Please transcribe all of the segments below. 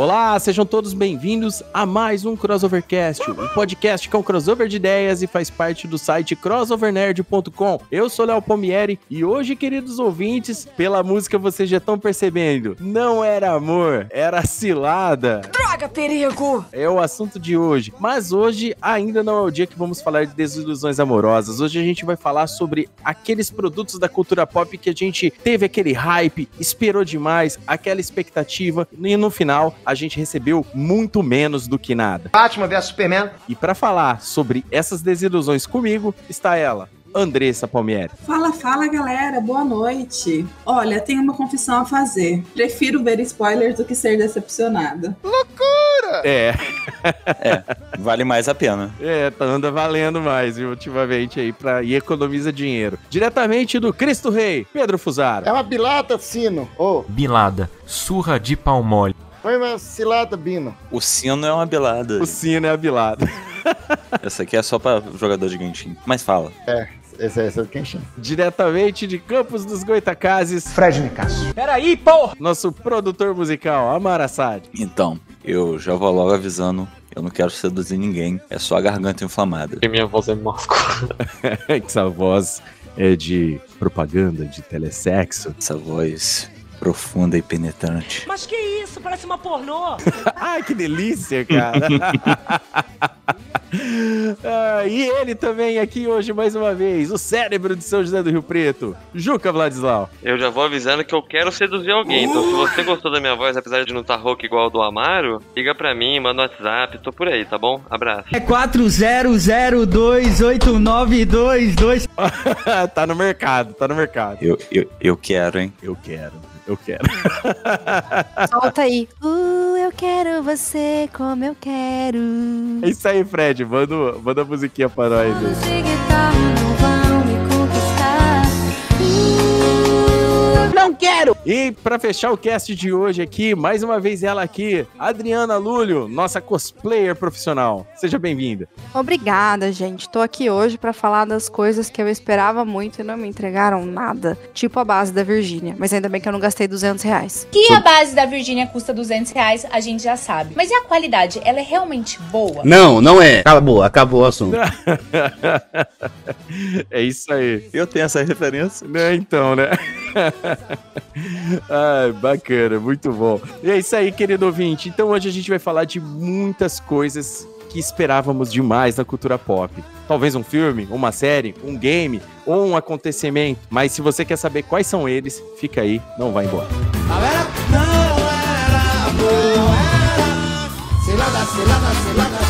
Olá, sejam todos bem-vindos a mais um Crossovercast, um podcast que é um crossover de ideias e faz parte do site crossovernerd.com. Eu sou Léo Pomieri e hoje, queridos ouvintes, pela música vocês já estão percebendo, não era amor, era cilada. Droga, perigo! É o assunto de hoje. Mas hoje ainda não é o dia que vamos falar de desilusões amorosas. Hoje a gente vai falar sobre aqueles produtos da cultura pop que a gente teve aquele hype, esperou demais, aquela expectativa e no final a gente recebeu muito menos do que nada. Batman vs Superman. E para falar sobre essas desilusões comigo está ela, Andressa Palmieri. Fala, fala galera, boa noite. Olha, tenho uma confissão a fazer. Prefiro ver spoilers do que ser decepcionada. É, Vale mais a pena. é, tá anda valendo mais, viu, ultimamente aí, pra, e economiza dinheiro. Diretamente do Cristo Rei, Pedro Fusaro. É uma bilata, Sino. Ô, Bilada, surra de pau mole. Foi uma cilada, Bino. O sino é uma belada. O sino é abilado. Essa aqui é só pra jogador de Genshin. Mas fala. É, esse, esse é o Kenshin. Diretamente de Campos dos Goitacazes, Fred Nicasso. Peraí, porra! nosso produtor musical, Amar Assad. Então, eu já vou logo avisando. Eu não quero seduzir ninguém. É só a garganta inflamada. Porque minha voz é que essa voz é de propaganda, de telesexo. Essa voz profunda e penetrante. Mas que isso? Parece uma pornô! Ai, que delícia, cara. Ah, e ele também aqui hoje mais uma vez, o cérebro de São José do Rio Preto, Juca Vladislau. Eu já vou avisando que eu quero seduzir alguém. Então, se você gostou da minha voz, apesar de não estar rouca igual ao do Amaro, liga pra mim, manda um WhatsApp, tô por aí, tá bom? Abraço. É 40028922. tá no mercado, tá no mercado. Eu, eu, eu quero, hein? Eu quero, eu quero. Solta aí. Uh, eu quero você como eu quero. É isso aí, Fred, manda, manda a musiquinha pra nós. aí. Não quero! E pra fechar o cast de hoje aqui, mais uma vez ela aqui, Adriana Lúlio, nossa cosplayer profissional. Seja bem-vinda. Obrigada, gente. Tô aqui hoje pra falar das coisas que eu esperava muito e não me entregaram nada. Tipo a base da Virgínia. Mas ainda bem que eu não gastei 200 reais. Que a base da Virgínia custa 200 reais, a gente já sabe. Mas e a qualidade? Ela é realmente boa? Não, não é. Acabou, acabou o assunto. é isso aí. Eu tenho essa referência. Né, então, né? Ai, bacana, muito bom. E é isso aí, querido ouvinte. Então hoje a gente vai falar de muitas coisas que esperávamos demais na cultura pop. Talvez um filme, uma série, um game ou um acontecimento. Mas se você quer saber quais são eles, fica aí, não vai embora. Cilada, cilada, cilada,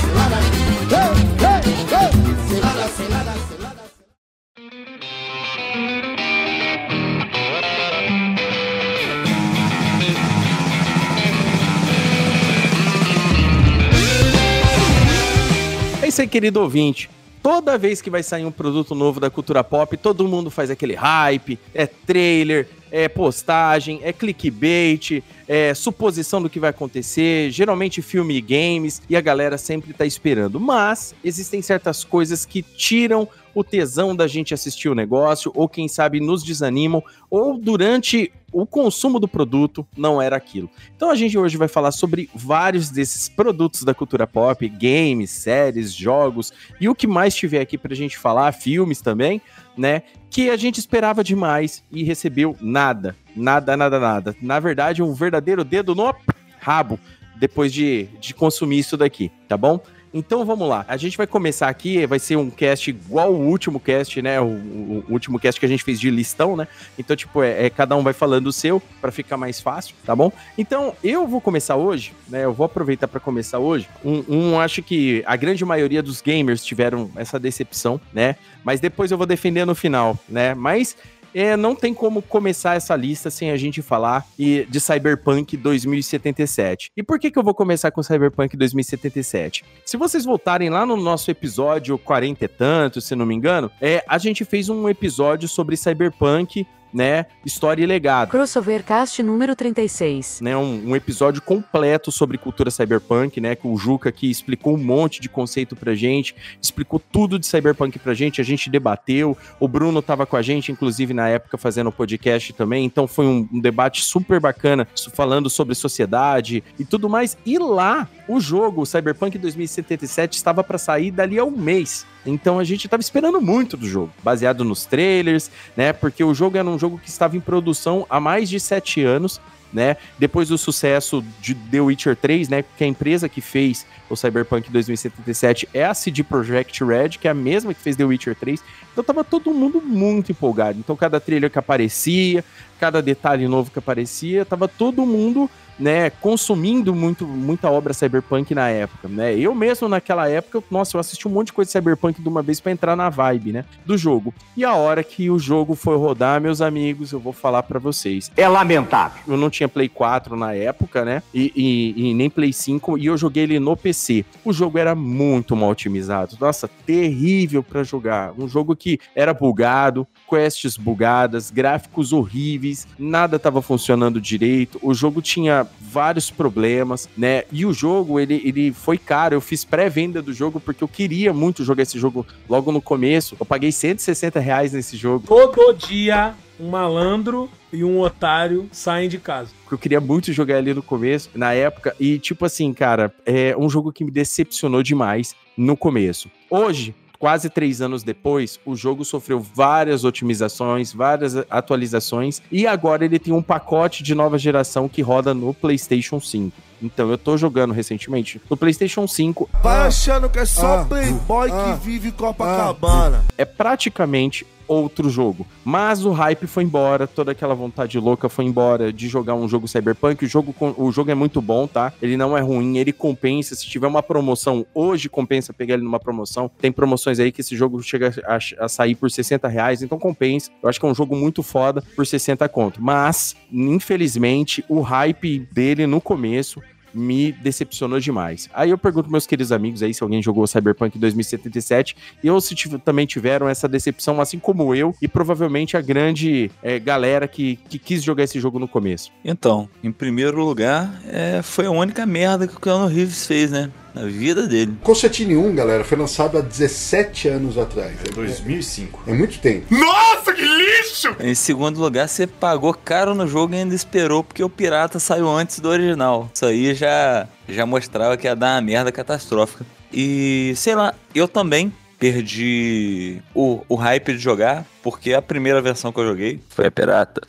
isso aí, querido ouvinte. Toda vez que vai sair um produto novo da cultura pop, todo mundo faz aquele hype, é trailer, é postagem, é clickbait, é suposição do que vai acontecer, geralmente filme e games, e a galera sempre tá esperando. Mas existem certas coisas que tiram o tesão da gente assistir o negócio, ou quem sabe nos desanimam, ou durante o consumo do produto não era aquilo. Então a gente hoje vai falar sobre vários desses produtos da cultura pop, games, séries, jogos e o que mais tiver aqui pra gente falar, filmes também, né? Que a gente esperava demais e recebeu nada, nada, nada, nada. Na verdade, um verdadeiro dedo no rabo depois de, de consumir isso daqui, tá bom? Então vamos lá. A gente vai começar aqui, vai ser um cast igual o último cast, né? O, o- último cast que a gente fez de listão, né? Então, tipo, é, é cada um vai falando o seu pra ficar mais fácil, tá bom? Então, eu vou começar hoje, né? Eu vou aproveitar pra começar hoje. Um, um, acho que a grande maioria dos gamers tiveram essa decepção, né? Mas depois eu vou defender no final, né? Mas é, não tem como começar essa lista sem a gente falar e, de Cyberpunk 2077. E por que, que eu vou começar com Cyberpunk 2077? Se vocês voltarem lá no nosso episódio 40 e tanto, se não me engano, é, a gente fez um episódio sobre Cyberpunk né? História e legado. Crossovercast número 36. Né, um, um, episódio completo sobre cultura cyberpunk, né? Que o Juca aqui explicou um monte de conceito pra gente, explicou tudo de cyberpunk pra gente, a gente debateu. O Bruno tava com a gente, inclusive, na época, fazendo o podcast também. Então foi um, um debate super bacana, falando sobre sociedade e tudo mais. E lá, o jogo, o Cyberpunk 2077, estava para sair dali a um mês. Então a gente estava esperando muito do jogo, baseado nos trailers, né? Porque o jogo era um jogo que estava em produção há mais de sete anos, né? Depois do sucesso de The Witcher 3, né? Que a empresa que fez o Cyberpunk 2077 é a CD Projekt Red, que é a mesma que fez The Witcher 3. Então tava todo mundo muito empolgado. Então cada trailer que aparecia, cada detalhe novo que aparecia, tava todo mundo né, consumindo muito, muita obra cyberpunk na época, né? Eu mesmo naquela época, nossa, eu assisti um monte de coisa de cyberpunk de uma vez para entrar na vibe, né, do jogo. E a hora que o jogo foi rodar, meus amigos, eu vou falar para vocês. É lamentável. Eu não tinha Play 4 na época, né? E, e, e, nem Play 5 e eu joguei ele no PC. O jogo era muito mal otimizado. Nossa, terrível para jogar. Um jogo que era bugado, quests bugadas, gráficos horríveis, nada estava funcionando direito. O jogo tinha vários problemas, né? E o jogo, ele, ele foi caro. Eu fiz pré-venda do jogo porque eu queria muito jogar esse jogo logo no começo. Eu paguei 160 reais nesse jogo. Todo dia, um malandro e um otário saem de casa. Eu queria muito jogar ali no começo, na época, e tipo assim, cara, é um jogo que me decepcionou demais no começo. Hoje, quase três anos depois, o jogo sofreu várias otimizações, várias atualizações, e agora ele tem um pacote de nova geração que roda no PlayStation 5. Então eu tô jogando recentemente no PlayStation 5. Vai achando que é só ah, Playboy ah, que vive Copacabana. É praticamente outro jogo. Mas o hype foi embora, toda aquela vontade louca foi embora de jogar um jogo Cyberpunk. O jogo, o jogo é muito bom, tá? Ele não é ruim, ele compensa. Se tiver uma promoção, hoje compensa pegar ele numa promoção. Tem promoções aí que esse jogo chega a, a sair por 60 reais, então compensa. Eu acho que é um jogo muito foda por 60 conto. Mas, infelizmente, o hype dele no começo me decepcionou demais. Aí eu pergunto meus queridos amigos aí se alguém jogou Cyberpunk 2077 e ou se também tiveram essa decepção, assim como eu, e provavelmente a grande é, galera que, que quis jogar esse jogo no começo. Então, em primeiro lugar, é, foi a única merda que o Keanu Reeves fez, né? Na vida dele. Constantine 1, galera, foi lançado há 17 anos atrás. É 2005. É, é muito tempo. Nossa, que lixo! Em segundo lugar, você pagou caro no jogo e ainda esperou porque o pirata saiu antes do original. Isso aí já, já mostrava que ia dar uma merda catastrófica. E, sei lá, eu também perdi o, o hype de jogar, porque a primeira versão que eu joguei foi a pirata.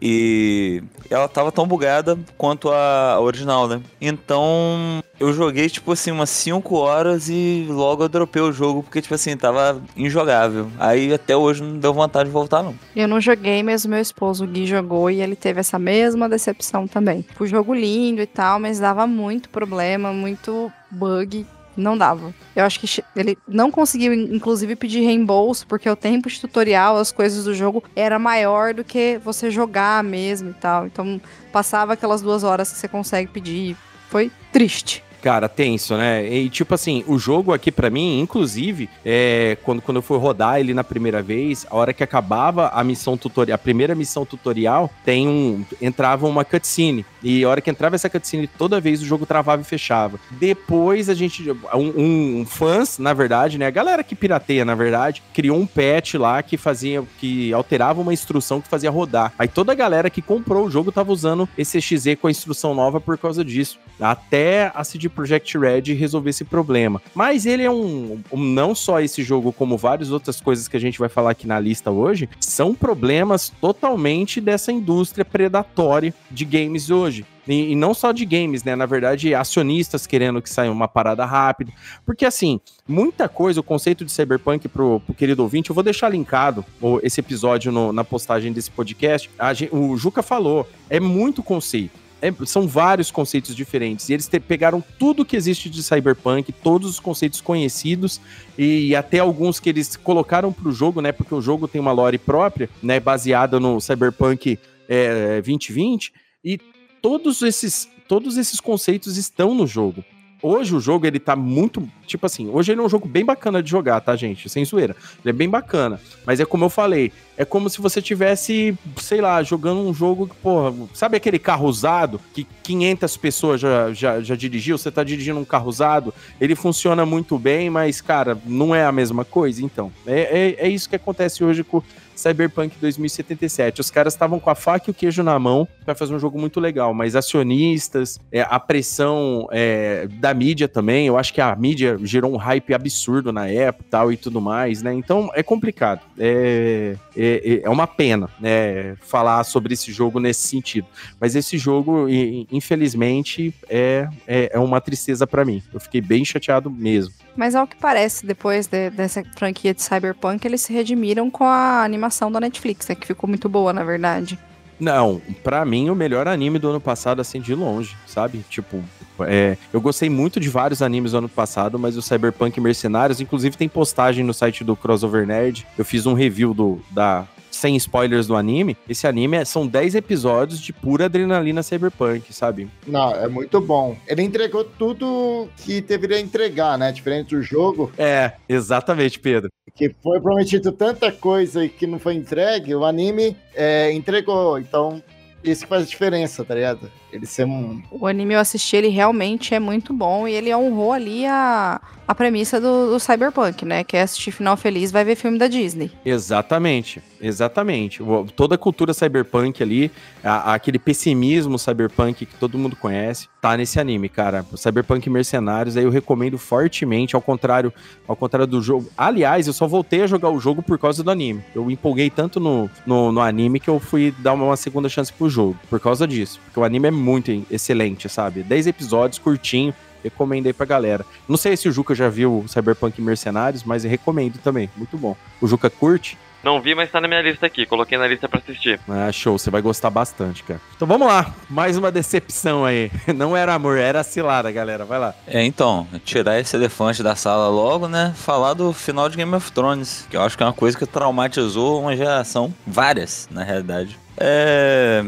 E ela tava tão bugada quanto a original, né? Então eu joguei, tipo assim, umas 5 horas e logo eu dropei o jogo porque, tipo assim, tava injogável. Aí até hoje não deu vontade de voltar, não. Eu não joguei, mas meu esposo, Gui, jogou e ele teve essa mesma decepção também. O jogo lindo e tal, mas dava muito problema, muito bug não dava. Eu acho que ele não conseguiu, inclusive, pedir reembolso, porque o tempo de tutorial, as coisas do jogo, era maior do que você jogar mesmo e tal. Então, passava aquelas duas horas que você consegue pedir. Foi triste. Cara, tenso, né? E tipo assim, o jogo aqui para mim, inclusive, é, quando, quando eu fui rodar ele na primeira vez, a hora que acabava a missão tutorial, a primeira missão tutorial, tem um. entrava uma cutscene. E a hora que entrava essa cutscene, toda vez o jogo travava e fechava. Depois a gente. Um, um fãs, na verdade, né? A galera que pirateia, na verdade, criou um patch lá que fazia. que alterava uma instrução que fazia rodar. Aí toda a galera que comprou o jogo tava usando esse XZ com a instrução nova por causa disso. Até a CD Projekt Red resolver esse problema. Mas ele é um, um, não só esse jogo, como várias outras coisas que a gente vai falar aqui na lista hoje, são problemas totalmente dessa indústria predatória de games hoje. E, e, não só de games, né? Na verdade, acionistas querendo que saia uma parada rápida. Porque, assim, muita coisa, o conceito de cyberpunk pro, pro querido ouvinte, eu vou deixar linkado esse episódio no, na postagem desse podcast. A, o Juca falou, é muito conceito é- são vários conceitos diferentes. E eles te- pegaram tudo que existe de Cyberpunk, todos os conceitos conhecidos e até alguns que eles colocaram pro jogo, né? Porque o jogo tem uma lore própria, né? Baseada no Cyberpunk é, 2020 e todos esses, todos esses conceitos estão no jogo. Hoje o jogo ele tá muito, tipo assim, hoje ele é um jogo bem bacana de jogar, tá, gente? Sem zoeira. Ele é bem bacana, mas é como eu falei, é como se você tivesse, sei lá, jogando um jogo que, porra, sabe aquele carro usado que 500 pessoas já, já, já dirigiu? Você tá dirigindo um carro usado, ele funciona muito bem, mas, cara, não é a mesma coisa, então. É, é, é isso que acontece hoje com Cyberpunk 2077. Os caras estavam com a faca e o queijo na mão para fazer um jogo muito legal, mas acionistas, é, a pressão é, da mídia também, eu acho que a mídia gerou um hype absurdo na época tal, e tudo mais, né? Então é complicado. É, é, é uma pena né, falar sobre esse jogo nesse sentido. Mas esse jogo, infelizmente, é, é, é uma tristeza para mim. Eu fiquei bem chateado mesmo. Mas ao que parece, depois de- dessa franquia de Cyberpunk, eles se redimiram com a animação da Netflix, né? Que ficou muito boa, na verdade. Não, pra mim o melhor anime do ano passado, assim, de longe, sabe? Tipo, é, eu gostei muito de vários animes do ano passado, mas o Cyberpunk Mercenários, inclusive tem postagem no site do Crossover Nerd. Eu fiz um review do da sem spoilers do anime. Esse anime é- são 10 episódios de pura adrenalina cyberpunk, sabe? Não, é muito bom. Ele entregou tudo que deveria entregar, né? Diferente do jogo. É, exatamente, Pedro. Que foi prometido tanta coisa e que não foi entregue, o anime é, entregou. Então, isso que faz diferença, tá ligado? Ele ser um. O anime eu assisti, ele realmente é muito bom e ele honrou ali a, a premissa do, do Cyberpunk, né? Que é assistir final feliz, vai ver filme da Disney. Exatamente, exatamente. O- Toda a cultura cyberpunk ali, a- aquele pessimismo cyberpunk que todo mundo conhece, tá nesse anime, cara. O Cyberpunk Mercenários, aí eu recomendo fortemente, ao contrário, ao contrário do jogo. Aliás, eu só voltei a jogar o jogo por causa do anime. Eu empolguei tanto no, no, no anime que eu fui dar uma, uma segunda chance pro jogo, por causa disso. Porque o anime é muito excelente, sabe? 10 episódios, curtinho. Recomendei pra galera. Não sei se o Juca já viu o Cyberpunk Mercenários, mas recomendo também. Muito bom. O Juca curte? Não vi, mas tá na minha lista aqui. Coloquei na lista pra assistir. Ah, show, você vai gostar bastante, cara. Então vamos lá, mais uma decepção aí. Não era amor, era cilada, galera. Vai lá. É, então, tirar esse elefante da sala logo, né? Falar do final de Game of Thrones, que eu acho que é uma coisa que traumatizou uma geração, várias, na realidade. É.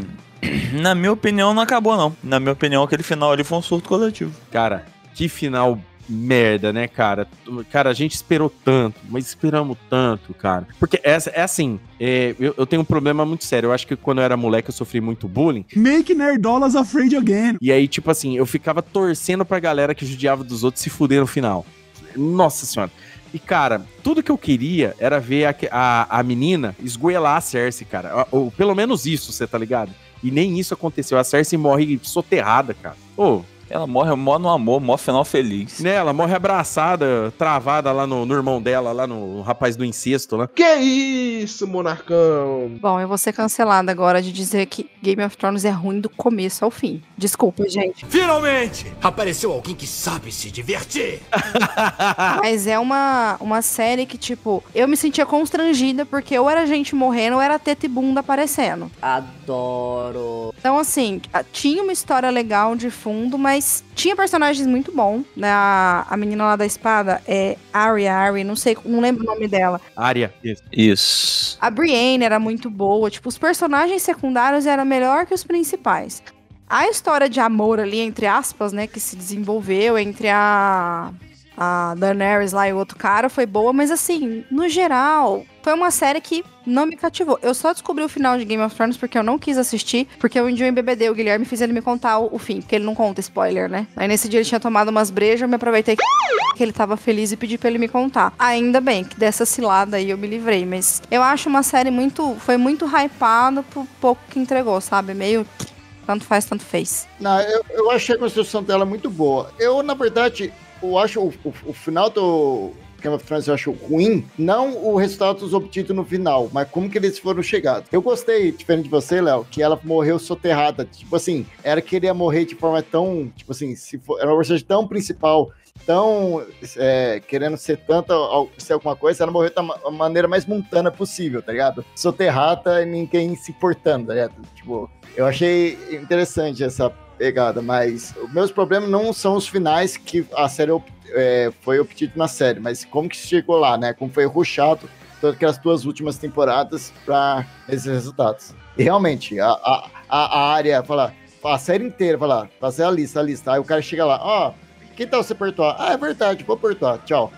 Na minha opinião, não acabou, não. Na minha opinião, aquele final ali foi um surto coletivo. Cara, que final merda, né, cara? Cara, a gente esperou tanto, mas esperamos tanto, cara. Porque é, é assim, é, eu, eu tenho um problema muito sério. Eu acho que quando eu era moleque eu sofri muito bullying. Make nerdolas afraid again. E aí, tipo assim, eu ficava torcendo pra galera que judiava dos outros se fuder no final. Nossa senhora. E, cara, tudo que eu queria era ver a, a, a menina esgoelar a Cersei, cara. Ou, pelo menos isso, você tá ligado? E nem isso aconteceu. A Cersei morre soterrada, cara. Ô. Ela morre mó no amor, mó final feliz. Né, ela morre abraçada, travada lá no, no irmão dela, lá no rapaz do incesto, né? Que isso, monarcão? Bom, eu vou ser cancelada agora de dizer que Game of Thrones é ruim do começo ao fim. Desculpa, gente. Finalmente! Apareceu alguém que sabe se divertir! Mas é uma, uma série que, tipo, eu me sentia constrangida porque ou era gente morrendo ou era teta e bunda aparecendo. Adoro. Então, assim, a- tinha uma história legal de fundo, mas tinha personagens muito bons. Né? A, a menina lá da espada é Arya, Arya, não sei, não lembro o nome dela. Arya, isso. Isso. A Brienne era muito boa. Tipo, os personagens secundários eram melhor que os principais. A história de amor ali, entre aspas, né, que se desenvolveu entre a, a Daenerys lá e o outro cara foi boa, mas assim, no geral, foi uma série que não me cativou. Eu só descobri o final de Game of Thrones porque eu não quis assistir, porque eu enjoei em BBD, o Guilherme fez ele me contar o, fim, porque ele não conta spoiler, né? Aí nesse dia ele tinha tomado umas brejas, eu me aproveitei que ele tava feliz e pedi pra ele me contar. Ainda bem que dessa cilada aí eu me livrei, mas eu acho uma série muito, foi muito hypada pro pouco que entregou, sabe? Meio tanto faz, tanto fez. Não, eu, eu achei a construção dela muito boa. Eu, na verdade, eu acho o, o, o final do Game of Thrones eu acho ruim, não o resultado obtido no final, mas como que eles foram chegados. Eu gostei, diferente de você, Léo, que ela morreu soterrada. Tipo assim, era que ele ia morrer de forma tão, tipo assim, se for, era uma personagem tão principal, tão é, querendo ser tanta, ser alguma coisa, ela morreu da ma- maneira mais montana possível, tá ligado? Soterrada e ninguém se importando, tá ligado? Tipo, eu achei interessante essa pegada, mas os meus problemas não são os finais que a série é, foi obtido na série, mas como que chegou lá, né? Como foi ruxado todas aquelas duas últimas temporadas para esses resultados. E realmente, a, a, a área, fala, a série inteira, fala, fazer a lista, a lista. Aí o cara chega lá, ó, que tal você perdoar? Ah, é verdade, vou perdoar, tchau.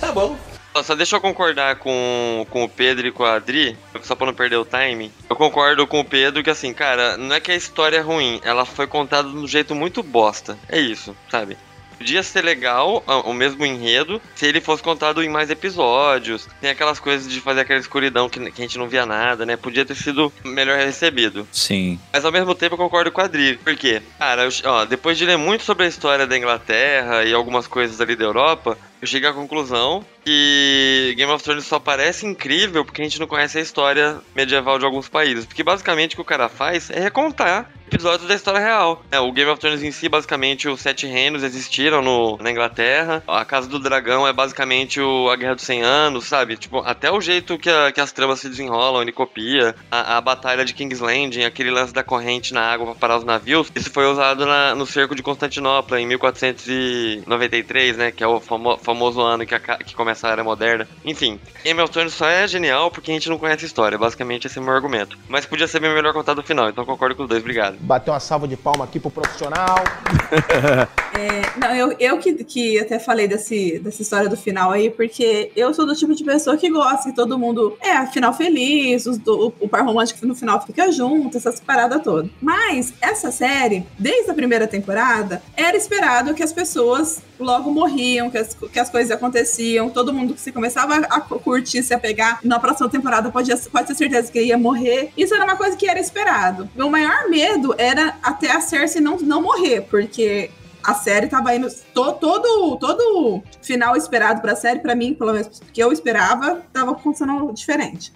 Tá bom. Só deixa eu concordar com, com o Pedro e com a Adri, só pra não perder o time. Eu concordo com o Pedro que, assim, cara, não é que a história é ruim, ela foi contada de um jeito muito bosta. É isso, sabe? Podia ser legal o mesmo enredo se ele fosse contado em mais episódios. Tem aquelas coisas de fazer aquela escuridão que, que a gente não via nada, né? Podia ter sido melhor recebido. Sim. Mas ao mesmo tempo eu concordo com a Adri. Por quê? Cara, eu- ó, depois de ler muito sobre a história da Inglaterra e algumas coisas ali da Europa, eu cheguei à conclusão que Game of Thrones só parece incrível porque a gente não conhece a história medieval de alguns países. Porque basicamente o que o cara faz é recontar episódios da história real. É, o Game of Thrones em si, basicamente, os Sete Reinos existiram no, na Inglaterra. A Casa do Dragão é basicamente o, a Guerra dos 100 Anos, sabe? Tipo, até o jeito que, a- que as tramas se desenrolam, ele copia. A, a Batalha de King's Landing, aquele lance da corrente na água pra parar os navios, isso foi usado na- no cerco de Constantinopla, em 1493, né? Que é o famo- famoso ano que, a que começa a Era Moderna. Enfim, Game of Thrones só é genial porque a gente não conhece a história. Basicamente, esse é o meu argumento. Mas podia ser bem melhor contado no final, então concordo com os dois. Obrigado. Bater uma salva de palma aqui pro profissional. É, não, eu, eu que, que até falei desse, dessa história do final aí, porque eu sou do tipo de pessoa que gosta que todo mundo é final feliz, os do- o par romântico no final fica junto, essas paradas todas. Mas essa série, desde a primeira temporada, era esperado que as pessoas logo morriam, que as, que as coisas aconteciam, todo mundo que se começava a curtir, se apegar, na próxima temporada pode, pode ter certeza que ia morrer. Isso era uma coisa que era esperado. Meu maior medo era até a Cersei não, não morrer, porque a série tava indo. to- todo, todo final esperado pra série, pra mim, pelo menos que eu esperava, tava funcionando diferente.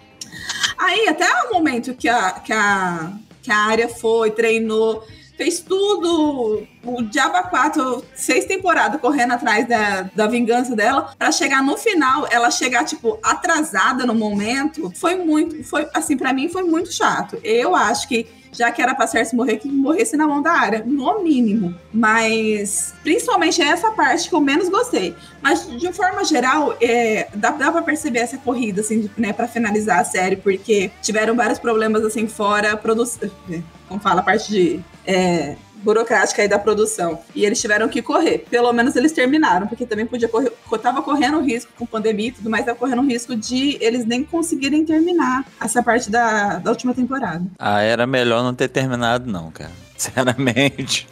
Aí, até o momento que a, que a, que a área foi, treinou, fez tudo, o Diaba 4, seis temporadas correndo atrás da, da vingança dela, pra chegar no final, ela chegar, tipo, atrasada no momento, foi muito, foi, assim, pra mim foi muito chato. Eu acho que já que era pra Cersei morrer, que morresse na mão da área, no mínimo. Mas, principalmente essa parte que eu menos gostei. Mas, de forma geral, é, dá, dá pra perceber essa corrida, assim, né, pra finalizar a série, porque tiveram vários problemas, assim, fora produção. Como fala, a parte de. é, burocrática aí da produção. E eles tiveram que correr. Pelo menos eles terminaram, porque também podia correr. Tava correndo risco com pandemia e tudo mais, tava correndo risco de eles nem conseguirem terminar essa parte da, da última temporada. Ah, era melhor não ter terminado, não, cara. Sinceramente.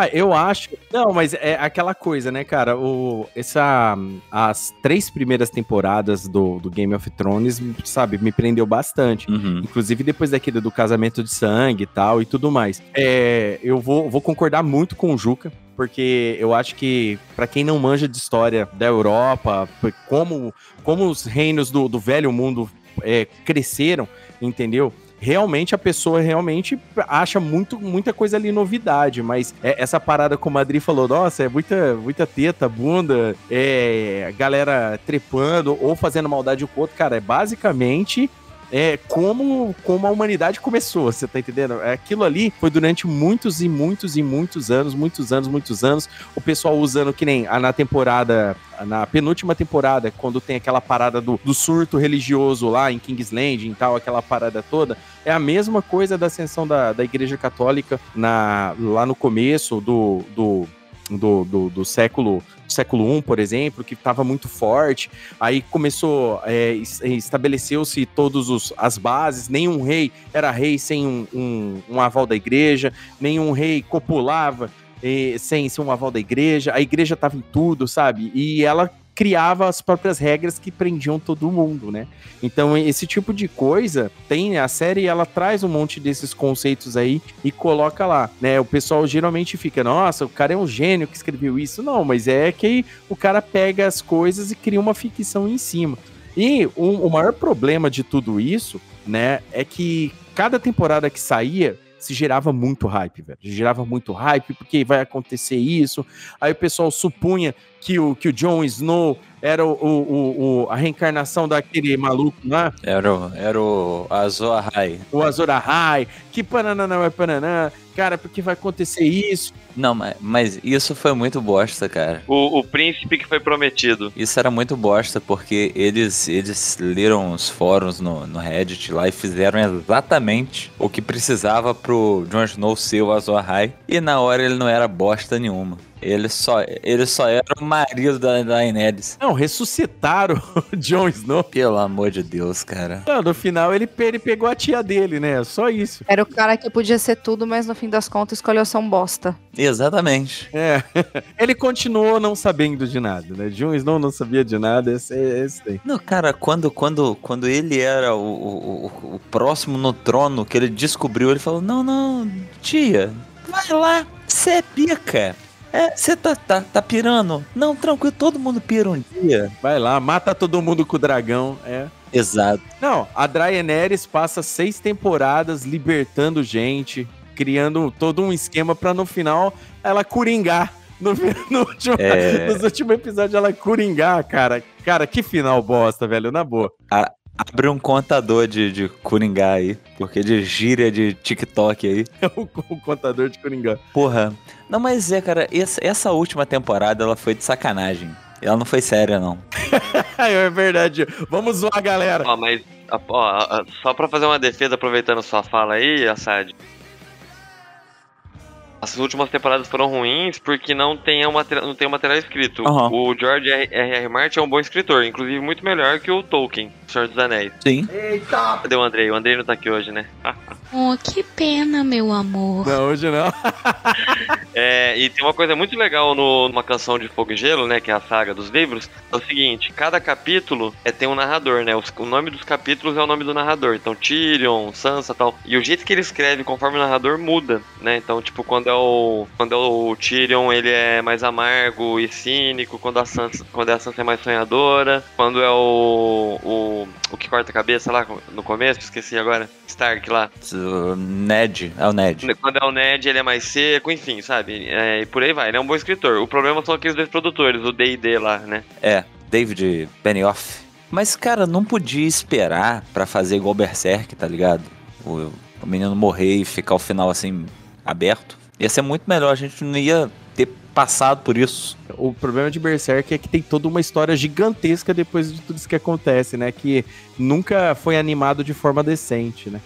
Ah, eu acho. Não, mas é aquela coisa, né, cara? O, essa, as três primeiras temporadas do, do Game of Thrones, sabe, me prendeu bastante. Inclusive depois daquele do casamento de sangue e tal e tudo mais. É, eu vou, vou concordar muito com o Juca. Porque eu acho que, pra quem não manja de história da Europa, como, como os reinos do, do velho mundo é, cresceram, entendeu? Realmente a pessoa realmente acha muito, muita coisa ali novidade, mas é, essa parada como a Adri falou, nossa, é muita, muita teta, bunda, é galera trepando ou fazendo maldade com o outro, cara, é basicamente é como, como a humanidade começou, você tá entendendo? Aquilo ali foi durante muitos e muitos e muitos anos, muitos anos, muitos anos, o pessoal usando que nem na temporada, na penúltima temporada, quando tem aquela parada do, do surto religioso lá em King's Landing e tal, aquela parada toda, é a mesma coisa da ascensão da, da Igreja Católica na, lá no começo do, do, do, do, do século século I, por exemplo, que estava muito forte. Aí começou, é, estabeleceu-se todos os, as bases. Nenhum rei era rei sem um, um, um aval da igreja. Nenhum rei copulava eh, sem, sem um aval da igreja. A igreja estava em tudo, sabe? E ela criava as próprias regras que prendiam todo mundo, né? Então, esse tipo de coisa, tem a série, ela traz um monte desses conceitos aí e coloca lá, né? O pessoal geralmente fica, nossa, o cara é um gênio que escreveu isso. Não, mas é que o cara pega as coisas e cria uma ficção em cima. E o, o maior problema de tudo isso, né, é que cada temporada que saía, se gerava muito hype, velho. Gerava muito hype, porque vai acontecer isso. Aí o pessoal supunha que o, que o Jon Snow era o, o, o- o- a reencarnação daquele maluco lá, Era o, era o Azor Ahai. o Azor Ahai, que pananã vai pananã, cara, porque vai acontecer isso. Não, mas, mas isso foi muito bosta, cara. O, o príncipe que foi prometido. Isso era muito bosta, porque eles, eles leram os fóruns no, no Reddit lá e fizeram exatamente o que precisava pro Jon Snow ser o Azor Ahai. E na hora ele não era bosta nenhuma. Ele só, ele só era o marido da Daenerys. Não, ressuscitaram o Jon Snow. Pelo amor de Deus, cara. Não, no final ele, ele pegou a tia dele, né? Só isso. Era o cara que podia ser tudo, mas no fim das contas escolheu ser um bosta. Exatamente. É. Ele continuou não sabendo de nada, né? Jon Snow não sabia de nada, esse, esse tem. Não, cara, quando, quando, quando ele era o, o, o- o próximo no trono, que ele descobriu, ele falou: Não, não, tia, vai lá, você é pica. É, você tá, tá, tá pirando? Não, tranquilo, todo mundo pira um dia. Vai lá, mata todo mundo com o dragão, é. Exato. Não, a Draenerys passa seis temporadas libertando gente, criando todo um esquema pra no final ela coringar. No, no último, É. Nos últimos episódios ela coringar, cara. Cara, que final bosta, velho, na boa. A- abre um contador de, de Coringá aí, porque de gíria de TikTok aí. o, o contador de coringar. Porra. Não, mas é, cara, essa, essa última temporada ela foi de sacanagem. Ela não foi séria, não. é verdade. Vamos zoar a galera. Ó, mas ó, só pra fazer uma defesa, aproveitando sua fala aí, Assad. As últimas temporadas foram ruins porque não tem o material, não tem o material escrito. Aham. O George R. R. R. Martin é um bom escritor, inclusive muito melhor que o Tolkien, Senhor dos Anéis. Sim. Cadê o Andrei? O Andrei não tá aqui hoje, né? Oh, que pena, meu amor. Não, hoje não. É, e tem uma coisa muito legal no- numa canção de Fogo e Gelo, né? Que é a saga dos livros. É o seguinte: cada capítulo é, tem um narrador, né? Os- o nome dos capítulos é o nome do narrador. Então, Tyrion, Sansa tal. E o jeito que ele escreve conforme o narrador muda, né? Então, tipo, quando é o. Quando é o Tyrion, ele é mais amargo e cínico. Quando a Sansa, quando é a Sansa é mais sonhadora. Quando é o. O, o que corta a cabeça lá no começo, esqueci agora. Stark lá. O Ned, é o Ned. Quando é o Ned, ele é mais seco, enfim, sabe? É, e por aí vai, ele é um bom escritor. O problema são aqueles dois produtores, o D&D lá, né? É, David Benioff. Mas, cara, não podia esperar pra fazer igual Berserk, tá ligado? O, o menino morrer e ficar o final assim, aberto. Ia ser muito melhor, a gente não ia passado por isso. O problema de Berserk é que tem toda uma história gigantesca depois de tudo isso que acontece, né? Que nunca foi animado de forma decente, né?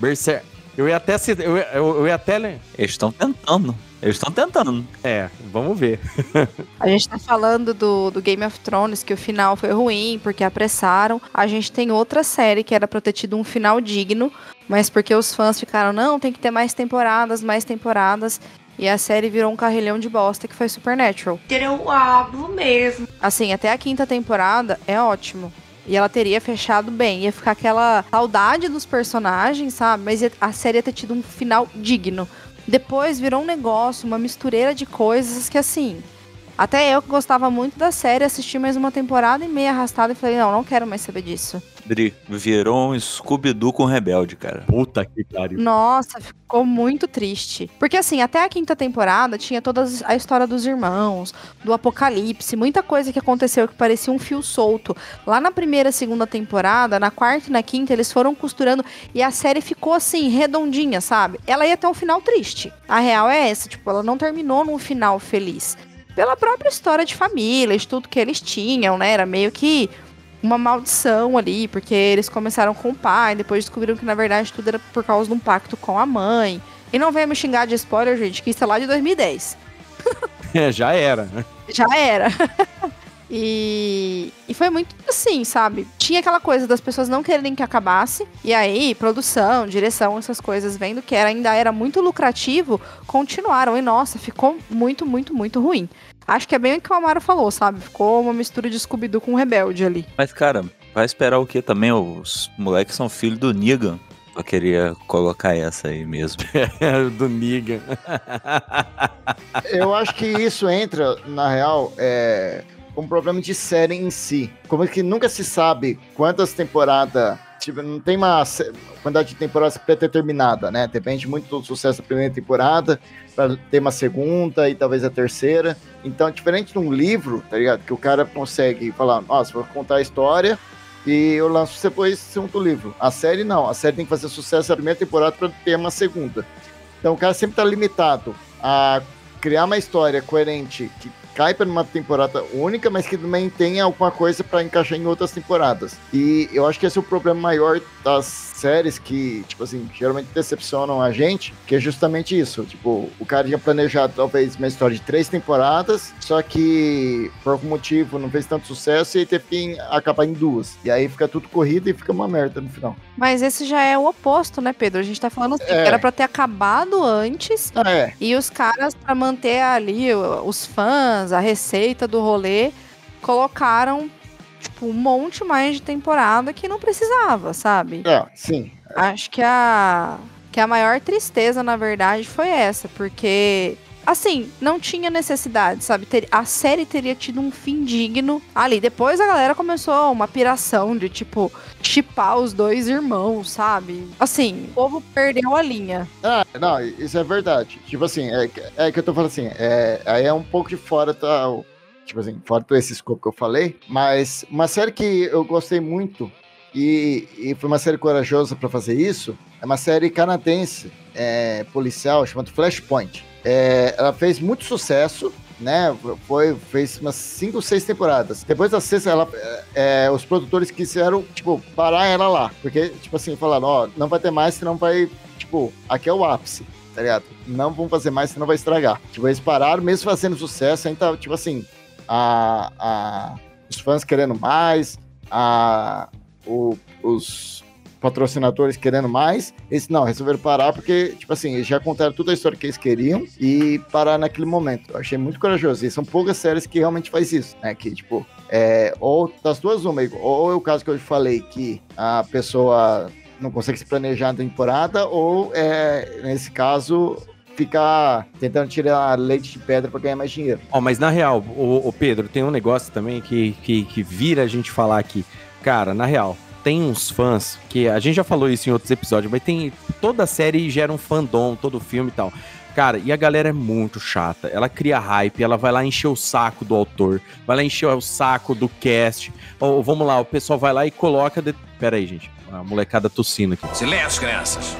Berserk. Eu ia até. Eu, ia- eu, eu ia até. le- Eles estão tentando. Eles estão tentando. É, vamos ver. A gente tá falando do, do Game of Thrones, que o final foi ruim, porque apressaram. A gente tem outra série que era pra ter tido um final digno, mas porque os fãs ficaram, não, tem que ter mais temporadas, mais temporadas. E a série virou um carrilhão de bosta que foi Supernatural. Eu hablo mesmo. Assim, até a quinta temporada é ótimo. E ela teria fechado bem. Ia ficar aquela saudade dos personagens, sabe? Mas a série ia ter tido um final digno. Depois virou um negócio, uma mistureira de coisas que, assim. Até eu que gostava muito da série, assisti mais uma temporada e meia arrastada e falei: não, não quero mais saber disso. Dri, virou um Scooby-Doo com rebelde, cara. Puta que pariu. Nossa, ficou muito triste. Porque assim, até a quinta temporada tinha toda a história dos irmãos, do apocalipse, muita coisa que aconteceu que parecia um fio solto. Lá na primeira e segunda temporada, na quarta e na quinta, eles foram costurando e a série ficou assim, redondinha, sabe? Ela ia ter um final triste. A real é essa, tipo, ela não terminou num final feliz. Pela própria história de família, de tudo que eles tinham, né? Era meio que uma maldição ali, porque eles começaram com o pai, depois descobriram que na verdade tudo era por causa de um pacto com a mãe. E não venha me xingar de spoiler, gente, que isso é lá de 2010. É, já era. né? Já era. e, e foi muito assim, sabe? Tinha aquela coisa das pessoas não quererem que acabasse. E aí, produção, direção, essas coisas, vendo que era, ainda era muito lucrativo, continuaram. E nossa, ficou muito, muito, muito ruim. Acho que é bem o que o Amaro falou, sabe? Ficou uma mistura de Scooby-Doo com Rebelde ali. Mas, cara, vai esperar o que também? Os moleques são filhos do Negan. Eu queria colocar essa aí mesmo. Do Niga. Eu acho que isso entra, na real, é, um problema de série em si. Como é que nunca se sabe quantas temporadas tipo, não tem uma quantidade de temporadas pré-determinada, né? Depende muito do sucesso da primeira temporada, para ter uma segunda e talvez a terceira. Então, diferente de um livro, tá ligado? Que o cara consegue falar, nossa, vou contar a história e eu lanço depois segundo livro. A série não, a série tem que fazer sucesso na primeira temporada para ter uma segunda. Então o cara sempre tá limitado a criar uma história coerente que cai para uma temporada única, mas que também tenha alguma coisa para encaixar em outras temporadas. E eu acho que esse é o problema maior das séries que, tipo assim, geralmente decepcionam a gente, que é justamente isso. Tipo, o cara tinha planejado talvez uma história de três temporadas, só que por algum motivo não fez tanto sucesso e aí teve que acabar em duas. E aí fica tudo corrido e fica uma merda no final. Mas esse já é o oposto, né, Pedro? A gente tá falando assim, É. que era pra ter acabado antes. É. E os caras, pra manter ali os fãs, a receita do rolê, colocaram, tipo, um monte mais de temporada que não precisava, sabe? É, sim. Acho que a, que a maior tristeza, na verdade, foi essa, porque. Assim, não tinha necessidade, sabe? Ter- a série teria tido um fim digno ali. Depois a galera começou uma piração de, tipo, chipar os dois irmãos, sabe? Assim, o povo perdeu a linha. Ah, não, isso é verdade. Tipo assim, é, que- é que eu tô falando assim, é, aí é um pouco de fora, tá? Tipo assim, fora todo esse escopo que eu falei, mas uma série que eu gostei muito e, e foi uma série corajosa pra fazer isso, é uma série canadense, é, policial, chamada Flashpoint. É, ela fez muito sucesso, né? Foi, fez umas cinco, seis temporadas. Depois da sexta, ela, é, é, os produtores quiseram, tipo, parar ela lá. Porque, tipo assim, falaram, ó, não vai ter mais, senão vai, tipo, aqui é o ápice, tá ligado? Não vão fazer mais, senão vai estragar. Tipo, eles pararam, mesmo fazendo sucesso, ainda, tipo assim, a, a, os fãs querendo mais, a, o- os patrocinadores querendo mais, eles não, resolveram parar porque, tipo assim, eles já contaram toda a história que eles queriam e parar naquele momento. Eu achei muito corajoso. E são poucas séries que realmente faz isso, né? Que, tipo, é, ou das duas, uma, ou é o caso que eu falei, que a pessoa não consegue se planejar na temporada, ou é, nesse caso, ficar tentando tirar leite de pedra para ganhar mais dinheiro. Ó, mas na real, o, Pedro, tem um negócio também que, que, que vira a gente falar aqui. Cara, na real, tem uns fãs que a gente já falou isso em outros episódios, mas tem toda série gera um fandom, todo filme e tal. Cara, e a galera é muito chata. Ela cria hype, ela vai lá encher o saco do autor, vai lá encher o saco do cast. Ou vamos lá, o pessoal vai lá e coloca. De... Pera aí, gente. A molecada tossindo aqui. Silêncio, crianças.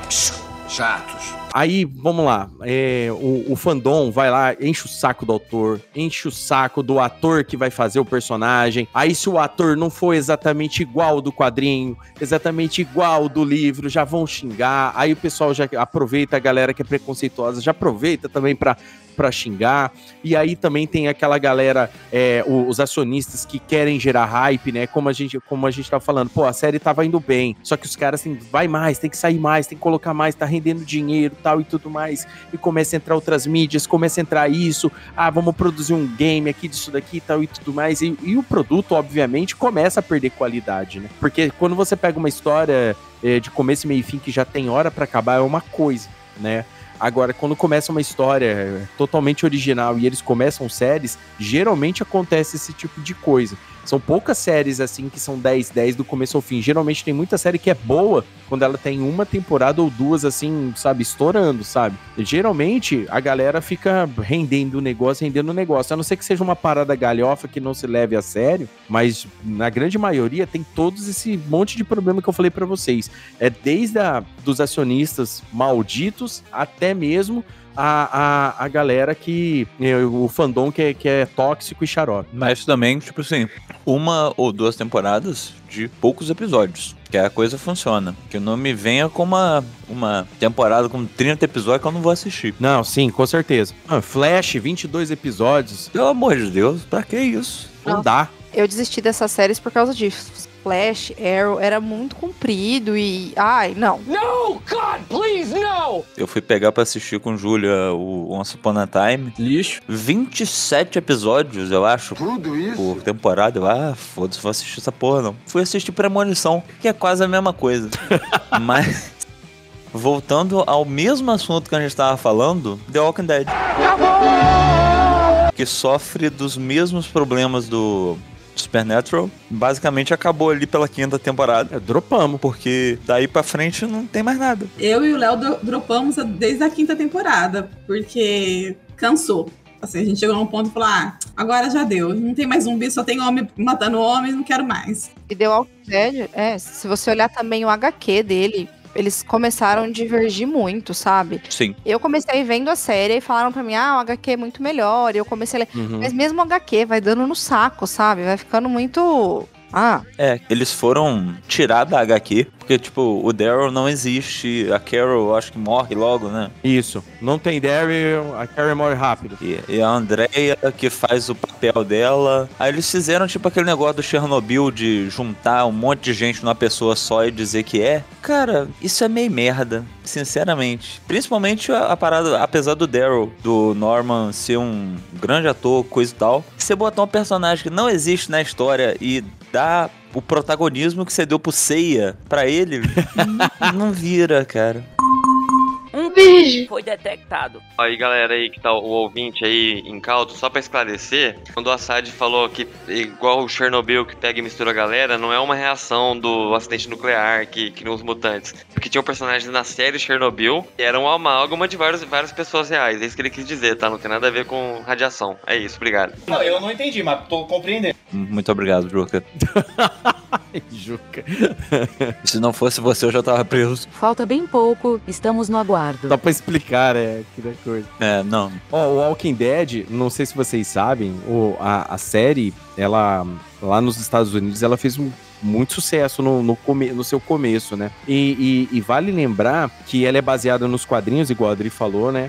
Chatos. Aí, vamos lá, é, o, o fandom vai lá, enche o saco do autor, enche o saco do ator que vai fazer o personagem. Aí, se o ator não for exatamente igual do quadrinho, exatamente igual do livro, já vão xingar. Aí o pessoal já aproveita, a galera que é preconceituosa, já aproveita também pra, pra xingar. E aí também tem aquela galera, é, os acionistas que querem gerar hype, né? Como a gente, como a gente tá falando, pô, a série tava indo bem, só que os caras tem, vai mais, tem que sair mais, tem que colocar mais, tá rendendo dinheiro, tal e tudo mais. E começa a entrar outras mídias, começa a entrar isso, ah, vamos produzir um game aqui disso daqui, tal e tudo mais. E, e o produto, obviamente, começa a perder qualidade, né? Porque quando você pega uma história eh, de começo, meio e fim que já tem hora pra acabar, é uma coisa, né? Agora, quando começa uma história totalmente original e eles começam séries, geralmente acontece esse tipo de coisa. São poucas séries assim que são 10, 10 do começo ao fim. Geralmente tem muita série que é boa quando ela tem uma temporada ou duas assim, sabe, estourando, sabe? Geralmente a galera fica rendendo o negócio, rendendo o negócio. A não ser que seja uma parada galhofa que não se leve a sério, mas na grande maioria tem todos esse monte de problema que eu falei pra vocês. É desde a, dos acionistas malditos até mesmo a, a, a galera que. é, o fandom que é, que é tóxico e xarope. Mas também, tipo assim, uma ou duas temporadas de poucos episódios. Que a coisa funciona. Que não me venha com uma, uma temporada com 30 episódios que eu não vou assistir. Não, sim, com certeza. Ah, Flash, 22 episódios. Pelo amor de Deus, pra que isso? Não dá. Eu desisti dessas séries por causa disso. Flash, Arrow, era muito comprido e. Ai, não. No, God, please, no! Eu fui pegar pra assistir com Júlia o Once Upon a Time. Lixo. 27 episódios, eu acho. Tudo isso? Por temporada. Eu, ah, foda-se, vou assistir essa porra não. Fui assistir Premonição, que é quase a mesma coisa. Mas. Voltando ao mesmo assunto que a gente tava falando, The Walking Dead. Que sofre dos mesmos problemas do Supernatural basicamente acabou ali pela quinta temporada. É, dropamos. Porque daí pra frente não tem mais nada. Eu e o Léo dro- dropamos desde a quinta temporada, porque cansou. Assim, a gente chegou num ponto e falou: ah, agora já deu. Não tem mais zumbi, só tem homem matando homem, não quero mais. E The Walking Dead, é, se você olhar também o HQ dele, eles começaram a divergir muito, sabe? Sim. Eu comecei vendo a série e falaram pra mim, ah, o HQ é muito melhor. E eu comecei a ler. Uhum. Mas mesmo o HQ vai dando no saco, sabe? Vai ficando muito. Ah, É, eles foram tirar da HQ, porque, tipo, o Daryl não existe, a Carol acho que morre logo, né? Isso. Não tem Daryl, a Carrie morre rápido. E, e a Andrea que faz o papel dela. Aí eles fizeram, tipo, aquele negócio do Chernobyl de juntar um monte de gente numa pessoa só e dizer que é. Cara, isso é meio merda, sinceramente. Principalmente a, a parada, apesar do Daryl, do Norman ser um grande ator, coisa e tal, você botar um personagem que não existe na história e dar o protagonismo que você deu pro Seiya pra ele, não, não vira, cara. Um beijo. Foi detectado. Aí, galera aí que tá o ouvinte aí em caldo, só pra esclarecer, quando o Assad falou que igual o Chernobyl que pega e mistura a galera, não é uma reação do acidente nuclear que criou os mutantes. Porque tinha um personagem na série Chernobyl que era uma amálgama de vários, várias pessoas reais. É isso que ele quis dizer, tá? Não tem nada a ver com radiação. É isso, obrigado. Não, eu não entendi, mas tô compreendendo. Muito obrigado, Juca. Juca. Se não fosse você, eu já tava preso. Falta bem pouco, estamos no aguardo. Só pra explicar, é, que da coisa. É, não. Ó, o Walking Dead, não sei se vocês sabem, o, a, a série, ela, lá nos Estados Unidos, ela fez um muito sucesso no, no, come, no seu começo, né? E, e- e vale lembrar que ela é baseada nos quadrinhos, igual a Adri falou, né?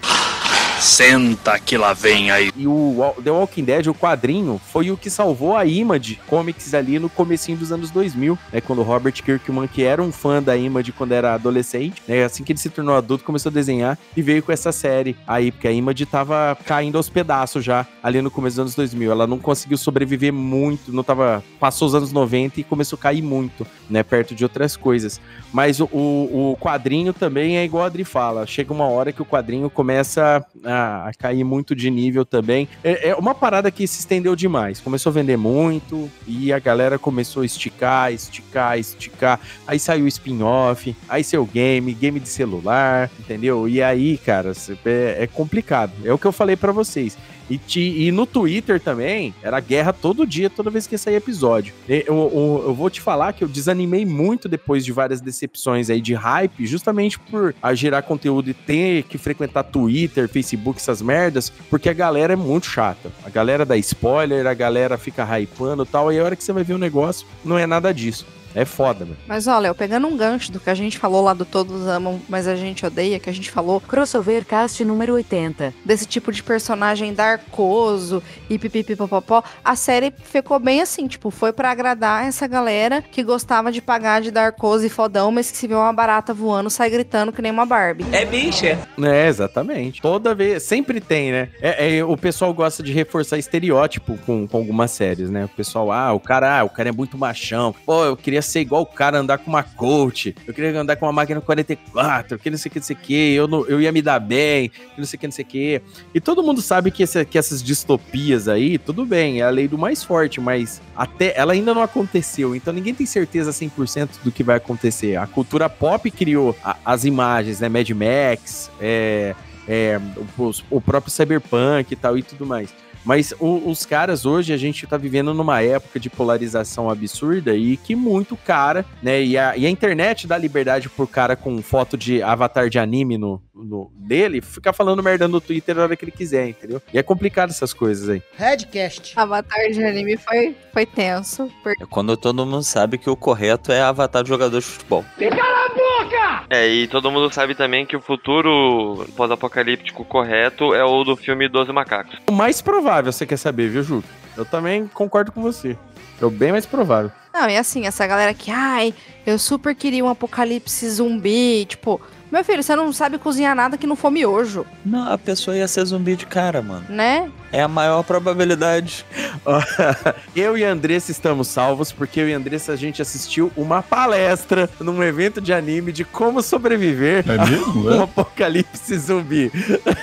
Senta que lá vem aí. E o The Walking Dead, o quadrinho, foi o que salvou a Image Comics ali no comecinho dos anos 2000, né? Quando o Robert Kirkman, que era um fã da Image quando era adolescente, né? Assim que ele se tornou adulto, começou a desenhar e veio com essa série aí, porque a Image tava caindo aos pedaços já ali no começo dos anos 2000. Ela não conseguiu sobreviver muito, não tava... Passou os anos 90 e começou a cair muito, né? Perto de outras coisas. Mas o, o, o quadrinho também é igual a Adri fala. Chega uma hora que o quadrinho começa a, a cair muito de nível também. É, é uma parada que se estendeu demais. Começou a vender muito e a galera começou a esticar, esticar, esticar. Aí saiu o spin-off, aí saiu game, game de celular, entendeu? E aí, cara, é, é complicado. É o que eu falei pra vocês. E, ti- e no Twitter também, era guerra todo dia, toda vez que sair episódio. Eu, eu- eu vou te falar que eu desanimei muito depois de várias decepções aí de hype, justamente por a gerar conteúdo e ter que frequentar Twitter, Facebook, essas merdas, porque a galera é muito chata. A galera dá spoiler, a galera fica hypando e tal, e a hora que você vai ver o negócio, não é nada disso. É foda, mano. Mas olha, eu pegando um gancho do que a gente falou lá do Todos Amam, mas a gente odeia, que a gente falou. Crossover Cast número 80. Desse tipo de personagem darkoso e pipipipopopó. A série ficou bem assim, tipo, foi pra agradar essa galera que gostava de pagar de darkoso e fodão, mas que se vê uma barata voando, sai gritando que nem uma Barbie. É bicha. É, exatamente. Toda vez, sempre tem, né? É, é, o pessoal gosta de reforçar estereótipo com, com algumas séries, né? O pessoal, ah, o cara, ah, o cara é muito machão. Pô, eu queria ser igual o cara, andar com uma coach. Eu queria andar com uma máquina 44, que não sei o que, não sei o que. Eu, não, eu ia me dar bem, que não sei o que, não sei o que. E todo mundo sabe que, esse- que essas distopias aí, tudo bem, é a lei do mais forte, mas até ela ainda não aconteceu. Então ninguém tem certeza 100% do que vai acontecer. A cultura pop criou a- as imagens, né? Mad Max, é, é, o, o próprio Cyberpunk e tal e tudo mais. Mas o- os caras hoje, a gente tá vivendo numa época de polarização absurda e que muito cara, né? E a, e a internet dá liberdade por cara com foto de avatar de anime no, no- dele ficar falando merda no Twitter a hora que ele quiser, entendeu? E é complicado essas coisas aí. Redcast. Avatar de anime foi, foi tenso. Porque É quando todo mundo sabe que o correto é avatar de jogador de futebol. Cala a boca! É, e todo mundo sabe também que o futuro pós-apocalíptico correto é o do filme Doze Macacos. O mais provável, você quer saber, viu, Ju? Eu também concordo com você. É o bem mais provável. Não, e assim, essa galera que, ai, eu super queria um apocalipse zumbi, tipo, meu filho, você não sabe cozinhar nada que não for miojo, Não, a pessoa ia ser zumbi de cara, mano. né? É a maior probabilidade. eu e a Andressa estamos salvos porque eu e a Andressa a gente assistiu uma palestra num evento de anime de como sobreviver É mesmo? a um É? apocalipse zumbi.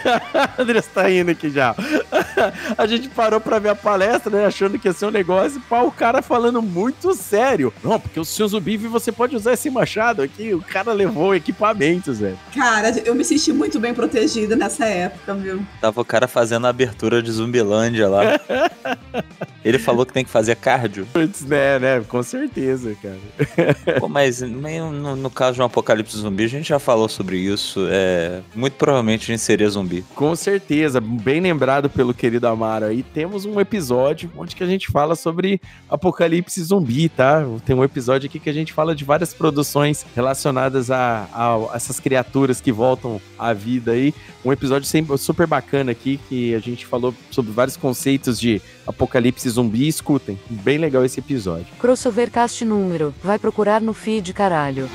a Andressa tá indo aqui já. a gente parou pra ver a palestra, né? Achando que ia ser um negócio, pá, o cara falando muito sério. Não, porque o seu zumbi você pode usar esse machado aqui. O cara levou equipamentos, velho. Cara, eu me senti muito bem protegida nessa época, viu? Tava o cara fazendo a abertura de Zumbilândia lá. Ele falou que tem que fazer cardio. Putz, né, né? Com certeza, cara. Pô, mas no, no caso de um apocalipse zumbi, a gente já falou sobre isso. É, muito provavelmente a gente seria zumbi. Com certeza, bem lembrado pelo querido Amaro aí. Temos um episódio onde que a gente fala sobre apocalipse zumbi, tá? Tem um episódio aqui que a gente fala de várias produções relacionadas a, a essas criaturas que voltam à vida aí. Um episódio sempre, super bacana aqui que a gente falou sobre vários conceitos de apocalipse zumbi. Escutem, bem legal esse episódio. Crossovercast número. Vai procurar no feed, caralho.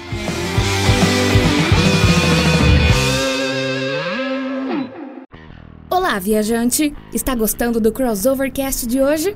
Olá, viajante! Está gostando do Crossovercast de hoje?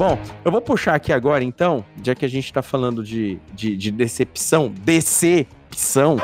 Bom, eu vou puxar aqui agora, então, já que a gente tá falando de, de, de decepção, decepção.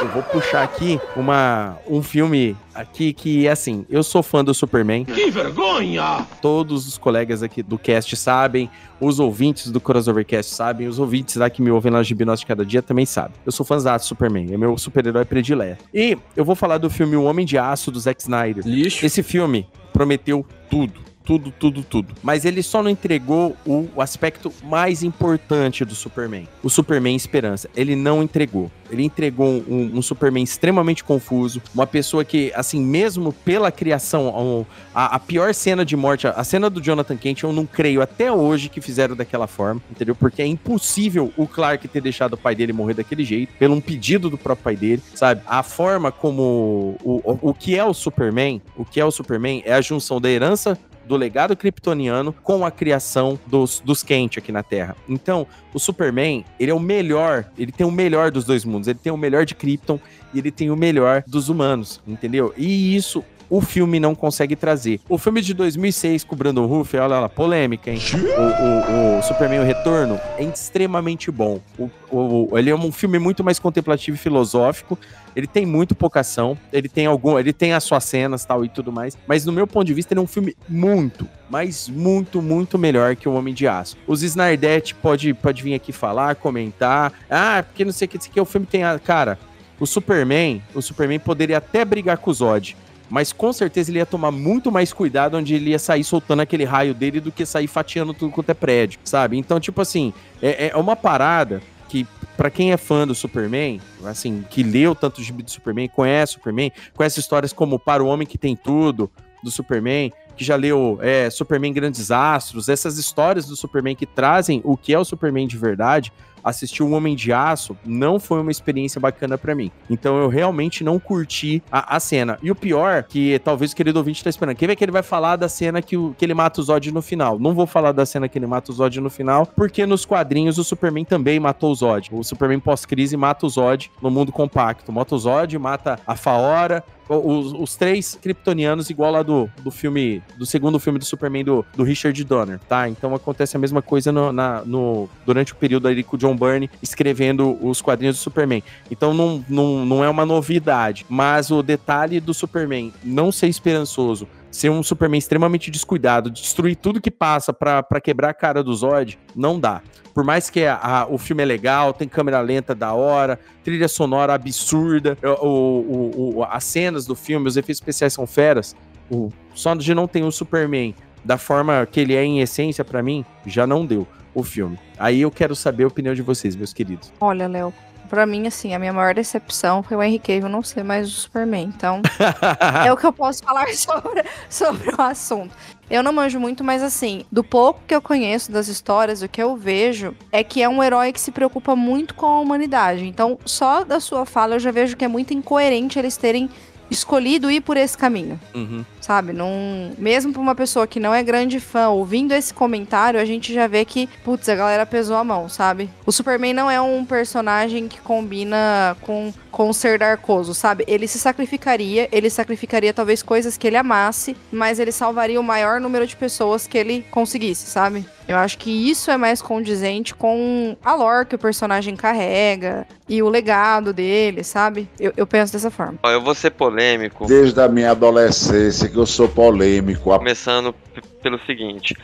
Eu vou puxar aqui uma, um filme aqui que, assim, eu sou fã do Superman. Que vergonha! Todos os colegas aqui do cast sabem, os ouvintes do Crossovercast sabem, os ouvintes lá que me ouvem lá no Gibinós de Cada Dia também sabem. Eu sou fãzão do Superman, é meu super-herói predileto. E eu vou falar do filme O Homem de Aço, do Zack Snyder. Lixo. Esse filme prometeu tudo tudo, tudo, tudo. Mas ele só não entregou o, o aspecto mais importante do Superman. O Superman Esperança. Ele não entregou. Ele entregou um, um Superman extremamente confuso. Uma pessoa que, assim, mesmo pela criação, a, a, pior cena de morte, a, a cena do Jonathan Kent, eu não creio até hoje que fizeram daquela forma, entendeu? Porque é impossível o Clark ter deixado o pai dele morrer daquele jeito, pelo um pedido do próprio pai dele, sabe? A forma como o, o, o que é o Superman, o que é o Superman é a junção da herança do legado kryptoniano com a criação dos, dos Kent aqui na Terra. Então, o Superman, ele é o melhor, ele tem o melhor dos dois mundos. Ele tem o melhor de Krypton e ele tem o melhor dos humanos, entendeu? E isso o filme não consegue trazer. O filme de 2006 com o Brandon Ruff, olha lá, polêmica, hein? O, o, o Superman o Retorno é extremamente bom. O, o, ele é um filme muito mais contemplativo e filosófico. Ele tem muito pouca ação, ele tem algum, ele tem as suas cenas tal e tudo mais, mas no meu ponto de vista ele é um filme muito, mas muito, muito melhor que o Homem de Aço. Os Snardet pode, pode vir aqui falar, comentar, ah, porque não sei o que, que o filme tem a cara. O Superman, o Superman poderia até brigar com o Zod, mas com certeza ele ia tomar muito mais cuidado onde ele ia sair soltando aquele raio dele do que sair fatiando tudo quanto é prédio, sabe? Então, tipo assim, é, é uma parada que para quem é fã do Superman, assim, que leu tanto gibi do Superman, conhece Superman, conhece histórias como Para o Homem que Tem Tudo, do Superman, que já leu é, Superman Grandes Astros, essas histórias do Superman que trazem o que é o Superman de verdade, assistir um Homem de Aço não foi uma experiência bacana para mim. Então eu realmente não curti a, a, cena. E o pior, que talvez o querido ouvinte tá esperando, quem vê que ele vai falar da cena que, o, que ele mata o Zod no final. Não vou falar da cena que ele mata o Zod no final, porque nos quadrinhos o Superman também matou o Zod. O Superman pós-crise mata o Zod no mundo compacto. Mata o Zod, mata a Faora, os, os, três kryptonianos igual lá do, do filme, do segundo filme do Superman do, do Richard Donner, tá? Então acontece a mesma coisa no, na, no, durante o período ali com o John Byrne escrevendo os quadrinhos do Superman. Então não, não, não é uma novidade, mas o detalhe do Superman não ser esperançoso, ser um Superman extremamente descuidado, destruir tudo que passa para quebrar a cara do Zod, não dá. Por mais que a, a, o filme é legal, tem câmera lenta da hora, trilha sonora absurda, o, o, o, as cenas do filme, os efeitos especiais são feras, o, de não ter o Superman da forma que ele é em essência, para mim, já não deu o filme. Aí eu quero saber a opinião de vocês, meus queridos. Olha, Léo, Pra mim, assim, a minha maior decepção foi o Henry Cavill não ser mais o Superman. Então, é o que eu posso falar sobre, sobre o assunto. Eu não manjo muito, mas assim, do pouco que eu conheço das histórias, o que eu vejo é que é um herói que se preocupa muito com a humanidade. Então, só da sua fala eu já vejo que é muito incoerente eles terem escolhido ir por esse caminho. Uhum. Sabe? Não... Mesmo pra uma pessoa que não é grande fã, ouvindo esse comentário, a gente já vê que, putz, a galera pesou a mão, sabe? O Superman não é um personagem que combina com, com ser darkoso, sabe? Ele se sacrificaria, ele sacrificaria talvez coisas que ele amasse, mas ele salvaria o maior número de pessoas que ele conseguisse, sabe? Eu acho que isso é mais condizente com a lore que o personagem carrega e o legado dele, sabe? Eu, eu penso dessa forma. Ó, eu vou ser polêmico. Desde a minha adolescência que eu sou polêmico. Começando pelo seguinte.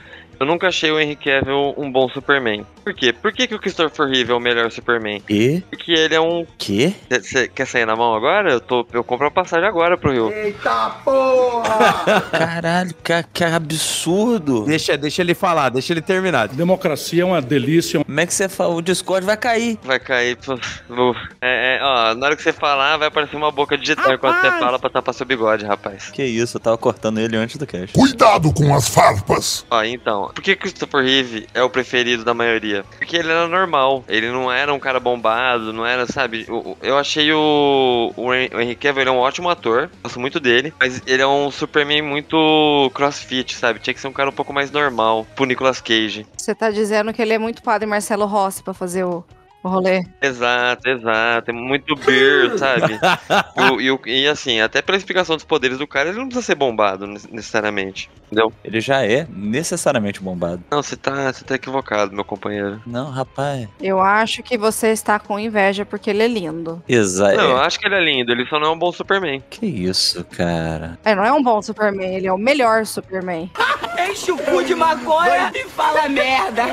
Eu nunca achei o Henry Cavill um bom Superman. Por quê? Por que, que o Christopher Reeve é o melhor Superman? E? Porque ele é um. Quê? Você quer sair na mão agora? Eu, tô, eu compro a passagem agora pro Rio. Eita porra! Caralho, que, que absurdo. Deixa, deixa ele falar, deixa ele terminar. Democracia é uma delícia. Como é que você fala? O Discord vai cair. Vai cair. pô, É, é, ó, na hora que você falar, vai aparecer uma boca digital enquanto você fala pra tapar seu bigode, rapaz. Que isso, eu tava cortando ele antes do cast. Cuidado com as farpas. Ó, então, por que Christopher Reeve é o preferido da maioria? Porque ele era normal, ele não era um cara bombado, não era, sabe? o- Eu achei o, o Hen- o Henry Cavill é um ótimo ator, gosto muito dele, mas ele é um Superman muito crossfit, sabe? Tinha que ser um cara um pouco mais normal, pro Nicolas Cage. Você tá dizendo que ele é muito padre Marcelo Rossi pra fazer o, o rolê. Exato, exato. É muito beer, sabe? E, e, e assim, até pela explicação dos poderes do cara, ele não precisa ser bombado ne- necessariamente. Entendeu? Ele já é necessariamente bombado. Não, você tá, você tá equivocado, meu companheiro. Não, rapaz. Eu acho que você está com inveja porque ele é lindo. Exato. Não, eu acho que ele é lindo, ele só não é um bom Superman. Que isso, cara. É, não é um bom Superman, ele é o melhor Superman. Enche o cu de maconha e fala merda.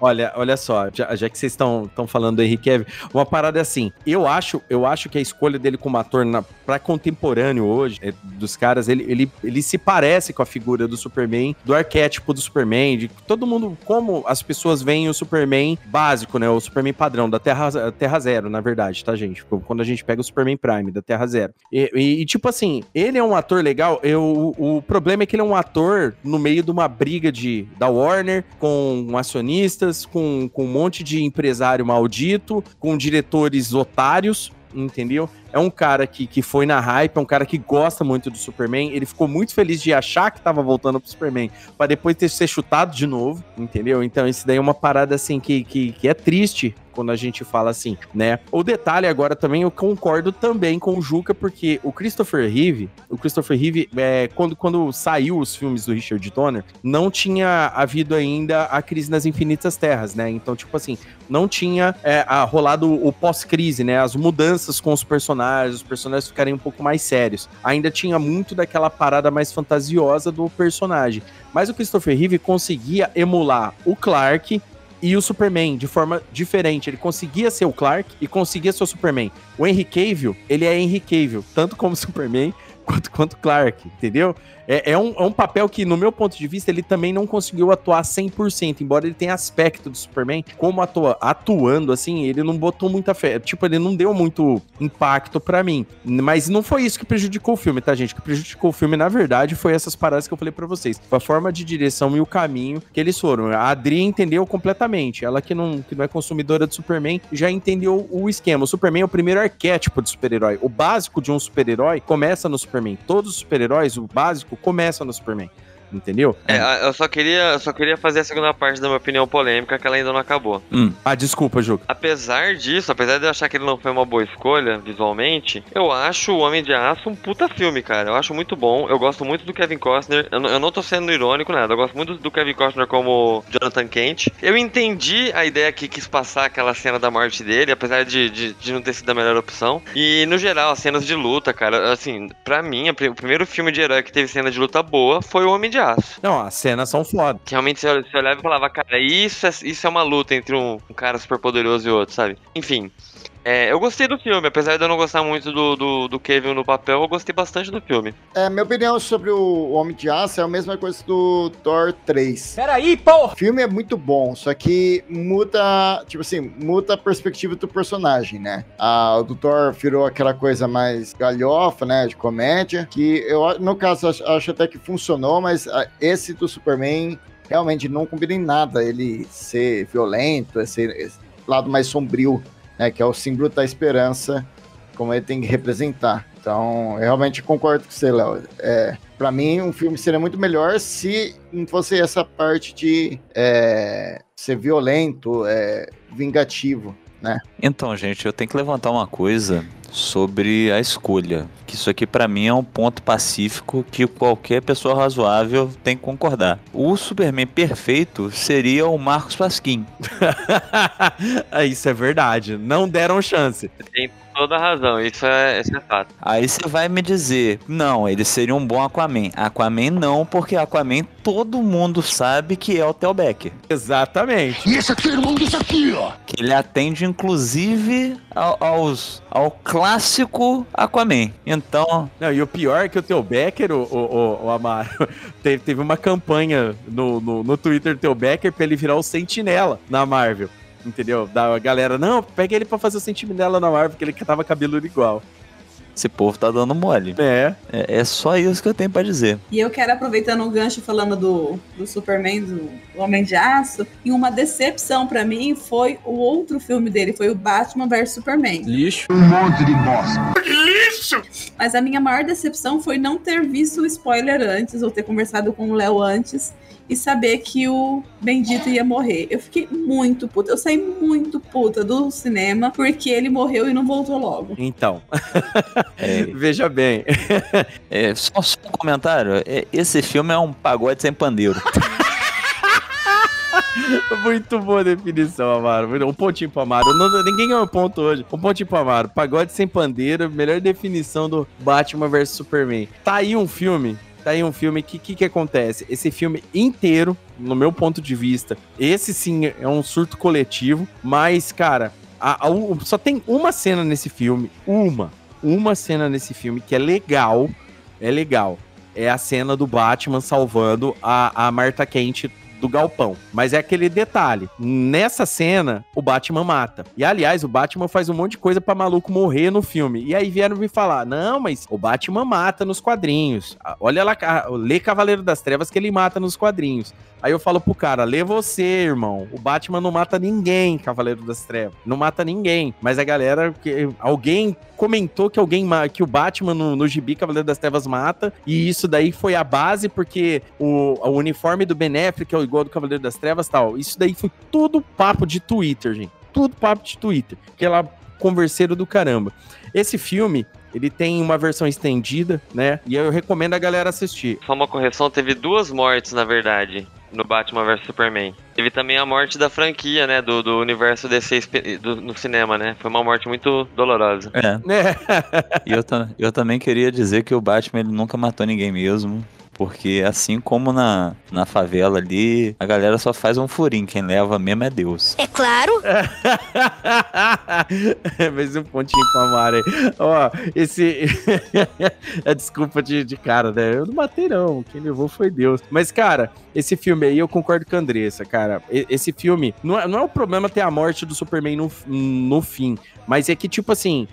Olha, olha só, já, já que vocês estão falando do Henry Cavill, uma parada é assim, eu acho, eu acho que a escolha dele como ator na, pra contemporâneo hoje, é, dos caras, ele, ele, ele se parece com a figura do Superman, do arquétipo do Superman, de todo mundo, como as pessoas veem o Superman básico, né, o Superman padrão, da Terra, Terra Zero, na verdade, tá, gente? Quando a gente pega o Superman Prime, da Terra Zero. E, e- e, tipo assim, ele é um ator legal, eu, o, o problema é que ele é um ator no meio de uma briga de, da Warner com com, com um monte de empresário maldito, com diretores otários, entendeu? É um cara que, que foi na hype, é um cara que gosta muito do Superman. Ele ficou muito feliz de achar que tava voltando pro Superman, pra depois ter ser chutado de novo, entendeu? Então, isso daí é uma parada assim que, que, que é triste quando a gente fala assim, né? O detalhe agora também, eu concordo também com o Juca, porque o Christopher Reeve, o Christopher Reeve, é, quando, quando saiu os filmes do Richard Donner, não tinha havido ainda a crise nas infinitas terras, né? Então, tipo assim, não tinha é, a- rolado o pós-crise, né? As mudanças com os personagens, os personagens ficarem um pouco mais sérios. Ainda tinha muito daquela parada mais fantasiosa do personagem. Mas o Christopher Reeve conseguia emular o Clark e o Superman de forma diferente. Ele conseguia ser o Clark e conseguia ser o Superman. O Henry Cavill, ele é Henry Cavill, tanto como Superman quanto, quanto Clark, entendeu? É, é um, é um papel que, no meu ponto de vista, ele também não conseguiu atuar 100%, embora ele tenha aspecto do Superman, como atua, atuando, assim, ele não botou muita fé, tipo, ele não deu muito impacto pra mim, mas não foi isso que prejudicou o filme, tá, gente? O que prejudicou o filme, na verdade, foi essas paradas que eu falei pra vocês, a forma de direção e o caminho que eles foram. A Adri entendeu completamente, ela que não, que não é consumidora de Superman, já entendeu o esquema. O Superman é o primeiro arquétipo de super-herói, o básico de um super-herói começa no Superman, todos os super-heróis, o básico, começa no Superman. Entendeu? É, eu só queria, eu só queria fazer a segunda parte da minha opinião polêmica, que ela ainda não acabou. Ah, desculpa, Juca. Apesar disso, apesar de eu achar que ele não foi uma boa escolha visualmente, eu acho o Homem de Aço um puta filme, cara. Eu acho muito bom. Eu gosto muito do Kevin Costner. Eu, não- eu não tô sendo irônico, nada. Eu gosto muito do Kevin Costner como Jonathan Kent. Eu entendi a ideia que quis passar aquela cena da morte dele, apesar de, de, de não ter sido a melhor opção. E, no geral, as cenas de luta, cara, assim, pra mim, o primeiro filme de herói que teve cena de luta boa foi o Homem de Aço. Não, as cenas são foda. Que realmente você, você olhava e falava, cara, isso é, isso é uma luta entre um, um cara super poderoso e outro, sabe? Enfim. É, eu gostei do filme, apesar de eu não gostar muito do, do, do Kevin no papel, eu gostei bastante do filme. É, minha opinião sobre o Homem de Aço é a mesma coisa do Thor 3. Peraí, porra! O filme é muito bom, só que muda, tipo assim, muda a perspectiva do personagem, né? A, o do Thor virou aquela coisa mais galhofa, né, de comédia, que eu, no caso, acho, acho até que funcionou, mas ah, esse do Superman realmente não combina em nada ele ser violento, esse, esse lado mais sombrio, né, que é o símbolo da esperança, como ele tem que representar. Então, eu realmente concordo com você, Léo. É, para mim, um filme seria muito melhor se não fosse essa parte de é, ser violento, é, vingativo, né? Então, gente, eu tenho que levantar uma coisa sobre a escolha. Que isso aqui para mim é um ponto pacífico que qualquer pessoa razoável tem que concordar. O Superman perfeito seria o Marcos Pasquim. isso é verdade. Não deram chance. Tem toda a razão, isso é, isso é fato. Aí você vai me dizer, não, ele seria um bom Aquaman. Aquaman não, porque Aquaman todo mundo sabe que é o Theo Becker. Exatamente. E esse aqui, irmão, isso aqui, ó. Que ele atende, inclusive, ao, aos, ao clássico Aquaman. Então. Não, e o pior é que o Theo Becker, o, o, o, o Amaro, teve, teve uma campanha no, no, no Twitter do Theo Becker pra ele virar o Sentinela na Marvel. Entendeu? Da galera, não, pega ele pra fazer o Sentinela na Marvel, porque ele tava cabeludo igual. Esse povo tá dando mole. É. é. É só isso que eu tenho pra dizer. E eu quero, aproveitando o gancho falando do, do Superman, do Homem de Aço, e uma decepção pra mim foi o outro filme dele, foi o Batman vs Superman. Lixo. Um monte de bosta. Que lixo! Mas a minha maior decepção foi não ter visto o spoiler antes, ou ter conversado com o Léo antes, e saber que o Bendito ia morrer. Eu fiquei muito puta. Eu saí muito puta do cinema porque ele morreu e não voltou logo. Então. é, veja bem. é, só, só, um comentário. É, esse filme é um pagode sem pandeiro. Muito boa definição, Amaro. Um pontinho pro Amaro. Não, ninguém ganhou ponto hoje. Um pontinho pro Amaro. Pagode sem pandeiro, melhor definição do Batman vs Superman. Tá aí um filme tá aí um filme que que, que acontece? Esse filme inteiro, no meu ponto de vista, esse sim é um surto coletivo, mas, cara, a, a, só tem uma cena nesse filme, uma, uma cena nesse filme que é legal, é legal. É a cena do Batman salvando a, a Marta Quente do galpão. Mas é aquele detalhe. Nessa cena, o Batman mata. E aliás, o Batman faz um monte de coisa para maluco morrer no filme. E aí vieram me falar: "Não, mas o Batman mata nos quadrinhos. Olha lá, lê Cavaleiro das Trevas que ele mata nos quadrinhos". Aí eu falo pro cara, lê você, irmão. O Batman não mata ninguém, Cavaleiro das Trevas. Não mata ninguém. Mas a galera, que alguém comentou que alguém que o Batman no, no gibi Cavaleiro das Trevas mata. E isso daí foi a base, porque o, o uniforme do Benéfico é igual do Cavaleiro das Trevas tal. Isso daí foi tudo papo de Twitter, gente. Tudo papo de Twitter. Aquela converseiro do caramba. Esse filme, ele tem uma versão estendida, né? E eu recomendo a galera assistir. Só uma correção, teve duas mortes, na verdade no Batman vs Superman. Teve também a morte da franquia, né? Do, do universo DC do, no cinema, né? Foi uma morte muito dolorosa. É. e eu, eu também queria dizer que o Batman ele nunca matou ninguém mesmo. Porque assim como na, na favela ali, a galera só faz um furinho. Quem leva mesmo é Deus. É claro. Mais um pontinho pra Mara aí. Ó, esse. é desculpa de, de cara, né? Eu não matei, não. Quem levou foi Deus. Mas, cara, esse filme aí eu concordo com a Andressa, cara. Esse filme. Não é, não é o problema ter a morte do Superman no, no fim. Mas é que, tipo assim,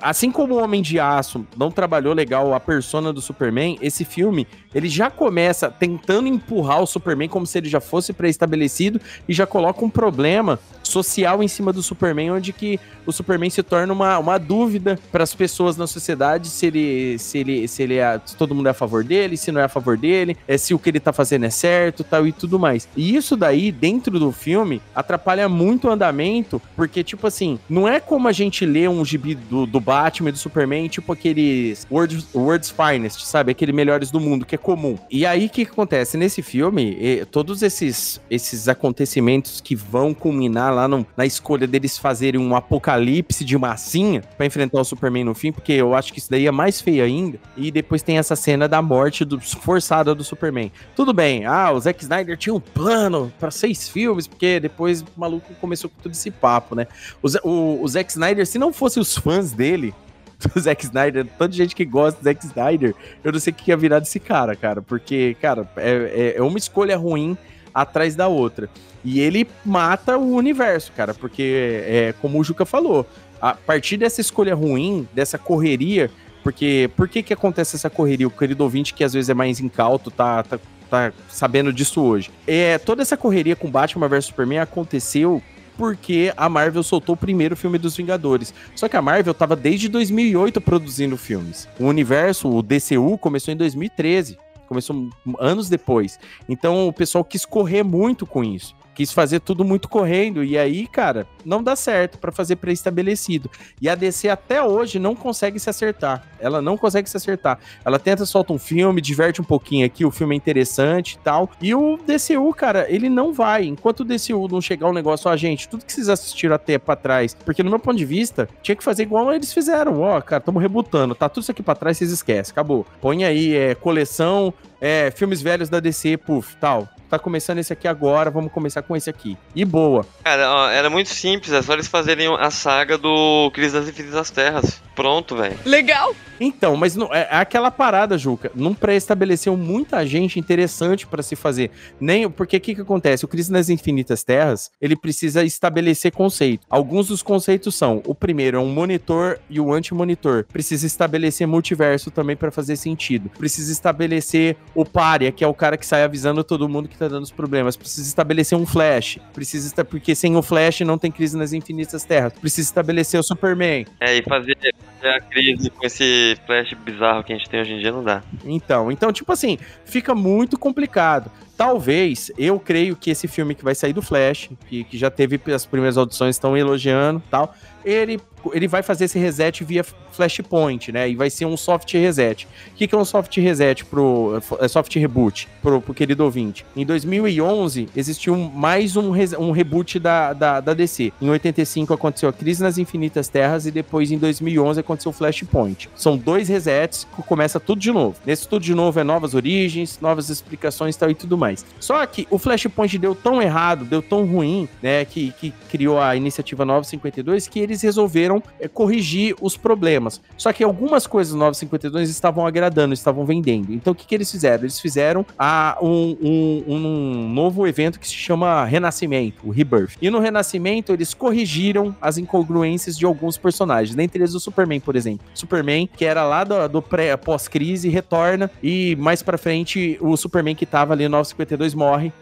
assim como o Homem de Aço não trabalhou legal a persona do Superman, esse filme ele já começa tentando empurrar o Superman como se ele já fosse pré-estabelecido e já coloca um problema social em cima do Superman, onde que o Superman se torna uma, uma dúvida para as pessoas na sociedade se ele se ele se ele é, se todo mundo é a favor dele, se não é a favor dele, é se o que ele tá fazendo é certo, tal e tudo mais. E isso daí dentro do filme atrapalha muito o andamento, porque tipo assim, não é como a gente lê um gibi do, do Batman e do Superman, tipo aqueles Words, Finest, sabe? Aquele melhores do mundo que é comum. E aí o que, que acontece nesse filme? todos esses esses acontecimentos que vão culminar lá no- na escolha deles fazerem um apocalipse de massinha pra enfrentar o Superman no fim, porque eu acho que isso daí é mais feio ainda. E depois tem essa cena da morte do, forçada do Superman. Tudo bem, ah, o Zack Snyder tinha um plano pra seis filmes, porque depois o maluco começou com todo esse papo, né? O, o, o Zack Snyder, se não fosse os fãs dele, do Zack Snyder, tanta gente que gosta do Zack Snyder, eu não sei o que ia virar desse cara, cara, porque, cara, é, é- é uma escolha ruim atrás da outra. E ele mata o universo, cara, porque, é, como o Juca falou, a partir dessa escolha ruim, dessa correria, porque por que que acontece essa correria? O querido ouvinte que às vezes é mais incauto, tá, tá, tá sabendo disso hoje. É, toda essa correria com Batman vs Superman aconteceu porque a Marvel soltou o primeiro filme dos Vingadores. Só que a Marvel tava desde 2008 produzindo filmes. O universo, o DCU, começou em 2013. Começou anos depois. Então o pessoal quis correr muito com isso. Quis fazer tudo muito correndo. E aí, cara, não dá certo pra fazer pré-estabelecido. E a DC até hoje não consegue se acertar. Ela não consegue se acertar. Ela tenta, solta um filme, diverte um pouquinho aqui, o filme é interessante e tal. E o DCU, cara, ele não vai. Enquanto o DCU não chegar um negócio, ó, gente, tudo que vocês assistiram até pra trás. Porque no meu ponto de vista, tinha que fazer igual eles fizeram. Ó, cara, estamos rebutando. Tá tudo isso aqui pra trás, vocês esquecem. Acabou. Põe aí, é, coleção, é, filmes velhos da DC, puf, tal. Tá começando esse aqui agora, vamos começar com esse aqui. E boa. Cara, ó, era muito simples, é só eles fazerem a saga do Cris das Infinitas Terras. Pronto, velho. Legal! Então, mas não, é, é aquela parada, Juca. Não pré-estabeleceu muita gente interessante pra se fazer. Nem porque o que, que acontece? O Crise nas Infinitas Terras, ele precisa estabelecer conceito. Alguns dos conceitos são: o primeiro é um monitor e o anti-monitor. Precisa estabelecer multiverso também pra fazer sentido. Precisa estabelecer o párea, que é o cara que sai avisando todo mundo que tá dando os problemas. Precisa estabelecer um Flash. Precisa estar porque sem o Flash não tem Crise nas Infinitas Terras. Precisa estabelecer o Superman. É, e fazer, fazer a crise com esse flash bizarro que a gente tem hoje em dia não dá. Então, então, tipo assim, fica muito complicado. Talvez, eu creio que esse filme que vai sair do Flash, que, que já teve as primeiras audições, estão elogiando tal, ele, ele vai fazer esse reset via Flashpoint, né? E vai ser um soft reset. O que, que é um soft reset pro. é soft reboot pro, pro querido ouvinte? Em 2011, existiu mais um, um reboot da, da, da DC. Em 85 aconteceu a Crise nas Infinitas Terras e depois em 2011 aconteceu o Flashpoint. São dois resets que começa tudo de novo. Nesse tudo de novo é novas origens, novas explicações tal e tudo mais. Só que o Flashpoint deu tão errado, deu tão ruim, né, que, que criou a iniciativa 952 que eles resolveram é, corrigir os problemas. Só que algumas coisas do 952 estavam agradando, estavam vendendo. Então o que, que eles fizeram? Eles fizeram a, um, um- um novo evento que se chama Renascimento, o Rebirth. E no Renascimento eles corrigiram as incongruências de alguns personagens, dentre eles o Superman, por exemplo. Superman, que era lá do, do pré- pós-crise, retorna e mais pra frente o Superman que tava ali no 952 morre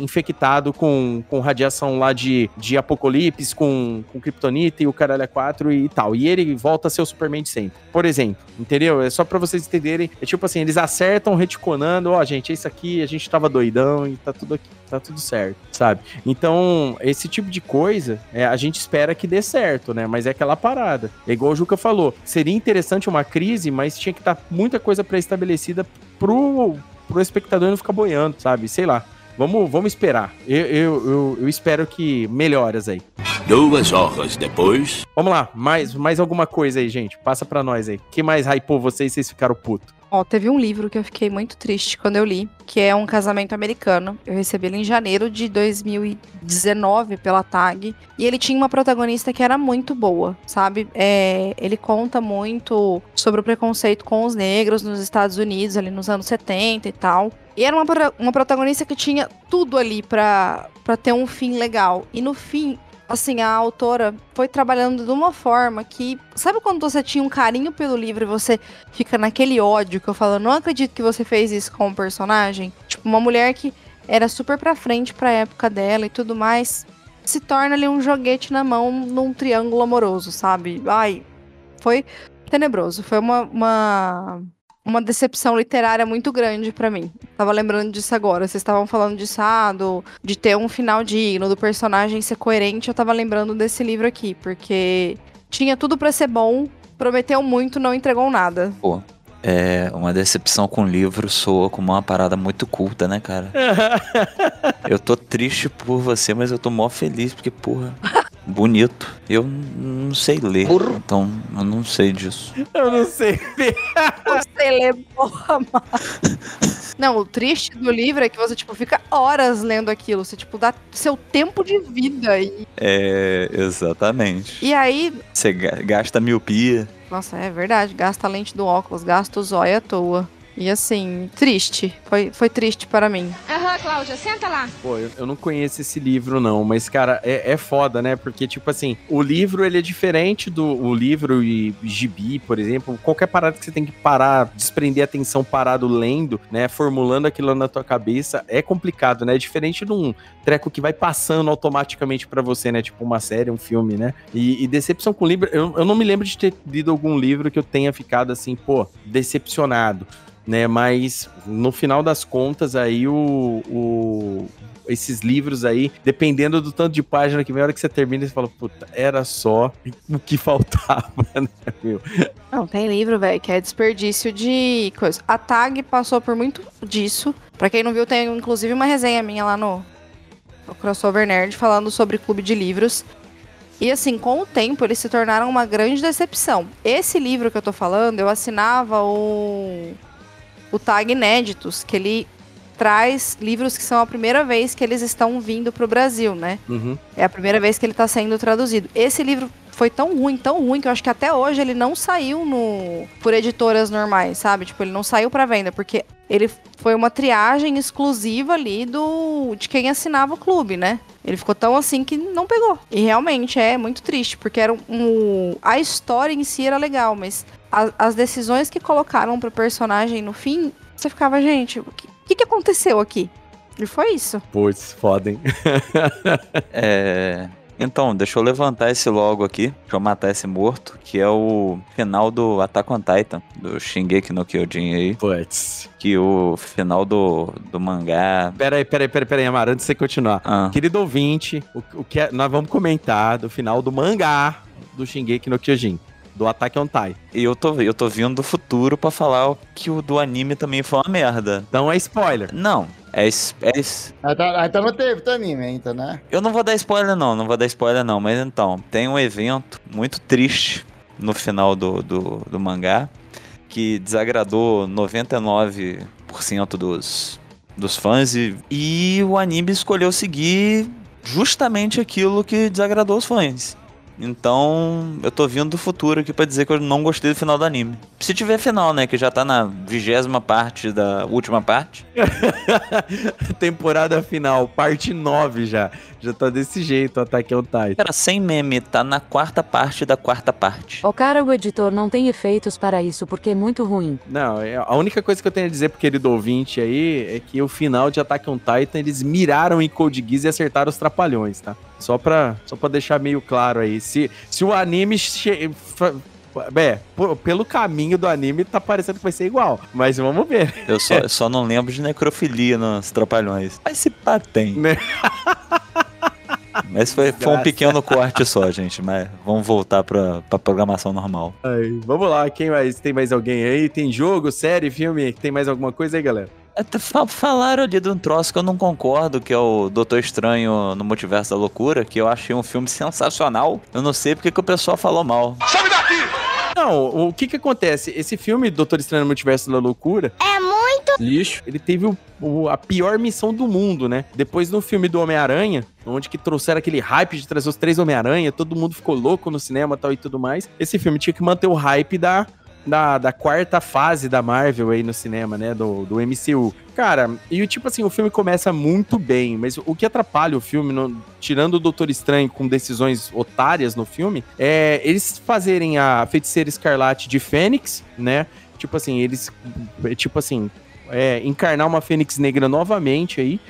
infectado com, com radiação lá de, de apocalipse, com, com kryptonita e o caralho é 4 e tal. E ele volta a ser o Superman de sempre. Por exemplo, entendeu? É só pra vocês entenderem. É tipo assim, eles acertam reticonando, ó, gente, isso aqui a gente tava doidão e tá tudo aqui, tá tudo certo, sabe? Então, esse tipo de coisa, é, a gente espera que dê certo, né? Mas é aquela parada. É igual o Juca falou, seria interessante uma crise, mas tinha que estar muita coisa pré-estabelecida pro, pro espectador não ficar boiando, sabe? Sei lá. Vamos, vamos esperar. Eu, eu, eu, eu espero que melhoras aí. Duas horas depois. Vamos lá, mais, mais alguma coisa aí, gente. Passa pra nós aí. que mais hypou vocês e vocês ficaram puto? Ó, teve um livro que eu fiquei muito triste quando eu li, que é Um Casamento Americano. Eu recebi ele em janeiro de 2019 pela TAG. E ele tinha uma protagonista que era muito boa, sabe? É, ele conta muito sobre o preconceito com os negros nos Estados Unidos, ali nos anos 70 e tal. E era uma, uma protagonista que tinha tudo ali pra, pra ter um fim legal. E no fim, assim, a autora foi trabalhando de uma forma que. Sabe quando você tinha um carinho pelo livro e você fica naquele ódio que eu falo, não acredito que você fez isso com o personagem? Tipo, uma mulher que era super pra frente pra época dela e tudo mais, se torna ali um joguete na mão num triângulo amoroso, sabe? Ai, foi tenebroso. Foi uma. uma... Uma decepção literária muito grande pra mim. Tava lembrando disso agora. Vocês estavam falando disso, ah, do, de ter um final digno, do personagem ser coerente. Eu tava lembrando desse livro aqui, porque tinha tudo pra ser bom, prometeu muito, não entregou nada. Pô, É, uma decepção com livro soa como uma parada muito culta, né, cara? Eu tô triste por você, mas eu tô mó feliz, porque, porra, bonito. Eu não sei ler, então eu não sei disso. Eu não sei. Você lê porra, mano. Não, o triste do livro é que você, tipo, fica horas lendo aquilo. Você, tipo, dá seu tempo de vida. E, É, exatamente. e aí, Você ga- gasta miopia. nossa, é verdade, gasta a lente do óculos, gasta o zóio à toa. E assim, triste. Foi, foi triste para mim. Aham, Cláudia, senta lá. Pô, eu, eu não conheço esse livro, não, mas, cara, é, é foda, né? Porque, tipo assim, o livro ele é diferente do o livro e gibi, por exemplo. Qualquer parada que você tem que parar, desprender a atenção parado lendo, né? Formulando aquilo na tua cabeça, é complicado, né? É diferente de um treco que vai passando automaticamente pra você, né? Tipo uma série, um filme, né? E, e decepção com livro, eu, eu não me lembro de ter lido algum livro que eu tenha ficado assim, pô, decepcionado né? Mas no final das contas, aí o, o- esses livros aí, dependendo do tanto de página que vem, a hora que você termina, você fala, puta, era só o que faltava, né, meu? Não, tem livro, velho, que é desperdício de coisa. A Tag passou por muito disso. Pra quem não viu, tem inclusive uma resenha minha lá no, no Crossover Nerd falando sobre clube de livros. E assim, com o tempo, eles se tornaram uma grande decepção. Esse livro que eu tô falando, eu assinava o, o Tag Inéditos, que ele traz livros que são a primeira vez que eles estão vindo pro Brasil, né? Uhum. É a primeira vez que ele tá sendo traduzido. Esse livro foi tão ruim, tão ruim, que eu acho que até hoje ele não saiu no por editoras normais, sabe? Tipo, ele não saiu pra venda, porque ele foi uma triagem exclusiva ali do de quem assinava o clube, né? Ele ficou tão assim que não pegou. E realmente é muito triste, porque era um, um- a história em si era legal, mas a- as decisões que colocaram pro personagem no fim, você ficava, gente, o que, que que aconteceu aqui? E foi isso. Putz, foda, hein? É. Então, deixa eu levantar esse logo aqui, deixa eu matar esse morto, que é o final do Attack on Titan, do Shingeki no Kyojin aí. Putz. Que o final do, do mangá... Pera aí, pera aí, pera aí, pera aí, Amaro, antes de você continuar. Ah. Querido ouvinte, o, o que é- nós vamos comentar do final do mangá do Shingeki no Kyojin, do Attack on Titan. E eu tô, eu tô vindo do futuro pra falar que o do anime também foi uma merda. Então é spoiler. Não, é, é Ah, tá- Então não teve do anime ainda, né? Eu não vou dar spoiler não, não vou dar spoiler não, mas então, tem um evento muito triste no final do, do, do mangá, que desagradou 99% dos, dos fãs e, e o anime escolheu seguir justamente aquilo que desagradou os fãs. Então, eu tô vindo do futuro aqui pra dizer que eu não gostei do final do anime. Se tiver final, né, que já tá na vigésima parte da última parte. Temporada final, parte 9 já. Já tá desse jeito, Attack on Titan. Cara, sem meme, tá na quarta parte da quarta parte. O cara, o editor não tem efeitos para isso porque é muito ruim. Não, é- a única coisa que eu tenho a dizer pro querido ouvinte aí é que o final de Attack on Titan, eles miraram em Code Geass e acertaram os trapalhões, tá? Só pra, só pra deixar meio claro aí. Se, se o anime... Che... É, pelo caminho do anime tá parecendo que vai ser igual, mas vamos ver. Eu só, eu só não lembro de necrofilia nos trapalhões. Mas se pá, tem. Mas foi, foi um pequeno corte só, gente. Mas vamos voltar pra, pra programação normal. Aí, vamos lá, quem mais? Tem mais alguém aí? Tem jogo, série, filme? Tem mais alguma coisa aí, galera? Falaram ali de um troço que eu não concordo, que é o Doutor Estranho no Multiverso da Loucura, que eu achei um filme sensacional. Eu não sei porque que o pessoal falou mal. Não, o que que acontece? Esse filme, Doutor Estranho no Multiverso da Loucura... É muito Lixo. Ele teve o- o- a pior missão do mundo, né? Depois no filme do Homem-Aranha, onde que trouxeram aquele hype de trazer os três Homem-Aranha, todo mundo ficou louco no cinema tal e tudo mais. Esse filme tinha que manter o hype da, da, da quarta fase da Marvel aí no cinema, né? Do, do MCU. Cara, e tipo assim, o filme começa muito bem, mas o que atrapalha o filme, no- tirando o Doutor Estranho com decisões otárias no filme, é eles fazerem a Feiticeira Escarlate de Fênix, né? Tipo assim, eles. é, Tipo assim, é, encarnar uma Fênix Negra novamente aí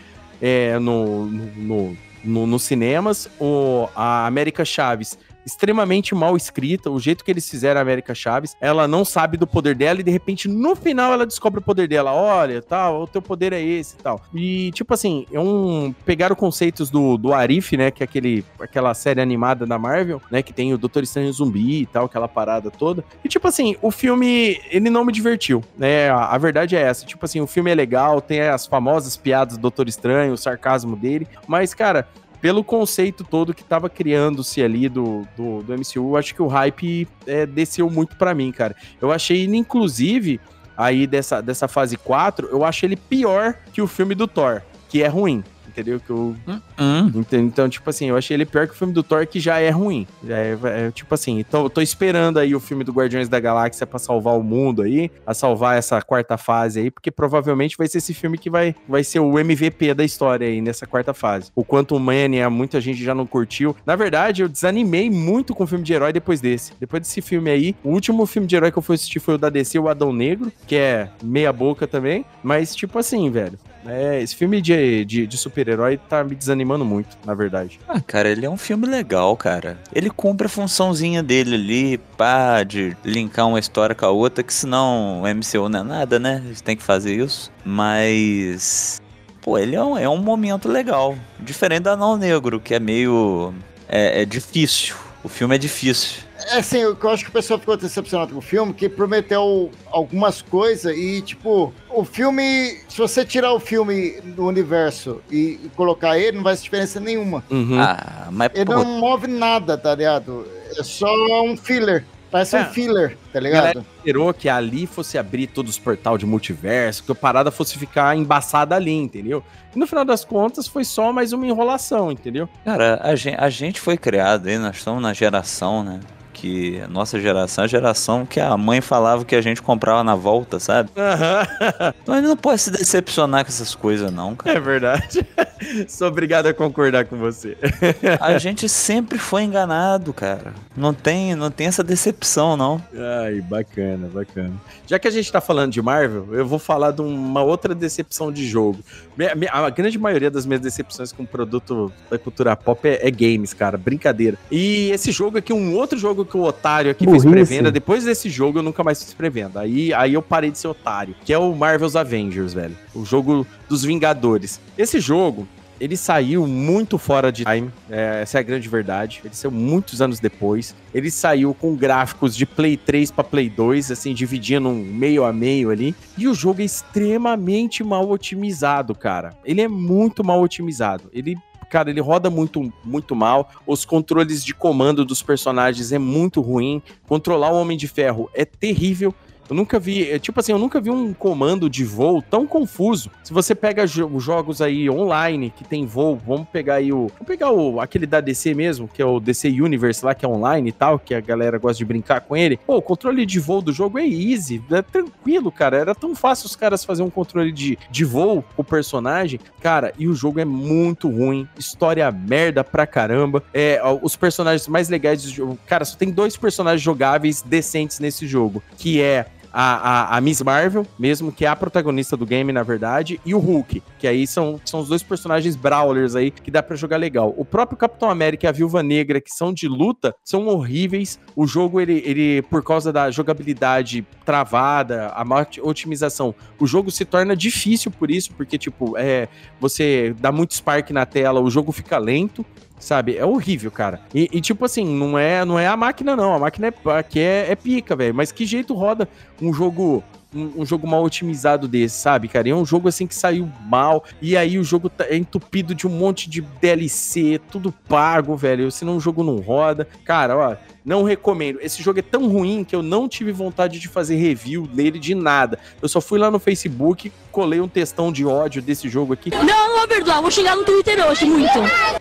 é, no, no, no, no- nos cinemas. O, a América Chaves extremamente mal escrita, o jeito que eles fizeram a América Chaves. Ela não sabe do poder dela e de repente no final ela descobre o poder dela. Olha, tal, o teu poder é esse e tal. E tipo assim, é um pegaram conceitos do, do Arif, né, que é aquele aquela série animada da Marvel, né, que tem o Doutor Estranho zumbi e tal, aquela parada toda. E tipo assim, o filme ele não me divertiu, né? A, a verdade é essa. Tipo assim, o filme é legal, tem as famosas piadas do Doutor Estranho, o sarcasmo dele, mas cara, pelo conceito todo que tava criando-se ali do, do, do, MCU, acho que o hype é, desceu muito para mim, cara. Eu achei inclusive, aí dessa, dessa fase 4, eu acho ele pior que o filme do Thor, que é ruim entendeu? Que eu. Então, então, tipo assim, eu achei ele pior que o filme do Thor, que já é ruim. Já é, é, tipo assim, tô, tô esperando aí o filme do Guardiões da Galáxia pra salvar o mundo aí, a salvar essa quarta fase aí, porque provavelmente vai ser esse filme que vai, vai ser o MVP da história aí nessa quarta fase. O quanto Mania, muita gente já não curtiu. Na verdade, eu desanimei muito com o filme de herói depois desse. Depois desse filme aí, o último filme de herói que eu fui assistir foi o da DC, o Adão Negro, que é meia boca também. Mas, tipo assim, velho. É, esse filme de, de, de super-herói tá me desanimando muito, na verdade. Ah, cara, ele é um filme legal, cara. Ele cumpre a funçãozinha dele ali, pá, de linkar uma história com a outra, que senão o MCU não é nada, né? Eles têm que fazer isso. Mas. Pô, ele é um, é um momento legal. Diferente da Não Negro, que é meio. É, é difícil. O filme é difícil. É assim, eu acho que o pessoal ficou decepcionado com o filme, que prometeu algumas coisas e, tipo, o filme, se você tirar o filme do universo e, e colocar ele, não vai fazer diferença nenhuma. Uhum. Ah, mas ele pô... não move nada, tá ligado? É só um filler. Parece é. um filler, tá ligado? esperou que ali fosse abrir todos os portal de multiverso, que a parada fosse ficar embaçada ali, entendeu? E no final das contas foi só mais uma enrolação, entendeu? Cara, a gente, a gente foi criado aí, nós estamos na geração, né? Que a nossa geração é a geração que a mãe falava que a gente comprava na volta, sabe? Uhum. Então ele não pode se decepcionar com essas coisas, não, cara. É verdade. Sou obrigado a concordar com você. a gente sempre foi enganado, cara. Não tem, não tem essa decepção, não. Ai, bacana, bacana. Já que a gente tá falando de Marvel, eu vou falar de uma outra decepção de jogo. A grande maioria das minhas decepções com produto da cultura pop é, é games, cara. Brincadeira. E esse jogo aqui, um outro jogo que o otário aqui Burrice. fez pré-venda. Depois desse jogo, eu nunca mais fiz pré-venda. Aí, aí eu parei de ser otário. Que é o Marvel's Avengers, velho. O jogo dos Vingadores. Esse jogo, ele saiu muito fora de time, é, essa é a grande verdade. Ele saiu muitos anos depois. Ele saiu com gráficos de Play 3 para Play 2, assim, dividindo um meio a meio ali. E o jogo é extremamente mal otimizado, cara. Ele é muito mal otimizado. Ele cara, ele roda muito, muito mal. Os controles de comando dos personagens é muito ruim. Controlar o Homem de Ferro é terrível. Eu nunca vi, é, tipo assim, eu nunca vi um comando de voo tão confuso. Se você pega jo jogos aí online que tem voo, vamos pegar aí o. Vamos pegar o, aquele da DC mesmo, que é o DC Universe lá, que é online e tal, que a galera gosta de brincar com ele. Pô, o controle de voo do jogo é easy, é tranquilo, cara. Era tão fácil os caras fazerem um controle de, de voo o personagem. Cara, e o jogo é muito ruim. História merda pra caramba. É, os personagens mais legais do jogo. Cara, só tem dois personagens jogáveis decentes nesse jogo, que é a, a, a, Miss Marvel, mesmo, que é a protagonista do game, na verdade, e o Hulk, que aí são, são os dois personagens brawlers aí que dá para jogar legal. O próprio Capitão América e a Viúva Negra, que são de luta, são horríveis. O jogo, ele, ele por causa da jogabilidade travada, a má otimização, o jogo se torna difícil por isso, porque, tipo, é, você dá muito spark na tela, o jogo fica lento sabe? É horrível, cara. E, e, tipo assim, não é, não é a máquina, não. A máquina é, aqui é, é pica, velho. Mas que jeito roda um jogo. Um, um, jogo mal otimizado desse, sabe, cara? E é um jogo assim que saiu mal, e aí o jogo tá, é entupido de um monte de DLC, tudo pago, velho. Senão o jogo não roda. Cara, ó, não recomendo. Esse jogo é tão ruim que eu não tive vontade de fazer review dele de nada. Eu só fui lá no Facebook, colei um textão de ódio desse jogo aqui. Não, não vou perdoar, vou xingar no Twitter hoje, muito.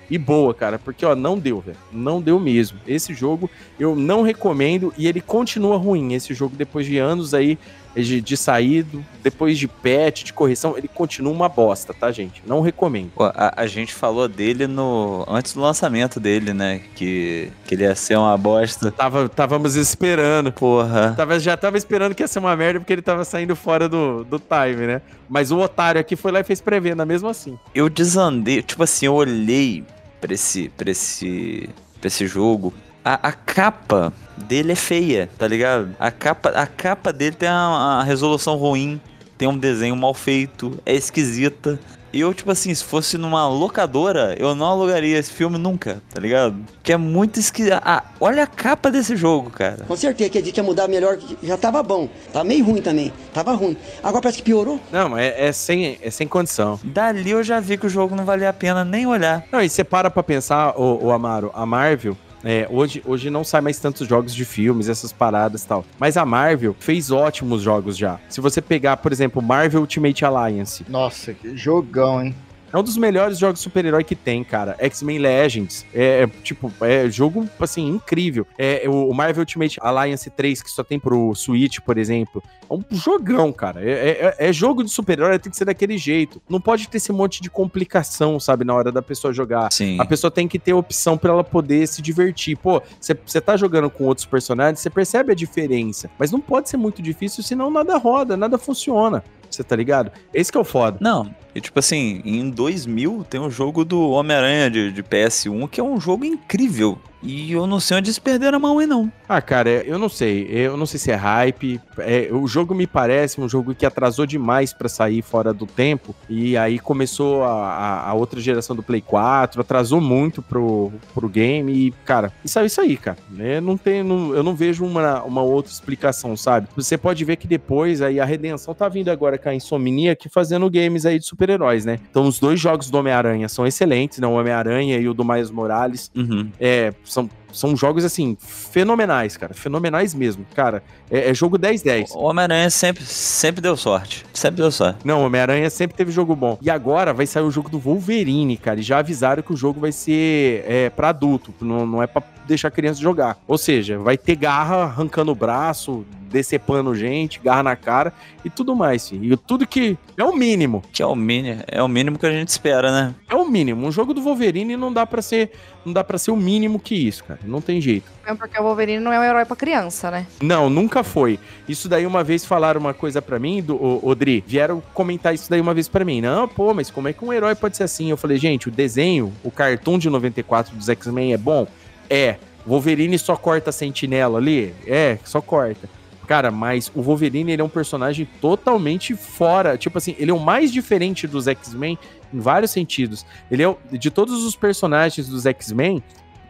E boa, cara, porque ó, não deu, velho. Não deu mesmo. Esse jogo eu não recomendo e ele continua ruim. Esse jogo, depois de anos aí de, de saído, depois de patch, de correção, ele continua uma bosta, tá, gente? Não recomendo. Pô, a, a, gente falou dele no antes do lançamento dele, né? Que, que ele ia ser uma bosta. Tava, távamos esperando. Porra. Tava, já tava esperando que ia ser uma merda porque ele tava saindo fora do, do time, né? Mas o otário aqui foi lá e fez pré-venda mesmo assim. Eu desandei, tipo assim, eu olhei pra esse, pra esse, pra esse jogo a, a capa dele é feia, tá ligado? A capa, a capa dele tem uma, uma resolução ruim, tem um desenho mal feito, é esquisita. E eu, tipo assim, se fosse numa locadora, eu não alugaria esse filme nunca, tá ligado? Que é muito esquisito. Ah, olha a capa desse jogo, cara. Com certeza que a gente ia mudar melhor, já tava bom. Tá meio ruim também. Tava ruim. Agora parece que piorou. Não, mas é, é sem, é sem condição. Dali eu já vi que o jogo não valia a pena nem olhar. Não, e você para pra pensar, o, Amaro, a Marvel, é, hoje, hoje não sai mais tantos jogos de filmes, essas paradas e tal. Mas a Marvel fez ótimos jogos já. Se você pegar, por exemplo, Marvel Ultimate Alliance. Nossa, que jogão, hein? É um dos melhores jogos de super-herói que tem, cara. X-Men Legends. É, é, tipo, é jogo, assim, incrível. É, o Marvel Ultimate Alliance 3, que só tem pro Switch, por exemplo. É um jogão, cara. É, é, é jogo de super-herói, tem que ser daquele jeito. Não pode ter esse monte de complicação, sabe, na hora da pessoa jogar. Sim. A pessoa tem que ter opção para ela poder se divertir. Pô, você tá jogando com outros personagens, você percebe a diferença. Mas não pode ser muito difícil, senão nada roda, nada funciona. Você tá ligado? Esse que é o foda. Não, e tipo assim, em 2000 tem um jogo do Homem-Aranha de, de, PS1 que é um jogo incrível. E eu não sei onde eles perderam a mão aí, não. Ah, cara, eu não sei. Eu não sei se é hype. É, o jogo me parece um jogo que atrasou demais para sair fora do tempo. E aí começou a, a, outra geração do Play 4, atrasou muito pro, pro game. E, cara, isso é isso aí, cara. É, não tem, não, eu não vejo uma, uma outra explicação, sabe? Você pode ver que depois aí a redenção tá vindo agora com a Insomniac fazendo games aí de super-heróis, né? Então os dois jogos do Homem-Aranha são excelentes, né? O Homem-Aranha e o do Miles Morales. Uhum. É, são, são jogos, assim, fenomenais, cara. Fenomenais mesmo. Cara, é, é jogo 10-10. O Homem-Aranha sempre, sempre deu sorte. Sempre deu sorte. Não, o Homem-Aranha sempre teve jogo bom. E agora vai sair o jogo do Wolverine, cara. E já avisaram que o jogo vai ser é, pra adulto. Não, não é pra deixar a criança jogar. Ou seja, vai ter garra arrancando o braço, decepando gente, garra na cara e tudo mais, filho. E tudo que é o mínimo. Que é o mínimo, é o mínimo que a gente espera, né? É o mínimo. Um jogo do Wolverine não dá para ser, não dá para ser o mínimo que isso, cara. Não tem jeito. É porque o Wolverine não é um herói para criança, né? Não, nunca foi. Isso daí uma vez falaram uma coisa para mim do o, Odri, vieram comentar isso daí uma vez para mim. Não, pô, mas como é que um herói pode ser assim? Eu falei, gente, o desenho, o cartoon de 94 dos X-Men é bom? É. Wolverine só corta a sentinela ali? É, só corta. Cara, mas o Wolverine ele é um personagem totalmente fora. Tipo assim, ele é o mais diferente dos X-Men em vários sentidos. Ele é de todos os personagens dos X-Men,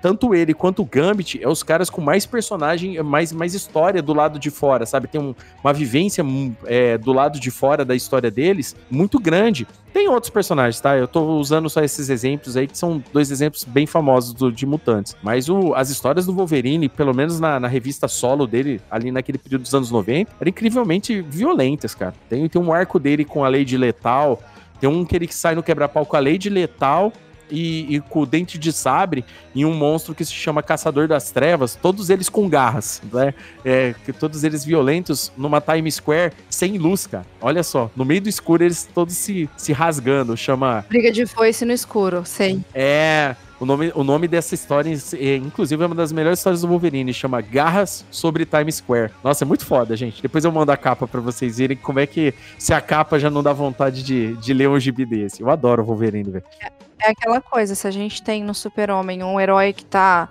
tanto ele quanto o Gambit é os caras com mais personagem, mais, mais história do lado de fora, sabe? Tem um, uma vivência hum, é, do lado de fora da história deles muito grande. Tem outros personagens, tá? Eu tô usando só esses exemplos aí, que são dois exemplos bem famosos do, de mutantes. Mas o, as histórias do Wolverine, pelo menos na, na, revista solo dele, ali naquele período dos anos 90, eram incrivelmente violentas, cara. Tem, tem um arco dele com a Lady Letal, tem um que ele sai no quebra-pau com a Lady Letal e, e, com o dente de sabre e um monstro que se chama Caçador das Trevas, todos eles com garras, né? É, que todos eles violentos numa Times Square sem luz, cara. Olha só, no meio do escuro eles todos se, se rasgando, chama. Briga de foice no escuro, sei. É. O nome, o nome dessa história, é, inclusive, é uma das melhores histórias do Wolverine. Chama Garras sobre Times Square. Nossa, é muito foda, gente. Depois eu mando a capa para vocês verem como é que se a capa já não dá vontade de, de ler um gibi desse. Eu adoro o Wolverine, velho. É, é aquela coisa, se a gente tem no Super-Homem um herói que tá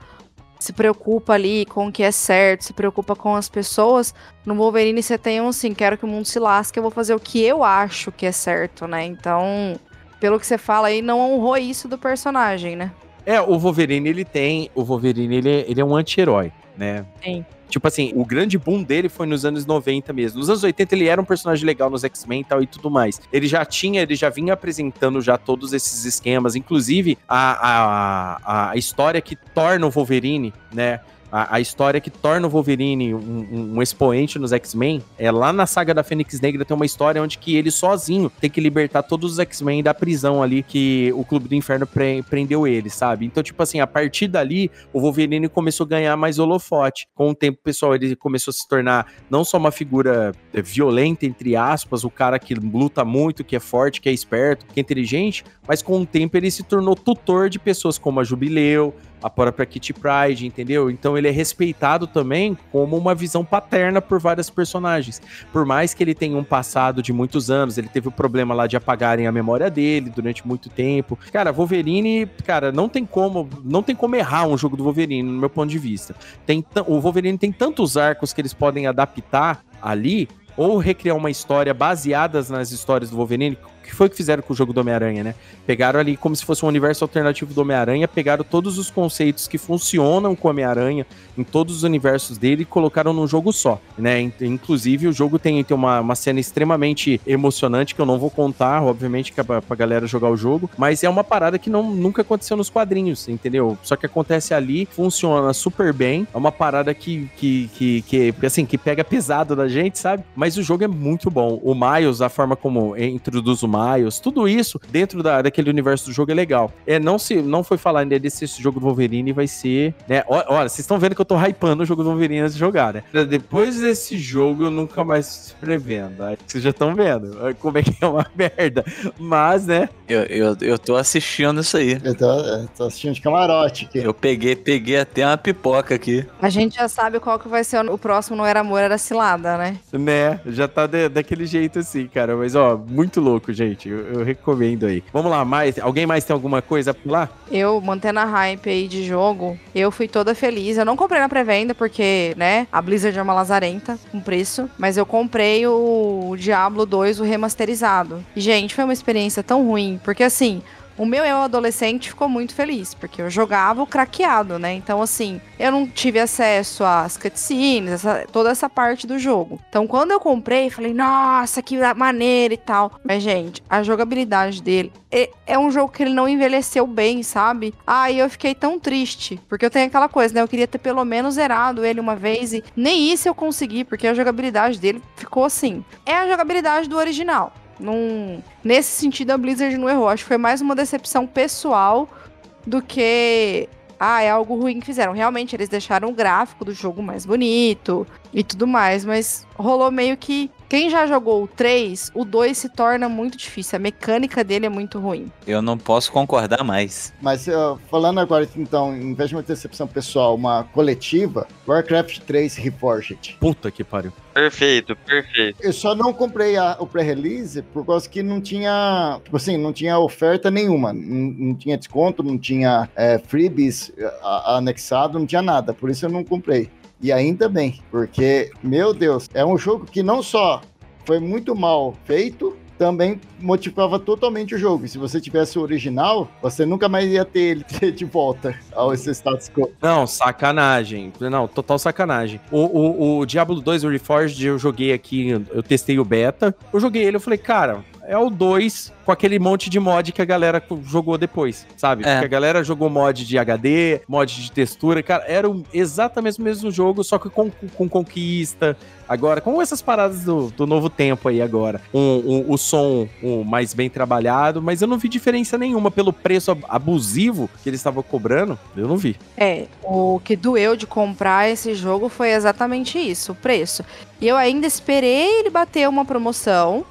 se preocupa ali com o que é certo, se preocupa com as pessoas. No Wolverine você tem um assim, quero que o mundo se lasque, eu vou fazer o que eu acho que é certo, né? Então, pelo que você fala aí, não honrou isso do personagem, né? É, o Wolverine, ele tem. O Wolverine, ele, é, ele é um anti-herói, né? Sim. Tipo assim, o grande boom dele foi nos anos 90 mesmo. Nos anos 80 ele era um personagem legal nos X-Men e tal e tudo mais. Ele já tinha, ele já vinha apresentando já todos esses esquemas, inclusive a, a, a história que torna o Wolverine, né? A, a, história que torna o Wolverine um, um, expoente nos X-Men é lá na saga da Fênix Negra tem uma história onde que ele sozinho tem que libertar todos os X-Men da prisão ali que o Clube do Inferno pre prendeu ele, sabe? Então, tipo assim, a partir dali, o Wolverine começou a ganhar mais holofote. Com o tempo, pessoal, ele começou a se tornar não só uma figura é, violenta, entre aspas, o cara que luta muito, que é forte, que é esperto, que é inteligente, mas com o tempo ele se tornou tutor de pessoas como a Jubileu, a própria Kitty Pride, entendeu? Então ele é respeitado também como uma visão paterna por várias personagens. Por mais que ele tenha um passado de muitos anos, ele teve o problema lá de apagarem a memória dele durante muito tempo. Cara, Wolverine, cara, não tem como, não tem como errar um jogo do Wolverine, no meu ponto de vista. Tem o Wolverine tem tantos arcos que eles podem adaptar ali ou recriar uma história baseadas nas histórias do Wolverine, que foi que fizeram com o jogo do Homem-Aranha, né? Pegaram ali como se fosse um universo alternativo do Homem-Aranha, pegaram todos os conceitos que funcionam com o Homem-Aranha em todos os universos dele e colocaram num jogo só, né? In- Inclusive, o jogo tem, tem uma, uma cena extremamente emocionante que eu não vou contar, obviamente, que é pra, pra galera jogar o jogo, mas é uma parada que não, nunca aconteceu nos quadrinhos, entendeu? Só que acontece ali, funciona super bem, é uma parada que, que, que, que assim, que pega pesado da gente, sabe? Mas o jogo é muito bom. O Miles, a forma como introduz o Miles, tudo isso dentro da, daquele universo do jogo é legal. É, não se não foi falar ainda desse esse jogo do Wolverine vai ser, né? Ó- Olha, vocês estão vendo que eu tô hypando o jogo do Wolverine antes de jogar, né? Depois desse jogo eu nunca mais prevendo. Aí vocês já estão vendo como é que é uma merda. Mas, né? Eu, eu, eu tô assistindo isso aí. Eu tô, eu tô assistindo de camarote aqui. Eu peguei, peguei até uma pipoca aqui. A gente já sabe qual que vai ser o o próximo, não era amor, era cilada, né? Né, já tá de- daquele jeito assim, cara. Mas, ó, muito louco, gente. Eu, eu recomendo aí. Vamos lá, mais. Alguém mais tem alguma coisa pra falar? Eu, mantendo a hype aí de jogo, eu fui toda feliz. Eu não comprei na pré-venda, porque, né, a Blizzard é uma lazarenta com preço. Mas eu comprei o Diablo 2, o remasterizado. Gente, foi uma experiência tão ruim, porque assim. O meu eu adolescente ficou muito feliz, porque eu jogava o craqueado, né? Então, assim, eu não tive acesso às cutscenes, essa- toda essa parte do jogo. Então, quando eu comprei, falei, nossa, que maneiro e tal. Mas, gente, a jogabilidade dele é, é um jogo que ele não envelheceu bem, sabe? Aí eu fiquei tão triste, porque eu tenho aquela coisa, né? Eu queria ter pelo menos zerado ele uma vez e nem isso eu consegui, porque a jogabilidade dele ficou assim. É a jogabilidade do original. Num... Nesse sentido, a Blizzard não errou. Acho que foi mais uma decepção pessoal do que. Ah, é algo ruim que fizeram. Realmente, eles deixaram o gráfico do jogo mais bonito e tudo mais, mas rolou meio que. Quem já jogou o 3, o 2 se torna muito difícil. A mecânica dele é muito ruim. Eu não posso concordar mais. Mas ó, falando agora, então, em vez de uma decepção pessoal, uma coletiva, Warcraft 3 Reforged. Puta que pariu. Perfeito, perfeito. Eu só não comprei a- o pré-release por causa que não tinha, tipo assim, não tinha oferta nenhuma. Não, não tinha desconto, não tinha é, freebies a- a- anexado, não tinha nada. Por isso eu não comprei. E ainda bem, porque, meu Deus, é um jogo que não só foi muito mal feito, também motivava totalmente o jogo. Se você tivesse o original, você nunca mais ia ter ele de volta ao esse status quo. Não, sacanagem. Não, total sacanagem. O, o, o Diablo 2 o Reforged eu joguei aqui, eu testei o beta. Eu joguei ele, eu falei, cara, é o 2 com aquele monte de mod que a galera jogou depois, sabe? É. Porque a galera jogou mod de HD, mod de textura, cara, era o- exatamente o mesmo jogo, só que com, com conquista. Agora, com essas paradas do, do novo tempo aí agora. Um, um- o som um, mais bem trabalhado, mas eu não vi diferença nenhuma pelo preço ab- abusivo que eles estavam cobrando. Eu não vi. É, o que doeu de comprar esse jogo foi exatamente isso, o preço. E eu ainda esperei ele bater uma promoção.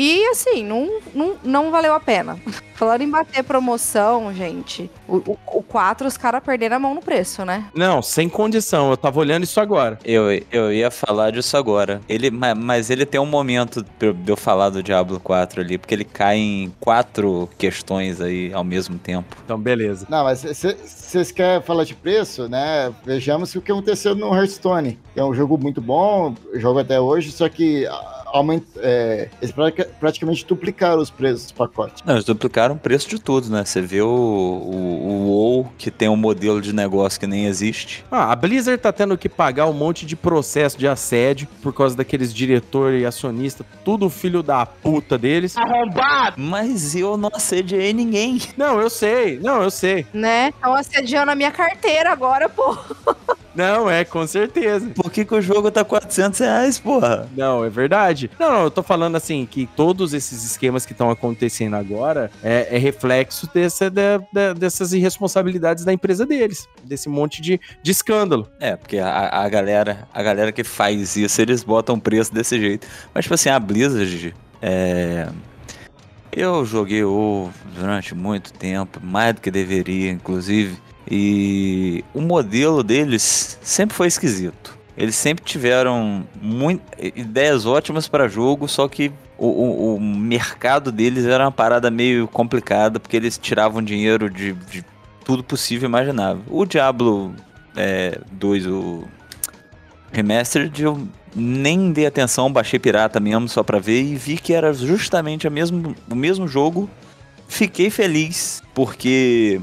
E assim, não, não, não valeu a pena. Falando em bater promoção, gente, o, o, o 4 os caras perderam a mão no preço, né? Não, sem condição. Eu tava olhando isso agora. Eu, eu ia falar disso agora. Ele, ma- mas ele tem um momento de eu- falar do Diablo 4 ali, porque ele cai em quatro questões aí ao mesmo tempo. Então, beleza. Não, mas vocês querem falar de preço, né? Vejamos o que aconteceu no Hearthstone. É um jogo muito bom, jogo até hoje, só que aumenta, é, eles pratica- praticamente duplicaram os preços dos pacotes. Não, eles duplicaram o preço de tudo, né? Você vê o, o, o WoW, que tem um modelo de negócio que nem existe. Ah, a Blizzard tá tendo que pagar um monte de processo de assédio por causa daqueles diretor e acionista, tudo filho da puta deles. Arrombado! Mas eu não assediei ninguém. Não, eu sei. Não, eu sei. Né? Estão assediando a minha carteira agora, pô. Não, é, com certeza. Por que, que o jogo tá 400 reais, porra? Não, é verdade. Não, não, eu tô falando assim, que todos esses esquemas que estão acontecendo agora é, é reflexo dessa, da- da- dessas irresponsabilidades da empresa deles. Desse monte de, de escândalo. É, porque a, a galera, a galera que faz isso, eles botam preço desse jeito. Mas, tipo assim, a Blizzard, é... Eu joguei o durante muito tempo, mais do que deveria, inclusive. E o modelo deles sempre foi esquisito. Eles sempre tiveram muito, ideias ótimas para jogo, só que o, o- o mercado deles era uma parada meio complicada, porque eles tiravam dinheiro de, de tudo possível e imaginável. O Diablo é, 2, o Remastered, eu nem dei atenção, baixei pirata mesmo só pra ver e vi que era justamente a mesmo, o mesmo jogo. Fiquei feliz, porque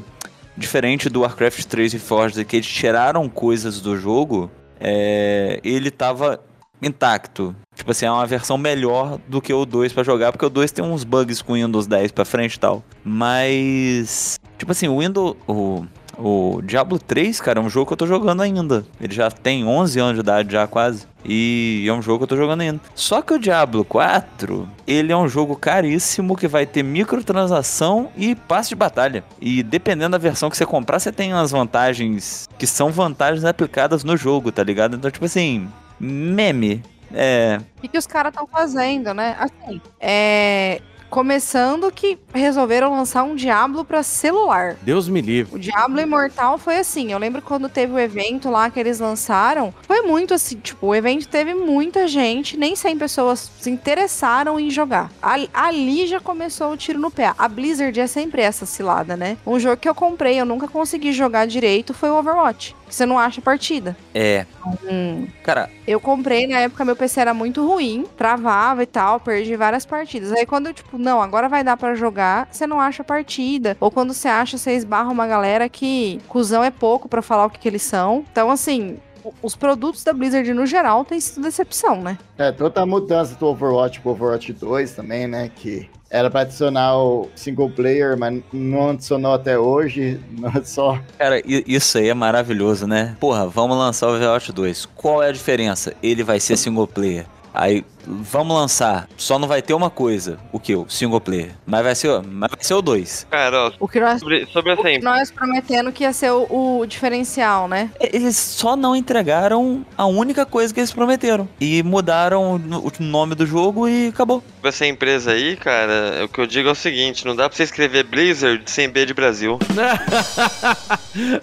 diferente do Warcraft 3 e Forge, que eles tiraram coisas do jogo, é, ele tava intacto. Tipo assim, é uma versão melhor do que o 2 pra jogar, porque o 2 tem uns bugs com o Windows 10 pra frente e tal. Mas, tipo assim, o Windows. O, o Diablo 3, cara, é um jogo que eu tô jogando ainda. Ele já tem 11 anos de idade, já quase. E é um jogo que eu tô jogando ainda. Só que o Diablo 4, ele é um jogo caríssimo que vai ter microtransação e passe de batalha. E dependendo da versão que você comprar, você tem umas vantagens que são vantagens aplicadas no jogo, tá ligado? Então, tipo assim, meme. É. O que, que os caras estão fazendo, né? Assim, é. Começando que resolveram lançar um Diablo pra celular. Deus me livre. O Diablo Imortal foi assim. Eu lembro quando teve o evento lá que eles lançaram. Foi muito assim. Tipo, o evento teve muita gente. Nem 100 pessoas se interessaram em jogar. Ali, ali já começou o tiro no pé. A Blizzard é sempre essa cilada, né? Um jogo que eu comprei, eu nunca consegui jogar direito, foi o Overwatch. Que você não acha partida. É. Hum. Cara, Eu comprei, na época meu PC era muito ruim, travava e tal, perdi várias partidas. Aí quando eu, tipo, não, agora vai dar pra jogar, você não acha partida. Ou quando você acha, você esbarra uma galera que cuzão é pouco pra falar o que, que eles são. Então, assim, os produtos da Blizzard no geral têm sido decepção, né? É, toda a mudança do Overwatch pro Overwatch 2 também, né? Que era pra adicionar o single player, mas não adicionou até hoje. Não é só. Cara, isso aí é maravilhoso, né? Porra, vamos lançar o Overwatch 2. Qual é a diferença? Ele vai ser single player. Aí, vamos lançar. Só não vai ter uma coisa. O que? O single player. Mas vai ser, mas vai ser o 2. Cara, ó, O que nós, sobre, sobre o que assim, nós prometendo que ia ser o, o diferencial, né? Eles só não entregaram a única coisa que eles prometeram. E mudaram o nome do jogo e acabou. sobre essa empresa aí, cara, o que eu digo é o seguinte, não dá pra você escrever Blizzard sem B de Brasil.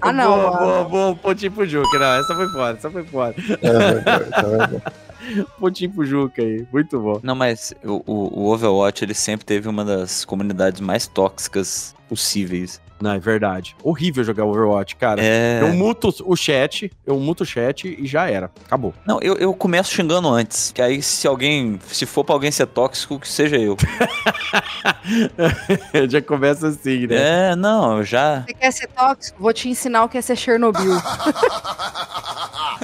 Ah, não, Boa, ah. boa, boa. Pontinho pro Juca. Não, essa foi foda, essa foi foda. Pontinho pro Juca aí. Muito bom. Não, mas o, o- Overwatch, ele sempre teve uma das comunidades mais tóxicas possíveis. Não, é verdade. Horrível jogar Overwatch, cara. É. Eu muto o chat, eu muto o chat e já era. Acabou. Não, eu, eu começo xingando antes. Que aí, se alguém. Se for pra alguém ser tóxico, que seja eu. já começa assim, né? É, não, eu já. Você quer ser tóxico? Vou te ensinar o que é ser Chernobyl.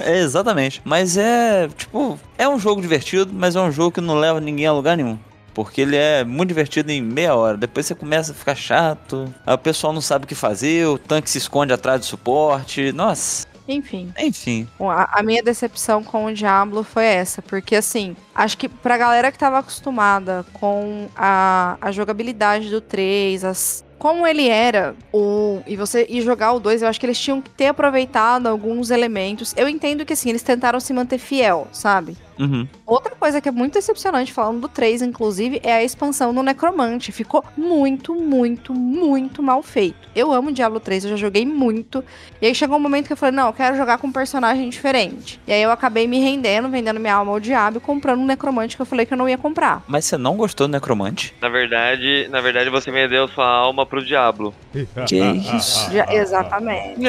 É, exatamente. Mas é, tipo, é um jogo divertido, mas é um jogo que não leva ninguém a lugar nenhum. Porque ele é muito divertido em meia hora. Depois você começa a ficar chato. Aí o pessoal não sabe o que fazer. O tanque se esconde atrás do suporte. Nossa. Enfim. Enfim. A, a minha decepção com o Diablo foi essa, porque assim, acho que pra galera que tava acostumada com a, a jogabilidade do 3, as, como ele era, o, e você ir jogar o 2, eu acho que eles tinham que ter aproveitado alguns elementos. Eu entendo que assim, eles tentaram se manter fiel, sabe? Uhum. Outra coisa que é muito decepcionante, falando do 3, inclusive, é a expansão do Necromante. Ficou muito, muito, muito mal feito. Eu amo Diablo 3, eu já joguei muito. E aí chegou um momento que eu falei, não, eu quero jogar com um personagem diferente. E aí eu acabei me rendendo, vendendo minha alma ao diabo e comprando um Necromante que eu falei que eu não ia comprar. Mas você não gostou do Necromante? Na verdade, na verdade você vendeu sua alma pro diabo. Que isso? Já- exatamente.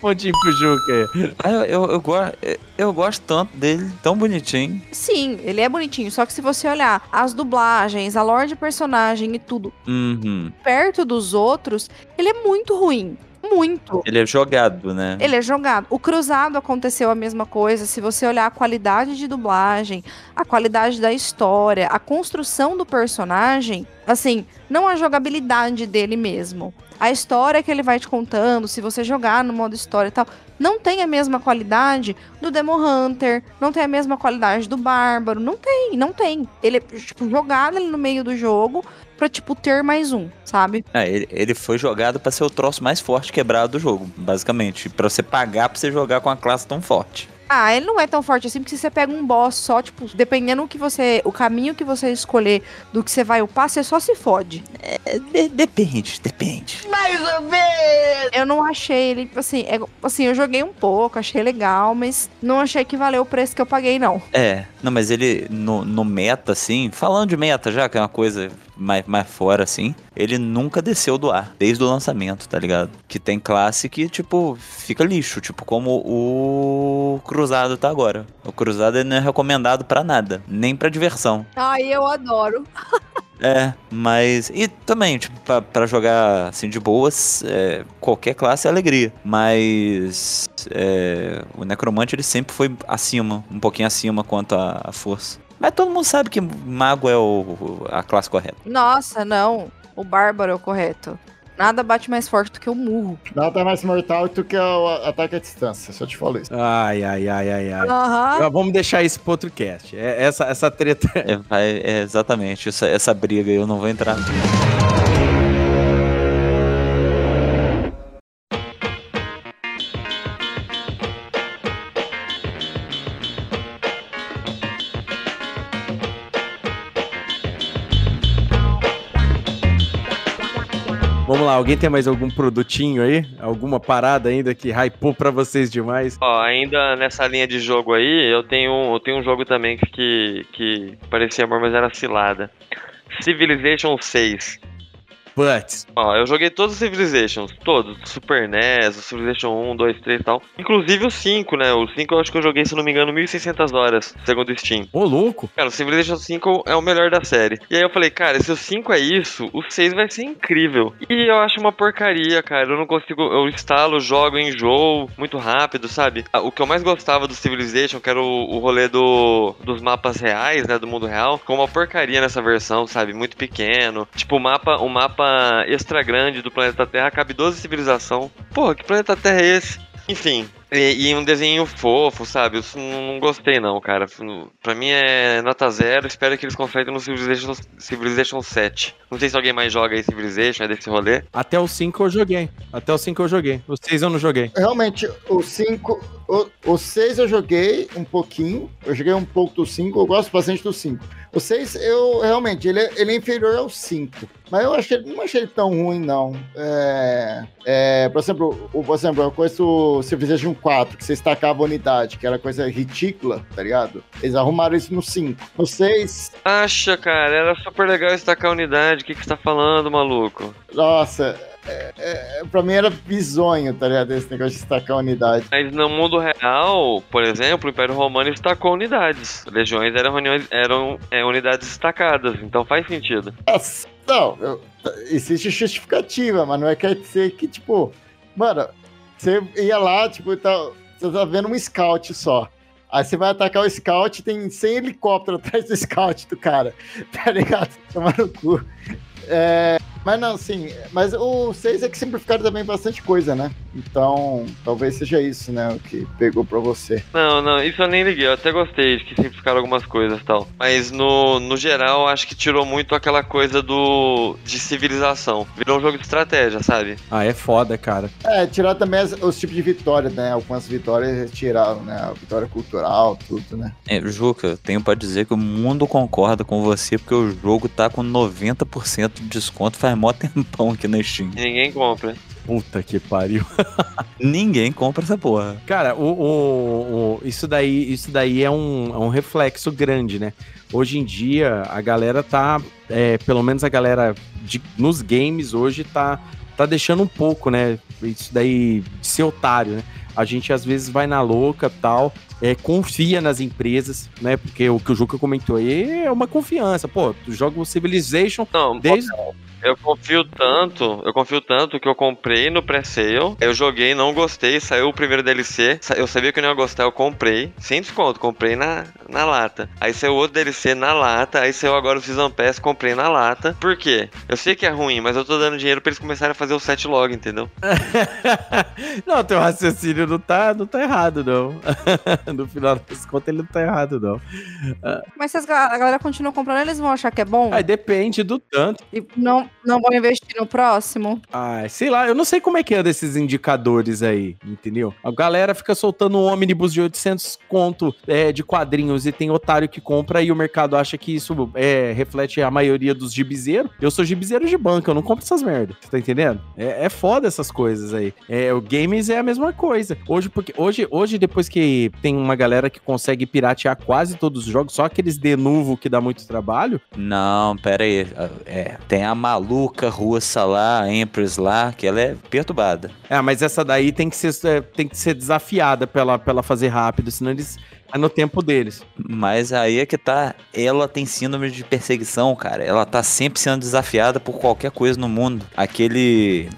Pontinho pro Juca. Ah, eu, eu, eu, eu gosto tanto dele, tão bonitinho. Sim, ele é bonitinho. Só que se você olhar as dublagens, a lore de personagem e tudo Uhum. perto dos outros, ele é muito ruim. Muito. Ele é jogado, né? Ele é jogado. O Cruzado aconteceu a mesma coisa. Se você olhar a qualidade de dublagem, a qualidade da história, a construção do personagem, assim, não a jogabilidade dele mesmo. A história que ele vai te contando, se você jogar no modo história e tal, não tem a mesma qualidade do Demon Hunter, não tem a mesma qualidade do Bárbaro, não tem, não tem. Ele é, tipo, jogado ali no meio do jogo pra, tipo, ter mais um, sabe? Ah, ele, ele foi jogado pra ser o troço mais forte quebrado do jogo, basicamente. Pra você pagar pra você jogar com uma classe tão forte. Ah, ele não é tão forte assim, porque se você pega um boss só, tipo, dependendo do que você. O caminho que você escolher do que você vai upar, você só se fode. É, de- depende, depende. Mais ou menos! Eu não achei ele, assim, é- assim, eu joguei um pouco, achei legal, mas não achei que valeu o preço que eu paguei, não. É, não, mas ele no, no meta, assim, falando de meta já, que é uma coisa mais, mais fora, assim, ele nunca desceu do ar, desde o lançamento, tá ligado? Que tem classe que, tipo, fica lixo, tipo, como o Cruzado tá agora. O Cruzado não é recomendado pra nada, nem pra diversão. Ai, eu adoro. É, mas. E também, tipo, pra, pra jogar assim de boas, é, qualquer classe é alegria. Mas. é, o Necromante ele sempre foi acima, um pouquinho acima quanto à força. Mas todo mundo sabe que Mago é o, a classe correta. Nossa, não. O Bárbaro é o correto. Nada bate mais forte do que o murro. Nada mais mortal do que o ataque à distância, só te falo isso. Ai, ai, ai, ai, ai. Ah, Vamos deixar isso pro outro cast. É, essa, essa treta. É, é exatamente, essa, essa briga aí eu não vou entrar. Vamos lá, alguém tem mais algum produtinho aí? Alguma parada ainda que hypou pra vocês demais? Ó, ainda nessa linha de jogo aí, eu tenho, eu tenho um jogo também que, que parecia amor, mas era cilada. Civilization 6. But. Ó, eu joguei todos os Civilizations, todos. Super NES, o Civilization 1, 2, 3 e tal. Inclusive o 5, né? O 5 eu acho que eu joguei, se não me engano, 1.600 horas, segundo o Steam. Ô, louco. Cara, o Civilization 5 é o melhor da série. E aí eu falei, cara, se o 5 é isso, o 6 vai ser incrível. E eu acho uma porcaria, cara. Eu não consigo. Eu instalo, jogo, enjoo muito rápido, sabe? Ah, O que eu mais gostava do Civilization, que era o, o rolê do, dos mapas reais, né? Do mundo real, ficou uma porcaria nessa versão, sabe? Muito pequeno. Tipo, o mapa, o mapa extra grande do planeta Terra cabe 12 civilização. Porra, que planeta Terra é esse? Enfim. E, e um desenho fofo, sabe? Eu não, não gostei não, cara. Pra mim é nota zero. Espero que eles consertem no Civilization, Civilization 7. Não sei se alguém mais joga aí Civilization, é desse rolê. Até o 5 eu joguei. Até o 5 eu joguei. O 6 eu não joguei. Realmente, o 5. O, o 6 eu joguei um pouquinho. Eu joguei um pouco do 5. Eu gosto bastante do 5. O 6, eu realmente, ele é, ele é inferior ao 5. Mas eu achei, não achei ele tão ruim, não. É, é, por exemplo, o, por exemplo, eu conheço o Civilization 4, que você estacava a unidade, que era coisa ridícula, tá ligado? Eles arrumaram isso no 5. No 6, Acha, cara, era super legal destacar a unidade. O que, que você tá falando, maluco? nossa, é, é, pra mim era bizonho, tá ligado? Esse negócio de destacar a unidade. Mas no mundo real, por exemplo, o Império Romano destacou unidades. Legiões eram, reuniões, eram é, unidades destacadas, então faz sentido. Não, eu- existe justificativa, mas não é quer dizer que, tipo, mano, você ia lá, tipo, tá, você tá vendo um scout só. Aí você vai atacar o scout, tem 100 helicópteros atrás do scout do cara, tá ligado? Tomar no cu. É, mas não, sim, mas o 6 é que simplificaram também bastante coisa, né? Então, talvez seja isso, né, o que pegou pra você. Não, não, isso eu nem liguei. Eu até gostei de que simplificaram algumas coisas e tal. Mas no, no geral, acho que tirou muito aquela coisa do de civilização. Virou um jogo de estratégia, sabe? Ah, é foda, cara. É, tirar também as- os tipos de vitória, né? Algumas vitórias tiraram, né? A vitória cultural, tudo, né? É, Juca, eu tenho pra dizer que o mundo concorda com você, porque o jogo tá com 90% de desconto faz mó tempão aqui na Steam. Ninguém compra. Puta que pariu. Ninguém compra essa porra. Cara, o, o- o- isso, daí, isso daí é um, é um reflexo grande, né? Hoje em dia, a galera tá. é, pelo menos a galera de- nos games hoje tá, tá deixando um pouco, né? Isso daí de ser otário, né? A gente às vezes vai na louca tal, é, confia nas empresas, né? Porque o que o Juca comentou aí é uma confiança. Pô, tu joga o Civilization Não, desde. Eu confio tanto, eu confio tanto que eu comprei no pré-sale, eu joguei, não gostei, saiu o primeiro DLC, eu sabia que eu não ia gostar, eu comprei, sem desconto, comprei na, na lata. Aí saiu outro DLC na lata, aí saiu agora o Season Pass, comprei na lata. Por quê? Eu sei que é ruim, mas eu tô dando dinheiro pra eles começarem a fazer o set log, entendeu? Não, teu raciocínio não tá, não tá errado, não. no final das contas, ele não tá errado, não. Ah, Mas se a galera continua comprando, eles vão achar que é bom? Aí depende do tanto. E não, não vão investir no próximo? Ah, sei lá, eu não sei como é que anda esses indicadores aí, entendeu? A galera fica soltando um ônibus de 800 conto é, de quadrinhos e tem otário que compra e o mercado acha que isso é, reflete a maioria dos gibizeiros. Eu sou gibizeiro de banca, eu não compro essas merdas, você tá entendendo? É, é foda essas coisas aí. É, o games é a mesma coisa. Hoje, porque hoje, hoje, depois que tem uma galera que consegue piratear quase todos os jogos, só aqueles de novo que dá muito trabalho, Não, pera aí. É, tem a maluca russa lá, a Empress lá, que ela é perturbada. É, mas essa daí tem que ser, é, tem que ser desafiada pra ela, pra ela fazer rápido, senão eles. É no tempo deles. Mas aí é que tá. Ela tem síndrome de perseguição, cara. Ela tá sempre sendo desafiada por qualquer coisa no mundo. Aquele.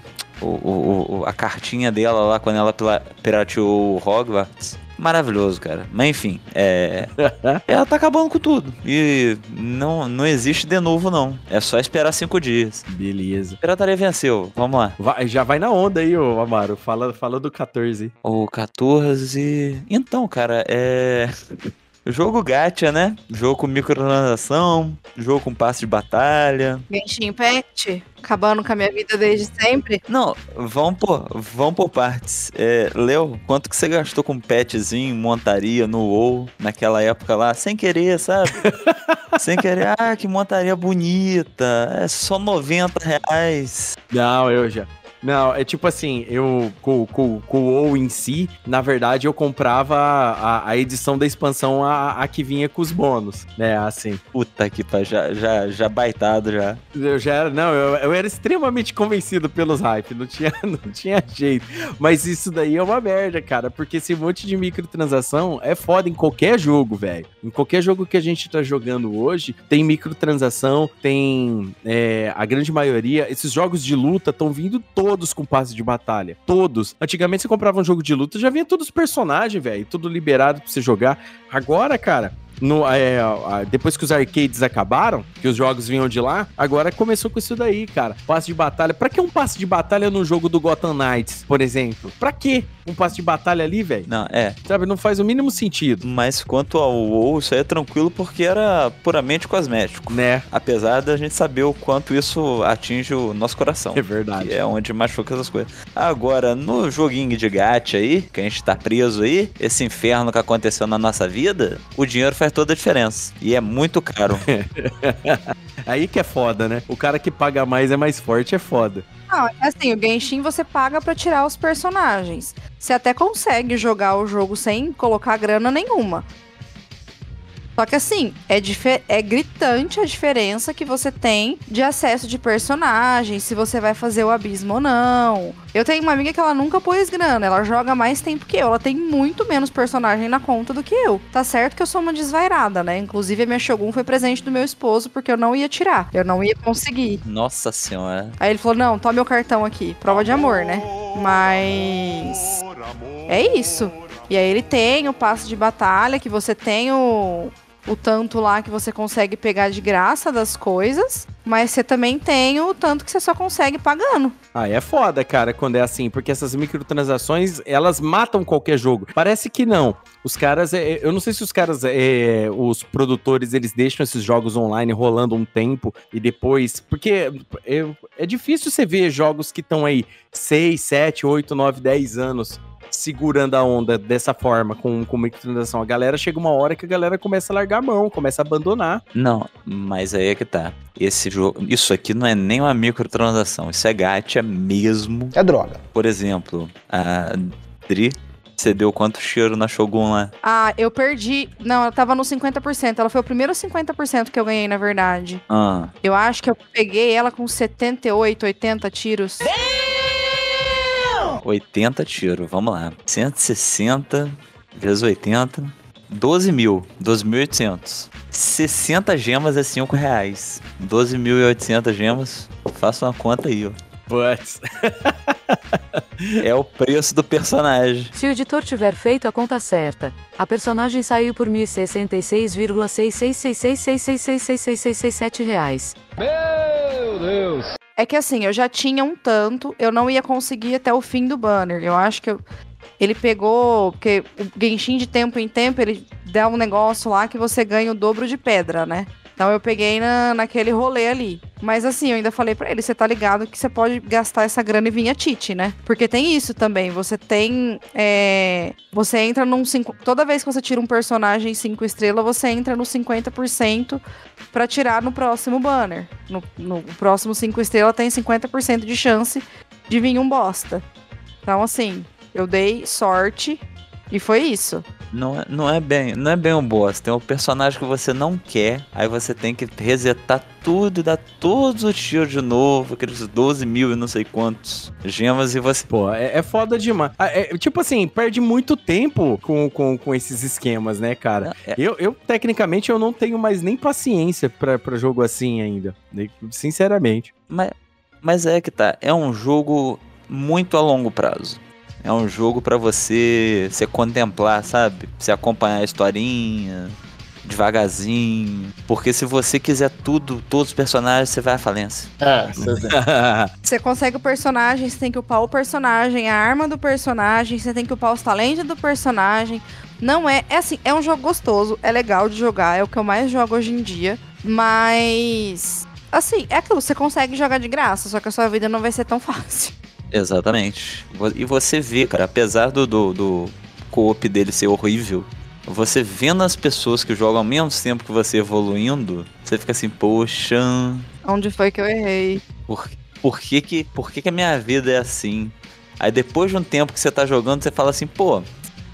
O, o- o- a cartinha dela lá quando ela pirateou o Hogwarts. Maravilhoso, cara. Mas enfim, é. ela tá acabando com tudo. E não, não existe de novo, não. É só esperar cinco dias. Beleza. Pirataria venceu. Vamos lá. Vai- já vai na onda aí, ô Amaro. Fala, fala do 14. O 14. Então, cara, é. Jogo gacha, né? Jogo com microtransação, jogo com passe de batalha. Genshin Impact? Acabando com a minha vida desde sempre? Não, vamos por, vamos por partes. É, Léo, quanto que você gastou com petzinho, montaria no WoW naquela época lá? Sem querer, sabe? Sem querer, ah, que montaria bonita. É só 90 reais. Não, eu já. Não, é tipo assim, eu com, com, com o WoW em si, na verdade eu comprava a, a edição da expansão a, a que vinha com os bônus, né? Assim. Puta que pariu, já, já, já baitado já. Eu já era, não, eu, eu era extremamente convencido pelos hype, não tinha, não tinha jeito. Mas isso daí é uma merda, cara, porque esse monte de microtransação é foda em qualquer jogo, velho. Em qualquer jogo que a gente tá jogando hoje, tem microtransação, tem é, a grande maioria. Esses jogos de luta estão vindo todos com passe de batalha. Todos. Antigamente você comprava um jogo de luta, já vinha todos os personagens, velho, tudo liberado pra você jogar. Agora, cara, no, é, depois que os arcades acabaram, que os jogos vinham de lá, agora começou com isso daí, cara. Passe de batalha. Pra que um passe de batalha no jogo do Gotham Knights, por exemplo? Pra que um passe de batalha ali, velho? Não, é. Sabe, não faz o mínimo sentido. Mas quanto ao WoW, isso aí é tranquilo porque era puramente cosmético. Né? Apesar da gente saber o quanto isso atinge o nosso coração. É verdade. É onde machuca essas coisas. Agora, no joguinho de gacha aí, que a gente tá preso aí, esse inferno que aconteceu na nossa vida, o dinheiro faz toda a diferença. E é muito caro. Aí que é foda, né? O cara que paga mais é mais forte, é foda. Não, é assim, o Genshin você paga pra tirar os personagens. Você até consegue jogar o jogo sem colocar grana nenhuma. Só que assim, é, é gritante a diferença que você tem de acesso de personagens, se você vai fazer o abismo ou não. Eu tenho uma amiga que ela nunca pôs grana, ela joga mais tempo que eu, ela tem muito menos personagem na conta do que eu. Tá certo que eu sou uma desvairada, né? Inclusive a minha Shogun foi presente do meu esposo porque eu não ia tirar, eu não ia conseguir. Nossa senhora. Aí ele falou: não, toma meu cartão aqui. Prova de amor, né? Mas. É isso. E aí ele tem o passe de batalha, que você tem o, o tanto lá que você consegue pegar de graça das coisas. Mas você também tem o tanto que você só consegue pagando. Ah, é foda, cara, quando é assim, porque essas microtransações, elas matam qualquer jogo. Parece que não. Os caras, é, eu não sei se os caras, é, os produtores, eles deixam esses jogos online rolando um tempo e depois. Porque é, é difícil você ver jogos que estão aí 6, 7, 8, 9, 10 anos segurando a onda dessa forma, com, com microtransação. A galera chega uma hora que a galera começa a largar a mão, começa a abandonar. Não, mas aí é que tá. Esse jogo, isso aqui não é nem uma microtransação, isso é gacha mesmo. É droga. Por exemplo, a Dri, você deu quanto cheiro na Shogun lá? Ah, eu perdi. Não, ela tava no 50%. Ela foi o primeiro 50% que eu ganhei, na verdade. Ah, Eu acho que eu peguei ela com 78, 80 tiros. 80 tiro, vamos lá. 160 vezes 80, 12 mil, 12.800. 60 gemas é 5 reais. 12.800 gemas, faça uma conta aí, ó. Putz. É o preço do personagem. Se o editor tiver feito a conta certa, a personagem saiu por 1.066,666666667 reais. Meu Deus! É que assim, eu já tinha um tanto, eu não ia conseguir até o fim do banner. Eu acho que eu. Ele pegou. Porque o Genshin de tempo em tempo, ele dá um negócio lá que você ganha o dobro de pedra, né? Então eu peguei na, naquele rolê ali. Mas assim, eu ainda falei pra ele, você tá ligado que você pode gastar essa grana e vir a Tite, né? Porque tem isso também. Você tem. é, você entra num. cinco- Toda vez que você tira um personagem 5 estrelas, você entra no 50% pra tirar no próximo banner. No, no próximo 5 estrelas tem 50% de chance de vir um bosta. Então, assim, eu dei sorte e foi isso. Não é, não é bem, não é bem um boss. Tem um personagem que você não quer, aí você tem que resetar tudo, dar todos os tiros de novo, aqueles 12 mil e não sei quantos gemas e você. Pô, é, é foda demais. Ah, é, tipo assim, perde muito tempo com, com, com esses esquemas, né, cara? Eu, eu, tecnicamente, eu não tenho mais nem paciência pra, pra jogo assim ainda. Sinceramente. Mas, mas é que tá, é um jogo muito a longo prazo. É um jogo pra você se contemplar, sabe? Você acompanhar a historinha devagarzinho. Porque se você quiser tudo, todos os personagens, você vai à falência. É, Você consegue o personagem, você tem que upar o personagem, a arma do personagem, você tem que upar os talentos do personagem. Não é, é assim, é um jogo gostoso, é legal de jogar, é o que eu mais jogo hoje em dia, mas assim, é aquilo, você consegue jogar de graça, só que a sua vida não vai ser tão fácil. Exatamente. E você vê, cara, apesar do, do, do co-op dele ser horrível, você vendo as pessoas que jogam ao mesmo tempo que você evoluindo, você fica assim, poxa, Onde foi que eu errei? por, por, que, que, por que, que a minha vida é assim? Aí depois de um tempo que você tá jogando, você fala assim, pô,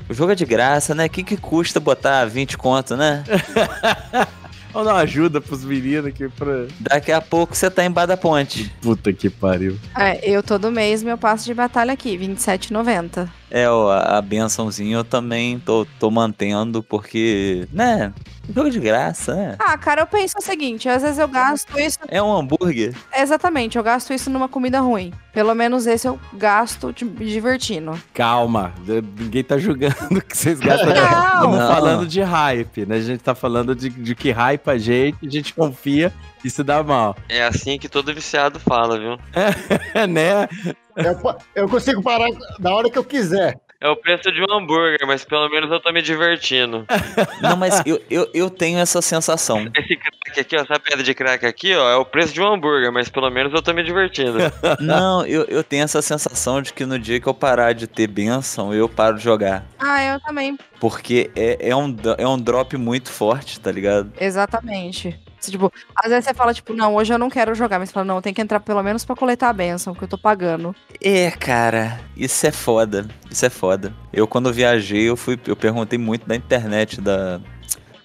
o jogo é de graça, né? O que, que custa botar 20 conto, né? Vamos dar uma ajuda pros meninos aqui pra. Daqui a pouco você tá embaixo da ponte. Puta que pariu. É, eu todo mês meu passo de batalha aqui, R$ 27,90. É, a, a bençãozinha eu também tô, tô mantendo, porque, né? Jogo de graça, né? Ah, cara, eu penso o seguinte, às vezes eu gasto isso É um hambúrguer. Exatamente, eu gasto isso numa comida ruim. Pelo menos esse eu gasto de- me divertindo. Calma, ninguém tá julgando que vocês gastam. Não. Estamos Não. falando de hype, né? A gente tá falando de, de que hype a gente, a gente confia e se dá mal. É assim que todo viciado fala, viu? É, né? Eu, eu consigo parar na hora que eu quiser. É o preço de um hambúrguer, mas pelo menos eu tô me divertindo. Não, mas eu, eu, eu tenho essa sensação. Esse crack aqui, ó, essa pedra de crack aqui, ó, é o preço de um hambúrguer, mas pelo menos eu tô me divertindo. Não, eu, eu tenho essa sensação de que no dia que eu parar de ter benção, eu paro de jogar. Ah, eu também. Porque é, é, um, é um drop muito forte, tá ligado? Exatamente. Tipo, às vezes você fala, tipo, não, hoje eu não quero jogar, mas você fala, não, tem que entrar pelo menos pra coletar a benção, que eu tô pagando. É, cara, isso é foda. Isso é foda. Eu, quando viajei, eu fui. Eu perguntei muito da internet da,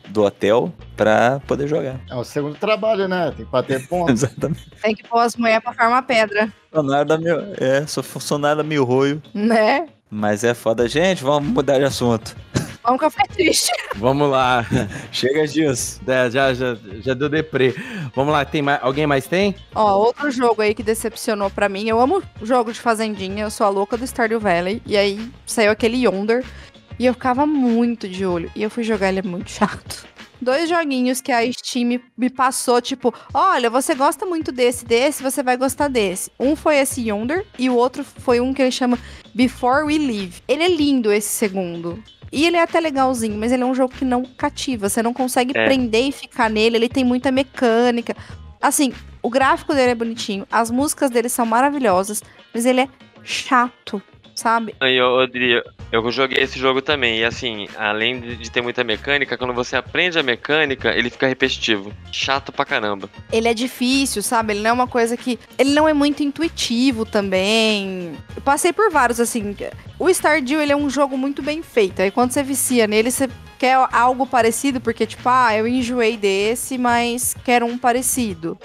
do hotel pra poder jogar. É o segundo trabalho, né? Tem que bater ponto. Exatamente. Tem que pôr as mulheres pra farmar pedra, Funcionário da meu. É, sou funcionário da Mil Roio. né? Mas é foda. Gente, vamos mudar de assunto. Vamos que eu fiquei triste. Vamos lá. Chega disso. É, já, já, já deu deprê. Vamos lá, tem mais, alguém mais tem? Ó, outro jogo aí que decepcionou pra mim. Eu amo jogo de fazendinha, eu sou a louca do Stardew Valley. E aí saiu aquele Yonder. E eu ficava muito de olho. E eu fui jogar, ele é muito chato. Dois joguinhos que a Steam me passou, tipo, olha, você gosta muito desse, desse, você vai gostar desse. Um foi esse Yonder e o outro foi um que ele chama Before We Leave. Ele é lindo esse segundo. E ele é até legalzinho, mas ele é um jogo que não cativa. Você não consegue É. prender e ficar nele. Ele tem muita mecânica. Assim, o gráfico dele é bonitinho, as músicas dele são maravilhosas, mas ele é chato, sabe? Odri, eu joguei esse jogo também. E assim, além de, de ter muita mecânica, quando você aprende a mecânica, ele fica repetitivo. Chato pra caramba. Ele é difícil, sabe? Ele não é uma coisa que. Ele não é muito intuitivo também. Eu passei por vários, assim. O Stardew, ele é um jogo muito bem feito. Aí quando você vicia nele, você quer algo parecido, porque, tipo, ah, eu enjoei desse, mas quero um parecido.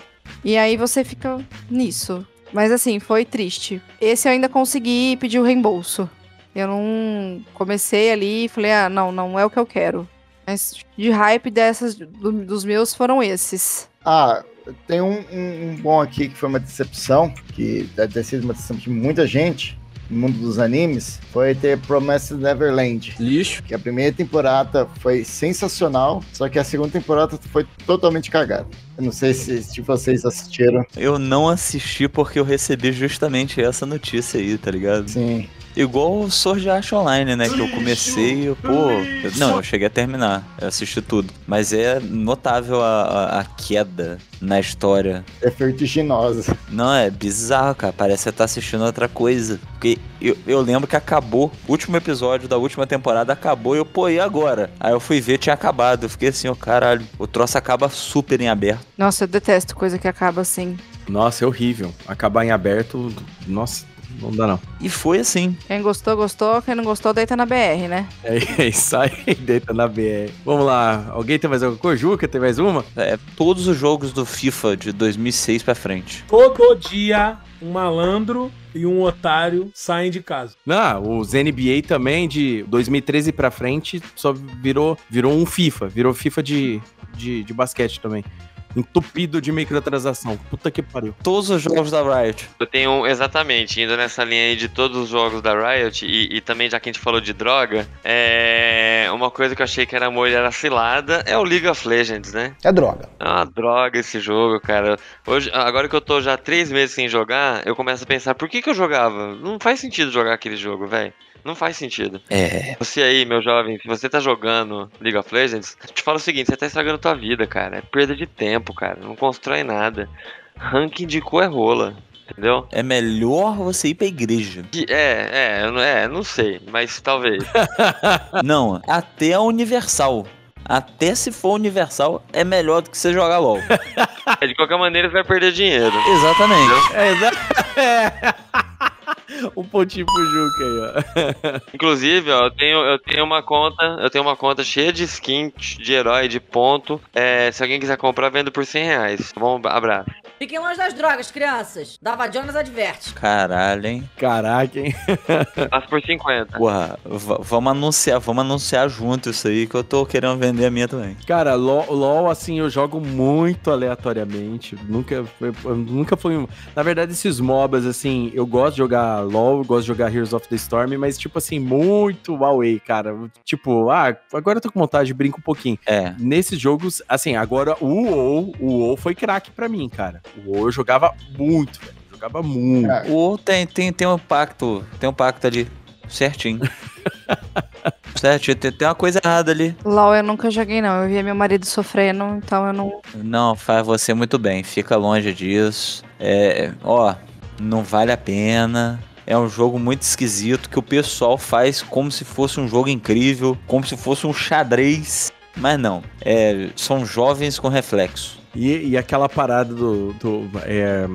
E aí você fica nisso. Mas assim, foi triste. Esse eu ainda consegui pedir o reembolso. Eu não comecei ali e falei, ah, não, não é o que eu quero. Mas de hype dessas, do- dos meus foram esses. Ah, tem um, um- um bom aqui que foi uma decepção, que deve ter sido uma decepção de muita gente mundo dos animes, foi ter Promised Neverland. Lixo. Que a primeira temporada foi sensacional, só que a segunda temporada foi totalmente cagada. Eu não sei se, se vocês assistiram. Eu não assisti porque eu recebi justamente essa notícia aí, tá ligado? Sim. Igual o Sword Art Online, né? Que eu comecei e, pô. eu- não, eu cheguei a terminar. Eu assisti tudo. Mas é notável a, a- a queda na história. É vertiginosa. Não, é bizarro, cara. Parece que você tá assistindo outra coisa. Porque eu, eu lembro que acabou. O último episódio da última temporada acabou e eu, pô, e agora? Aí eu fui ver, tinha acabado. Eu fiquei assim, ó, caralho. O troço acaba super em aberto. Nossa, eu detesto coisa que acaba assim. Nossa, é horrível. Acabar em aberto, nossa, não dá não. E foi assim. Quem gostou, gostou. Quem não gostou, deita na BR, né? É isso aí, deita na BR. Vamos lá, alguém tem mais alguma coisa? Juca, tem mais uma? É, todos os jogos do FIFA de 2006 pra frente. Todo dia, um malandro e um otário saem de casa. Não, os NBA também de 2013 pra frente só virou, virou um FIFA, virou FIFA de, de, de basquete também. Entupido de microtransação. Puta que pariu. Todos os jogos da Riot. Eu tenho, exatamente, indo nessa linha aí de todos os jogos da Riot e, e também já que a gente falou de droga, é uma coisa que eu achei que era e era cilada é o League of Legends, né? É droga. É uma droga esse jogo, cara. Hoje, agora que eu tô já três meses sem jogar, eu começo a pensar, por que que eu jogava? Não faz sentido jogar aquele jogo, velho. Não faz sentido. É. Você aí, meu jovem, se você tá jogando League of Legends, eu te falo o seguinte, você tá estragando tua vida, cara. É perda de tempo, cara. Não constrói nada. Ranking de cu é rola. Entendeu? É melhor você ir pra igreja. É, é, é, não sei, mas talvez. Não, até a Universal. Até se for Universal, é melhor do que você jogar LOL. É, de qualquer maneira, você vai perder dinheiro. Exatamente. É, exa- um pontinho pro Juca aí, ó. Inclusive, ó, eu tenho, eu tenho uma conta, eu tenho uma conta cheia de skin de herói, de ponto. É, se alguém quiser comprar, vendo por 100 reais. Bom, abraço. Fiquem longe das drogas, crianças. Dava Jonas adverte. Caralho, hein? Caraca, hein? Passa por 50. Porra, vamos anunciar, vamos anunciar junto isso aí que eu tô querendo vender a minha também. Cara, LOL, LOL, assim, eu jogo muito aleatoriamente. Nunca, eu nunca foi um. Na verdade, esses MOBAs, assim, eu gosto de jogar LOL, gosto de jogar Heroes of the Storm, mas, tipo assim, muito away, cara. Tipo, ah, agora eu tô com vontade de brincar um pouquinho. É. Nesses jogos, assim, agora o WoW, o WoW foi craque pra mim, cara. O WoW eu jogava muito, velho. eu Jogava muito. O outro tem, tem, tem um pacto, tem um pacto ali, certinho. certinho, tem, tem uma coisa errada ali. LOL eu nunca joguei, não. Eu via meu marido sofrendo, então eu não. Não, faz você muito bem, fica longe disso. É, ó, não vale a pena. É um jogo muito esquisito que o pessoal faz como se fosse um jogo incrível, como se fosse um xadrez. Mas não, é, são jovens com reflexo. E, e aquela parada do. do é,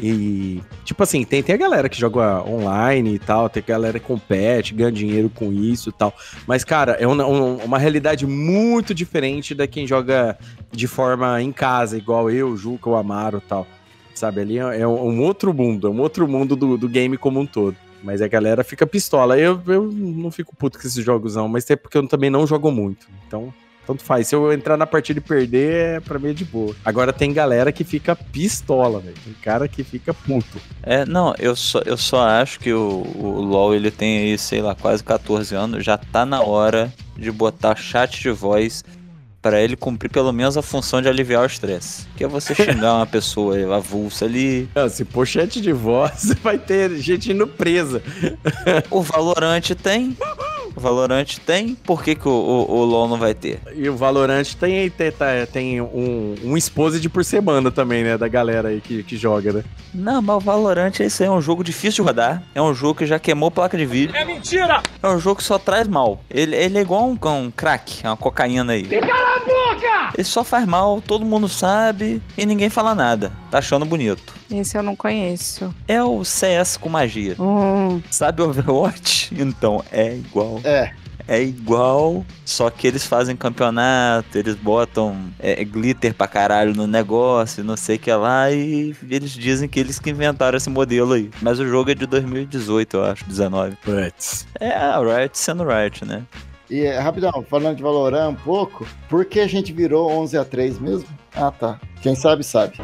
e. Tipo assim, tem, tem a galera que joga online e tal, tem a galera que compete, ganha dinheiro com isso e tal. Mas, cara, é uma, um- uma realidade muito diferente da quem joga de forma em casa, igual eu, Juca, o Amaro e tal. Sabe? Ali é, é um outro mundo, é um outro mundo do, do game como um todo. Mas a galera fica pistola. Eu, eu não fico puto com esses jogos, não, mas é porque eu também não jogo muito. Então, tanto faz. Se eu entrar na partida e perder, é, pra mim é de boa. Agora tem galera que fica pistola, velho. Tem cara que fica puto. É, não, eu só, eu só acho que o, o LoL ele tem aí, sei lá, quase 14 anos, já tá na hora de botar chat de voz pra ele cumprir pelo menos a função de aliviar o estresse. Que é você xingar uma pessoa avulsa ali. Não, se chat de voz, vai ter gente indo presa. O Valorante tem. O Valorante tem. Por que, que o, o, o LoL não vai ter? E o Valorant tem, tem, tá- tem um, um exposed por semana também, né? Da galera aí que, que joga, né? Não, mas o Valorante esse aí é um jogo difícil de rodar. É um jogo que já queimou placa de vídeo. É mentira! É um jogo que só traz mal. Ele, ele é igual um, um crack, uma cocaína aí. Cala a boca! Ele só faz mal, todo mundo sabe e ninguém fala nada. Tá achando bonito. Esse eu não conheço. É o CS com magia. Hum. Sabe Overwatch? Então, é igual. É. É igual, só que eles fazem campeonato, eles botam é, glitter pra caralho no negócio, não sei o que lá, e eles dizem que eles que inventaram esse modelo aí. Mas o jogo é de 2018, eu acho, 19. Puts. É a Riot sendo Riot, né? E é, rapidão, falando de Valorant um pouco, por que a gente virou 11 a 3 mesmo? Ah, tá. Quem sabe, sabe.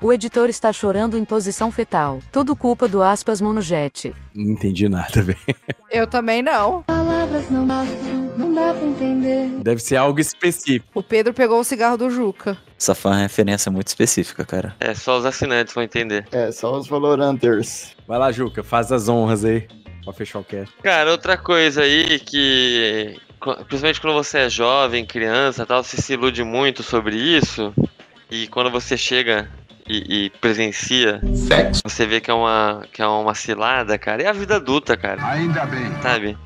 O editor está chorando em posição fetal. Tudo culpa do aspas monojet. Não entendi nada, velho. Eu também não. Palavras não bastam Não dá pra entender. Deve ser algo específico. O Pedro pegou o cigarro do Juca. Essa foi uma referência muito específica, cara. É, só os assinantes vão entender. É, só os Valoranters. Vai lá, Juca, faz as honras aí pra fechar o cast. Cara, outra coisa aí que. Principalmente quando você é jovem, criança tal, você se ilude muito sobre isso. E quando você chega e, e presencia, Sexo. você vê que é, uma, que é uma cilada, cara. É a vida adulta, cara. Ainda bem. Sabe?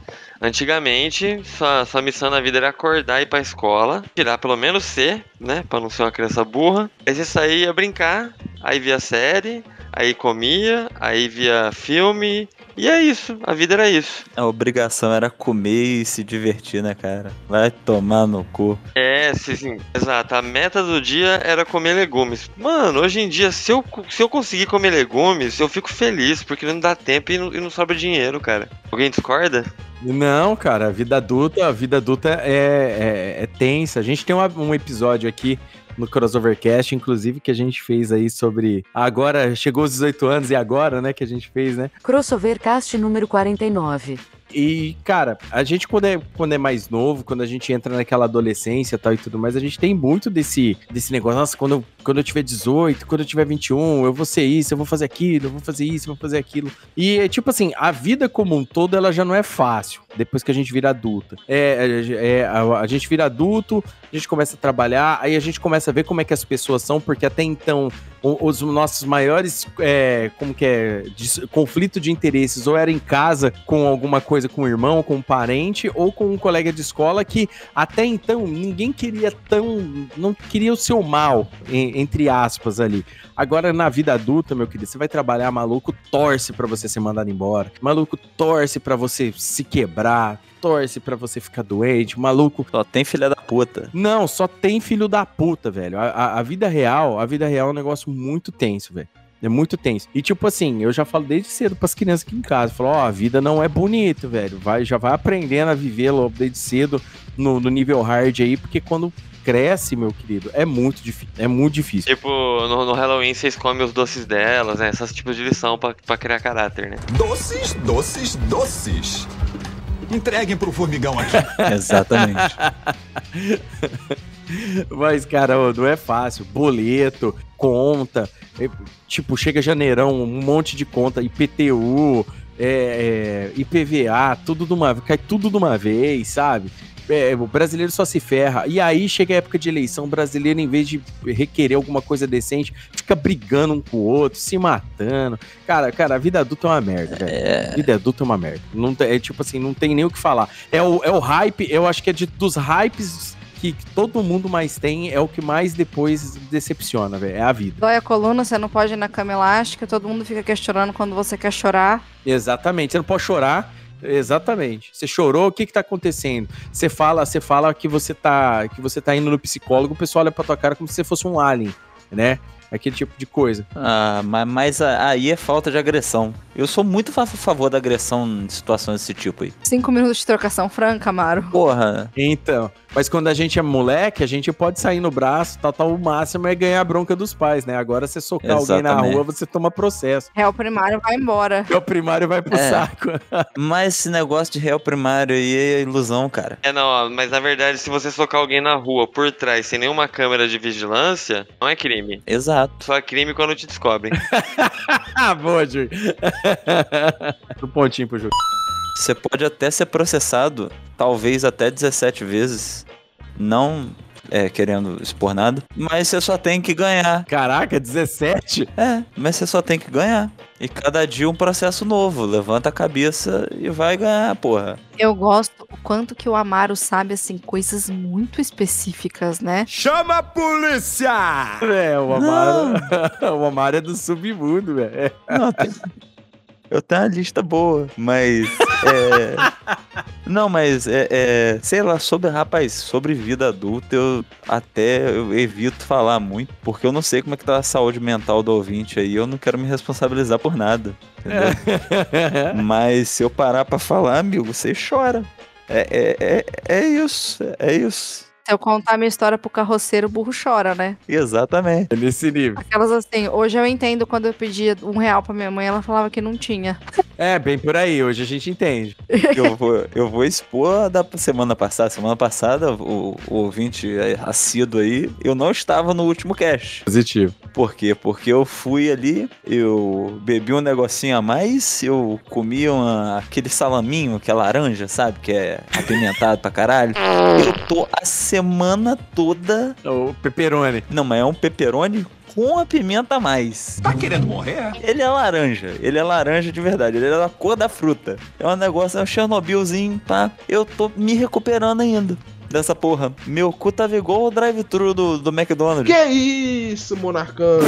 Antigamente, sua, sua missão na vida era acordar e ir pra escola, tirar pelo menos C, né? Pra não ser uma criança burra. Aí você saía brincar, aí via série, aí comia, aí via filme. E é isso, a vida era isso. A obrigação era comer e se divertir, né, cara? Vai tomar no cu. É, sim, sim, exato. A meta do dia era comer legumes. Mano, hoje em dia, se eu, se eu conseguir comer legumes, eu fico feliz, porque não dá tempo e não, e não sobra dinheiro, cara. Alguém discorda? Não, cara, a vida adulta, a vida adulta é, é, é tensa. A gente tem uma- um episódio aqui no Crossovercast, inclusive, que a gente fez aí sobre. Agora, chegou os 18 anos e agora, né? Que a gente fez, né? Crossover Cast número 49. E, cara, a gente, quando é, quando é mais novo, quando a gente entra naquela adolescência e tal e tudo mais, a gente tem muito desse, desse negócio. Nossa, quando eu, quando eu tiver 18, quando eu tiver 21, eu vou ser isso, eu vou fazer aquilo, eu vou fazer isso, eu vou fazer aquilo. E, é tipo assim, a vida como um todo, ela já não é fácil depois que a gente vira adulta. É, é, a, a gente vira adulto, a gente começa a trabalhar, aí a gente começa a ver como é que as pessoas são, porque até então o- os nossos maiores, é, como que é, dis- conflito de interesses, ou era em casa com alguma coisa com o irmão, com um parente, ou com um colega de escola que até então ninguém queria tão, não queria o seu mal, em- entre aspas ali. Agora na vida adulta, meu querido, você vai trabalhar, maluco torce pra você ser mandado embora, maluco torce pra você se quebrar, torce pra você ficar doente, maluco. Só tem filha da puta. Não, só tem filho da puta, velho. A, a- a vida real, a vida real é um negócio muito tenso, velho. É muito tenso. E tipo assim, eu já falo desde cedo pras crianças aqui em casa. Falo, ó, a vida não é bonita, velho. Vai, já vai aprendendo a viver logo desde cedo no, no nível hard aí, porque quando cresce, meu querido, é muito difícil. É muito difícil. Tipo, no, no Halloween vocês comem os doces delas, né? Esses tipos de lição pra, pra criar caráter, né? Doces, doces, doces. Entreguem pro formigão aqui. Exatamente. Mas, cara, não é fácil. Boleto, conta. é, tipo, chega janeirão, um monte de conta, IPTU, é, é, IPVA, tudo de uma cai tudo de uma vez, sabe? É, o brasileiro só se ferra. E aí chega a época de eleição, o brasileiro, em vez de requerer alguma coisa decente, fica brigando um com o outro, se matando. Cara, cara, a vida adulta é uma merda, velho. A vida adulta é uma merda. Não, é tipo assim, não tem nem o que falar. É o, é o hype, eu acho que é de, dos hypes que todo mundo mais tem, é o que mais depois decepciona, velho. É a vida. Dói a coluna, você não pode ir na cama elástica, todo mundo fica questionando quando você quer chorar. Exatamente. Você não pode chorar. Exatamente. Você chorou, o que que tá acontecendo? Você fala, você fala que você tá, que você tá indo no psicólogo, o pessoal olha pra tua cara como se você fosse um alien, né? Aquele tipo de coisa. Ah, mas, mas aí é falta de agressão. Eu sou muito a favor da agressão em situações desse tipo aí. Cinco minutos de trocação franca, Amaro. Porra. Então, mas quando a gente é moleque, a gente pode sair no braço, tal, tal, o máximo é ganhar a bronca dos pais, né? Agora você socar alguém na Exatamente. rua, você toma processo. Réu primário vai embora. O primário vai pro É. saco. Mas esse negócio de réu primário aí é ilusão, cara. É, não, mas na verdade, se você socar alguém na rua por trás sem nenhuma câmera de vigilância, não é crime. Exato. Só é crime quando te descobrem. ah, boa, Júlio. Do pontinho pro jogo. Você pode até ser processado, talvez até 17 vezes. Não é, querendo expor nada. Mas você só tem que ganhar. Caraca, 17? É, mas você só tem que ganhar. E cada dia um processo novo. Levanta a cabeça e vai ganhar, porra. Eu gosto o quanto que o Amaro sabe, assim, coisas muito específicas, né? Chama a polícia! É, o Amaro, o Amaro é do submundo, velho. Não, tem- Eu tenho uma lista boa, mas. é, Não, mas é, é, Sei lá, sobre. Rapaz, sobre vida adulta, eu até eu evito falar muito, porque eu não sei como é que tá a saúde mental do ouvinte aí, eu não quero me responsabilizar por nada. Entendeu? Mas se eu parar pra falar, amigo, você chora. É, é, é, é isso, é isso. Se eu contar minha história pro carroceiro, o burro chora, né? Exatamente. É nesse nível. Aquelas assim, hoje eu entendo quando eu pedia um real pra minha mãe, ela falava que não tinha. É, bem por aí, hoje a gente entende. Eu vou, eu vou expor da semana passada. Semana passada, o, o ouvinte assíduo aí, eu não estava no último cast. Positivo. Por quê? Porque eu fui ali, eu bebi um negocinho a mais, eu comi uma, aquele salaminho, que é laranja, sabe? Que é apimentado pra caralho. Eu tô a semana toda. O pepperoni. Não, mas é um pepperoni com a pimenta a mais. Tá querendo morrer? Ele é laranja. Ele é laranja de verdade. Ele é da cor da fruta. É um negócio, é um Chernobylzinho, tá? Eu tô me recuperando ainda. Dessa porra. Meu cu tava igual o drive-thru do, do McDonald's. Que isso, monarcão?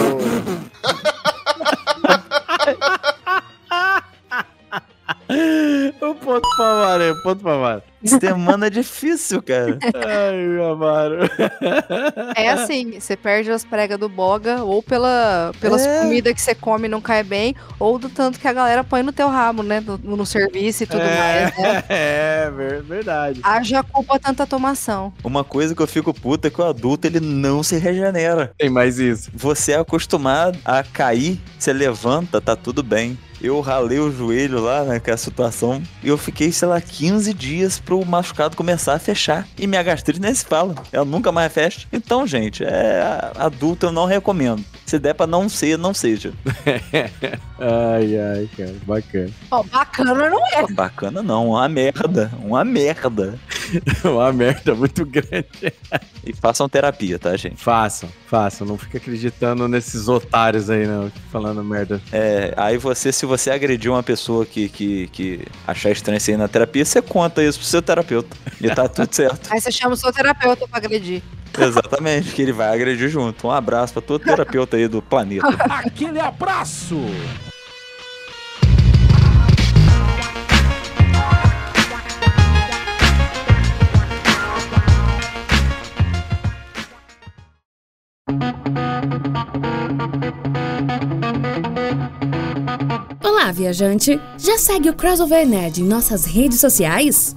Ponto pra Amaro, ponto pra Amaro. Semana difícil, cara. Ai, meu Amaro. É assim, você perde as pregas do boga, ou pela, pelas É. comidas que você come e não cai bem, ou do tanto que a galera põe no teu rabo, né? No, no serviço e tudo mais, né? É, ver- verdade. Haja culpa tanta tomação. Uma coisa que eu fico puta é que o adulto ele não se regenera. Tem mais isso. Você é acostumado a cair, você levanta, tá tudo bem. Eu ralei o joelho lá, né, com a situação, e eu fiquei, sei lá, 15 dias pro machucado começar a fechar. E minha gastrite nem se fala, ela nunca mais fecha. Então, gente, é adulto eu não recomendo. Se der pra não ser, não seja. ai, ai, cara, bacana. Ó, bacana não é. Bacana não, uma merda, uma merda. Uma merda muito grande. E façam terapia, tá, gente? Façam, façam. Não fica acreditando nesses otários aí, não, falando merda. É, aí você, se você agrediu uma pessoa que, que, que achar estranho você ir na terapia, você conta isso pro seu terapeuta. E tá tudo certo. Aí você chama o seu terapeuta pra agredir. Exatamente, que ele vai agredir junto. Um abraço pra todo terapeuta aí do planeta. Aquele abraço! Olá, viajante! Já segue o Crossover Nerd em nossas redes sociais?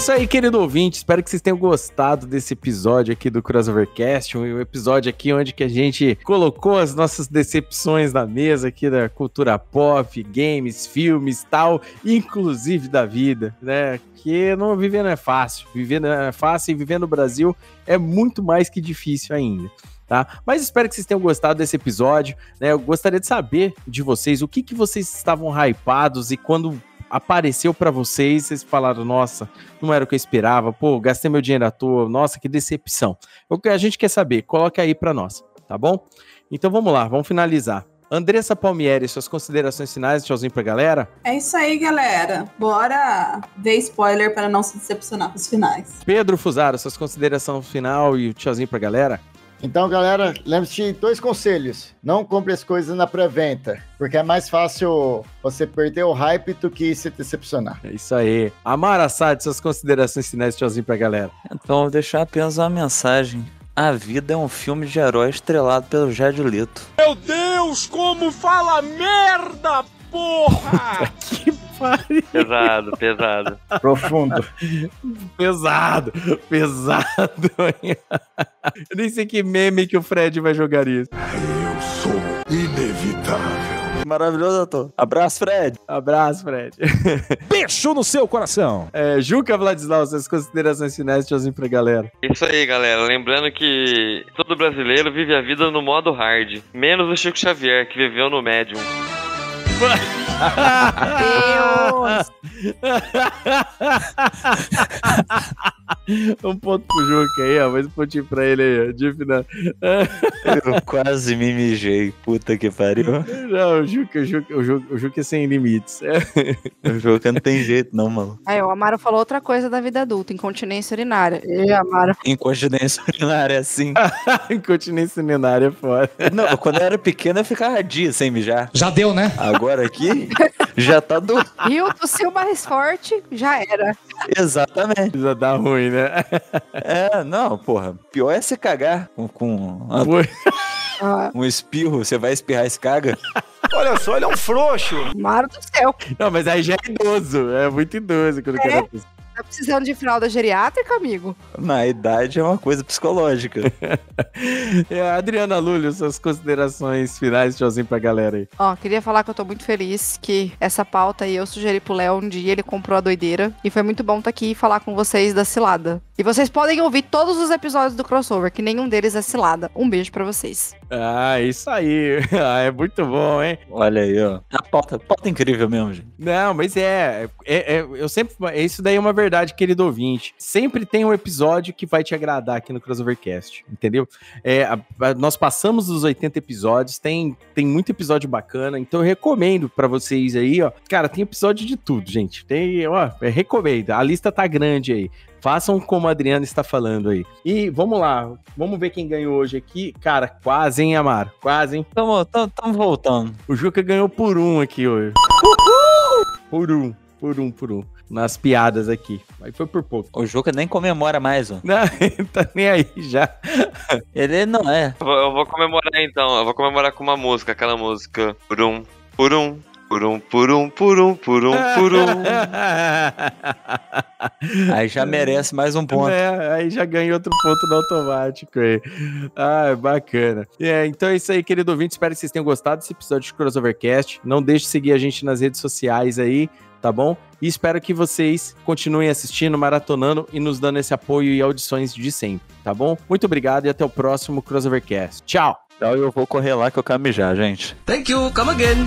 Isso aí, querido ouvinte. Espero que vocês tenham gostado desse episódio aqui do Crossovercast. Um episódio aqui onde que a gente colocou as nossas decepções na mesa aqui da cultura pop, games, filmes tal, inclusive da vida, né? Que não viver não é fácil. Viver não é fácil e viver no Brasil é muito mais que difícil ainda. Tá? Mas espero que vocês tenham gostado desse episódio. Né? Eu gostaria de saber de vocês o que, que vocês estavam hypados e quando apareceu pra vocês, vocês falaram, nossa, não era o que eu esperava, pô, gastei meu dinheiro à toa, nossa, que decepção. O que a gente quer saber, coloca aí pra nós, tá bom? Então vamos lá, vamos finalizar. Andressa Palmieri, suas considerações finais, tchauzinho pra galera. É isso aí, galera. Bora ver spoiler para não se decepcionar com os finais. Pedro Fusaro, suas considerações final e o tchauzinho pra galera. Então, galera, lembre-se de dois conselhos. Não compre as coisas na pré-venda, porque é mais fácil você perder o hype do que se decepcionar. É isso aí. Amara Assad, suas considerações finais, tchauzinho pra galera. Então, eu vou deixar apenas uma mensagem. A vida é um filme de herói estrelado pelo Jared Leto. Meu Deus, como fala merda, porra! que pariu. Pesado, pesado. Profundo. pesado, pesado. Eu nem sei que meme que o Fred vai jogar isso. Eu sou inevitável. Maravilhoso, ator. Abraço, Fred. Abraço, Fred. Beijo no seu coração. É, Juca Vladislau, suas considerações finais, tchauzinho pra galera. Isso aí, galera. Lembrando que todo brasileiro vive a vida no modo hard. Menos o Chico Xavier, que viveu no médium. Deus! um ponto pro Juca aí, ó. Mais um pontinho pra ele aí, ó. De final. Eu quase me mijei, puta que pariu. Não, o Juca, o Juca, o Juca, o Juca é sem limites. O Juca não tem jeito, não, mano. Aí, o Amaro falou outra coisa da vida adulta, incontinência urinária. E Amaro. Incontinência urinária é assim. Incontinência urinária é foda. Não, quando eu era pequeno eu ficava dias sem mijar. Já deu, né? Agora aqui já tá do. Rio tossiu mais forte, já era. Exatamente. Já dá ruim, né? É, não, porra. Pior é você cagar com, com a- Ah, um espirro. Você vai espirrar e se caga. Olha só, ele é um frouxo. Amaro do céu. Não, mas aí já é idoso. É muito idoso quando É? cara. Tá precisando de fralda geriátrica, amigo? Na idade é uma coisa psicológica. É, Adriana Lúlio, suas considerações finais, tchauzinho pra galera aí. Ó, queria falar que eu tô muito feliz que essa pauta aí eu sugeri pro Léo um dia, ele comprou a doideira. E foi muito bom estar aqui e falar com vocês da cilada. E vocês podem ouvir todos os episódios do crossover, que nenhum deles é cilada. Um beijo pra vocês. Ah, isso aí. Ah, é muito bom, hein? Olha aí, ó. A pauta, pauta incrível mesmo, gente. Não, mas é, é, é- eu sempre, isso daí é uma verdade, querido ouvinte. Sempre tem um episódio que vai te agradar aqui no Crossovercast, entendeu? É, a- a- nós passamos dos 80 episódios, tem, tem muito episódio bacana, então eu recomendo pra vocês aí, ó. Cara, tem episódio de tudo, gente. Tem, ó, é, recomendo. A lista tá grande aí. Façam como a Adriana está falando aí. E vamos lá, vamos ver quem ganhou hoje aqui. Cara, quase, hein, Amaro? Quase, hein? Tamo, tamo, tamo voltando. O Juca ganhou por um aqui hoje. Por um, por um, por um. Nas piadas aqui. Aí foi por pouco. O Juca nem comemora mais, ó. Não, ele tá nem aí já. Ele não é. Eu vou comemorar então, eu vou comemorar com uma música, aquela música. Por um, por um, por um, por um, por um, por um, por um. Aí já merece mais um ponto. É, aí já ganhei outro ponto no automático aí. Ah, bacana. É, então é isso aí, querido ouvinte. Espero que vocês tenham gostado desse episódio de Crossovercast. Não deixe de seguir a gente nas redes sociais aí, tá bom? E espero que vocês continuem assistindo, maratonando e nos dando esse apoio e audições de sempre, tá bom? Muito obrigado e até o próximo Crossovercast. Tchau! Então eu vou correr lá que eu quero mijar, gente. Thank you, come again.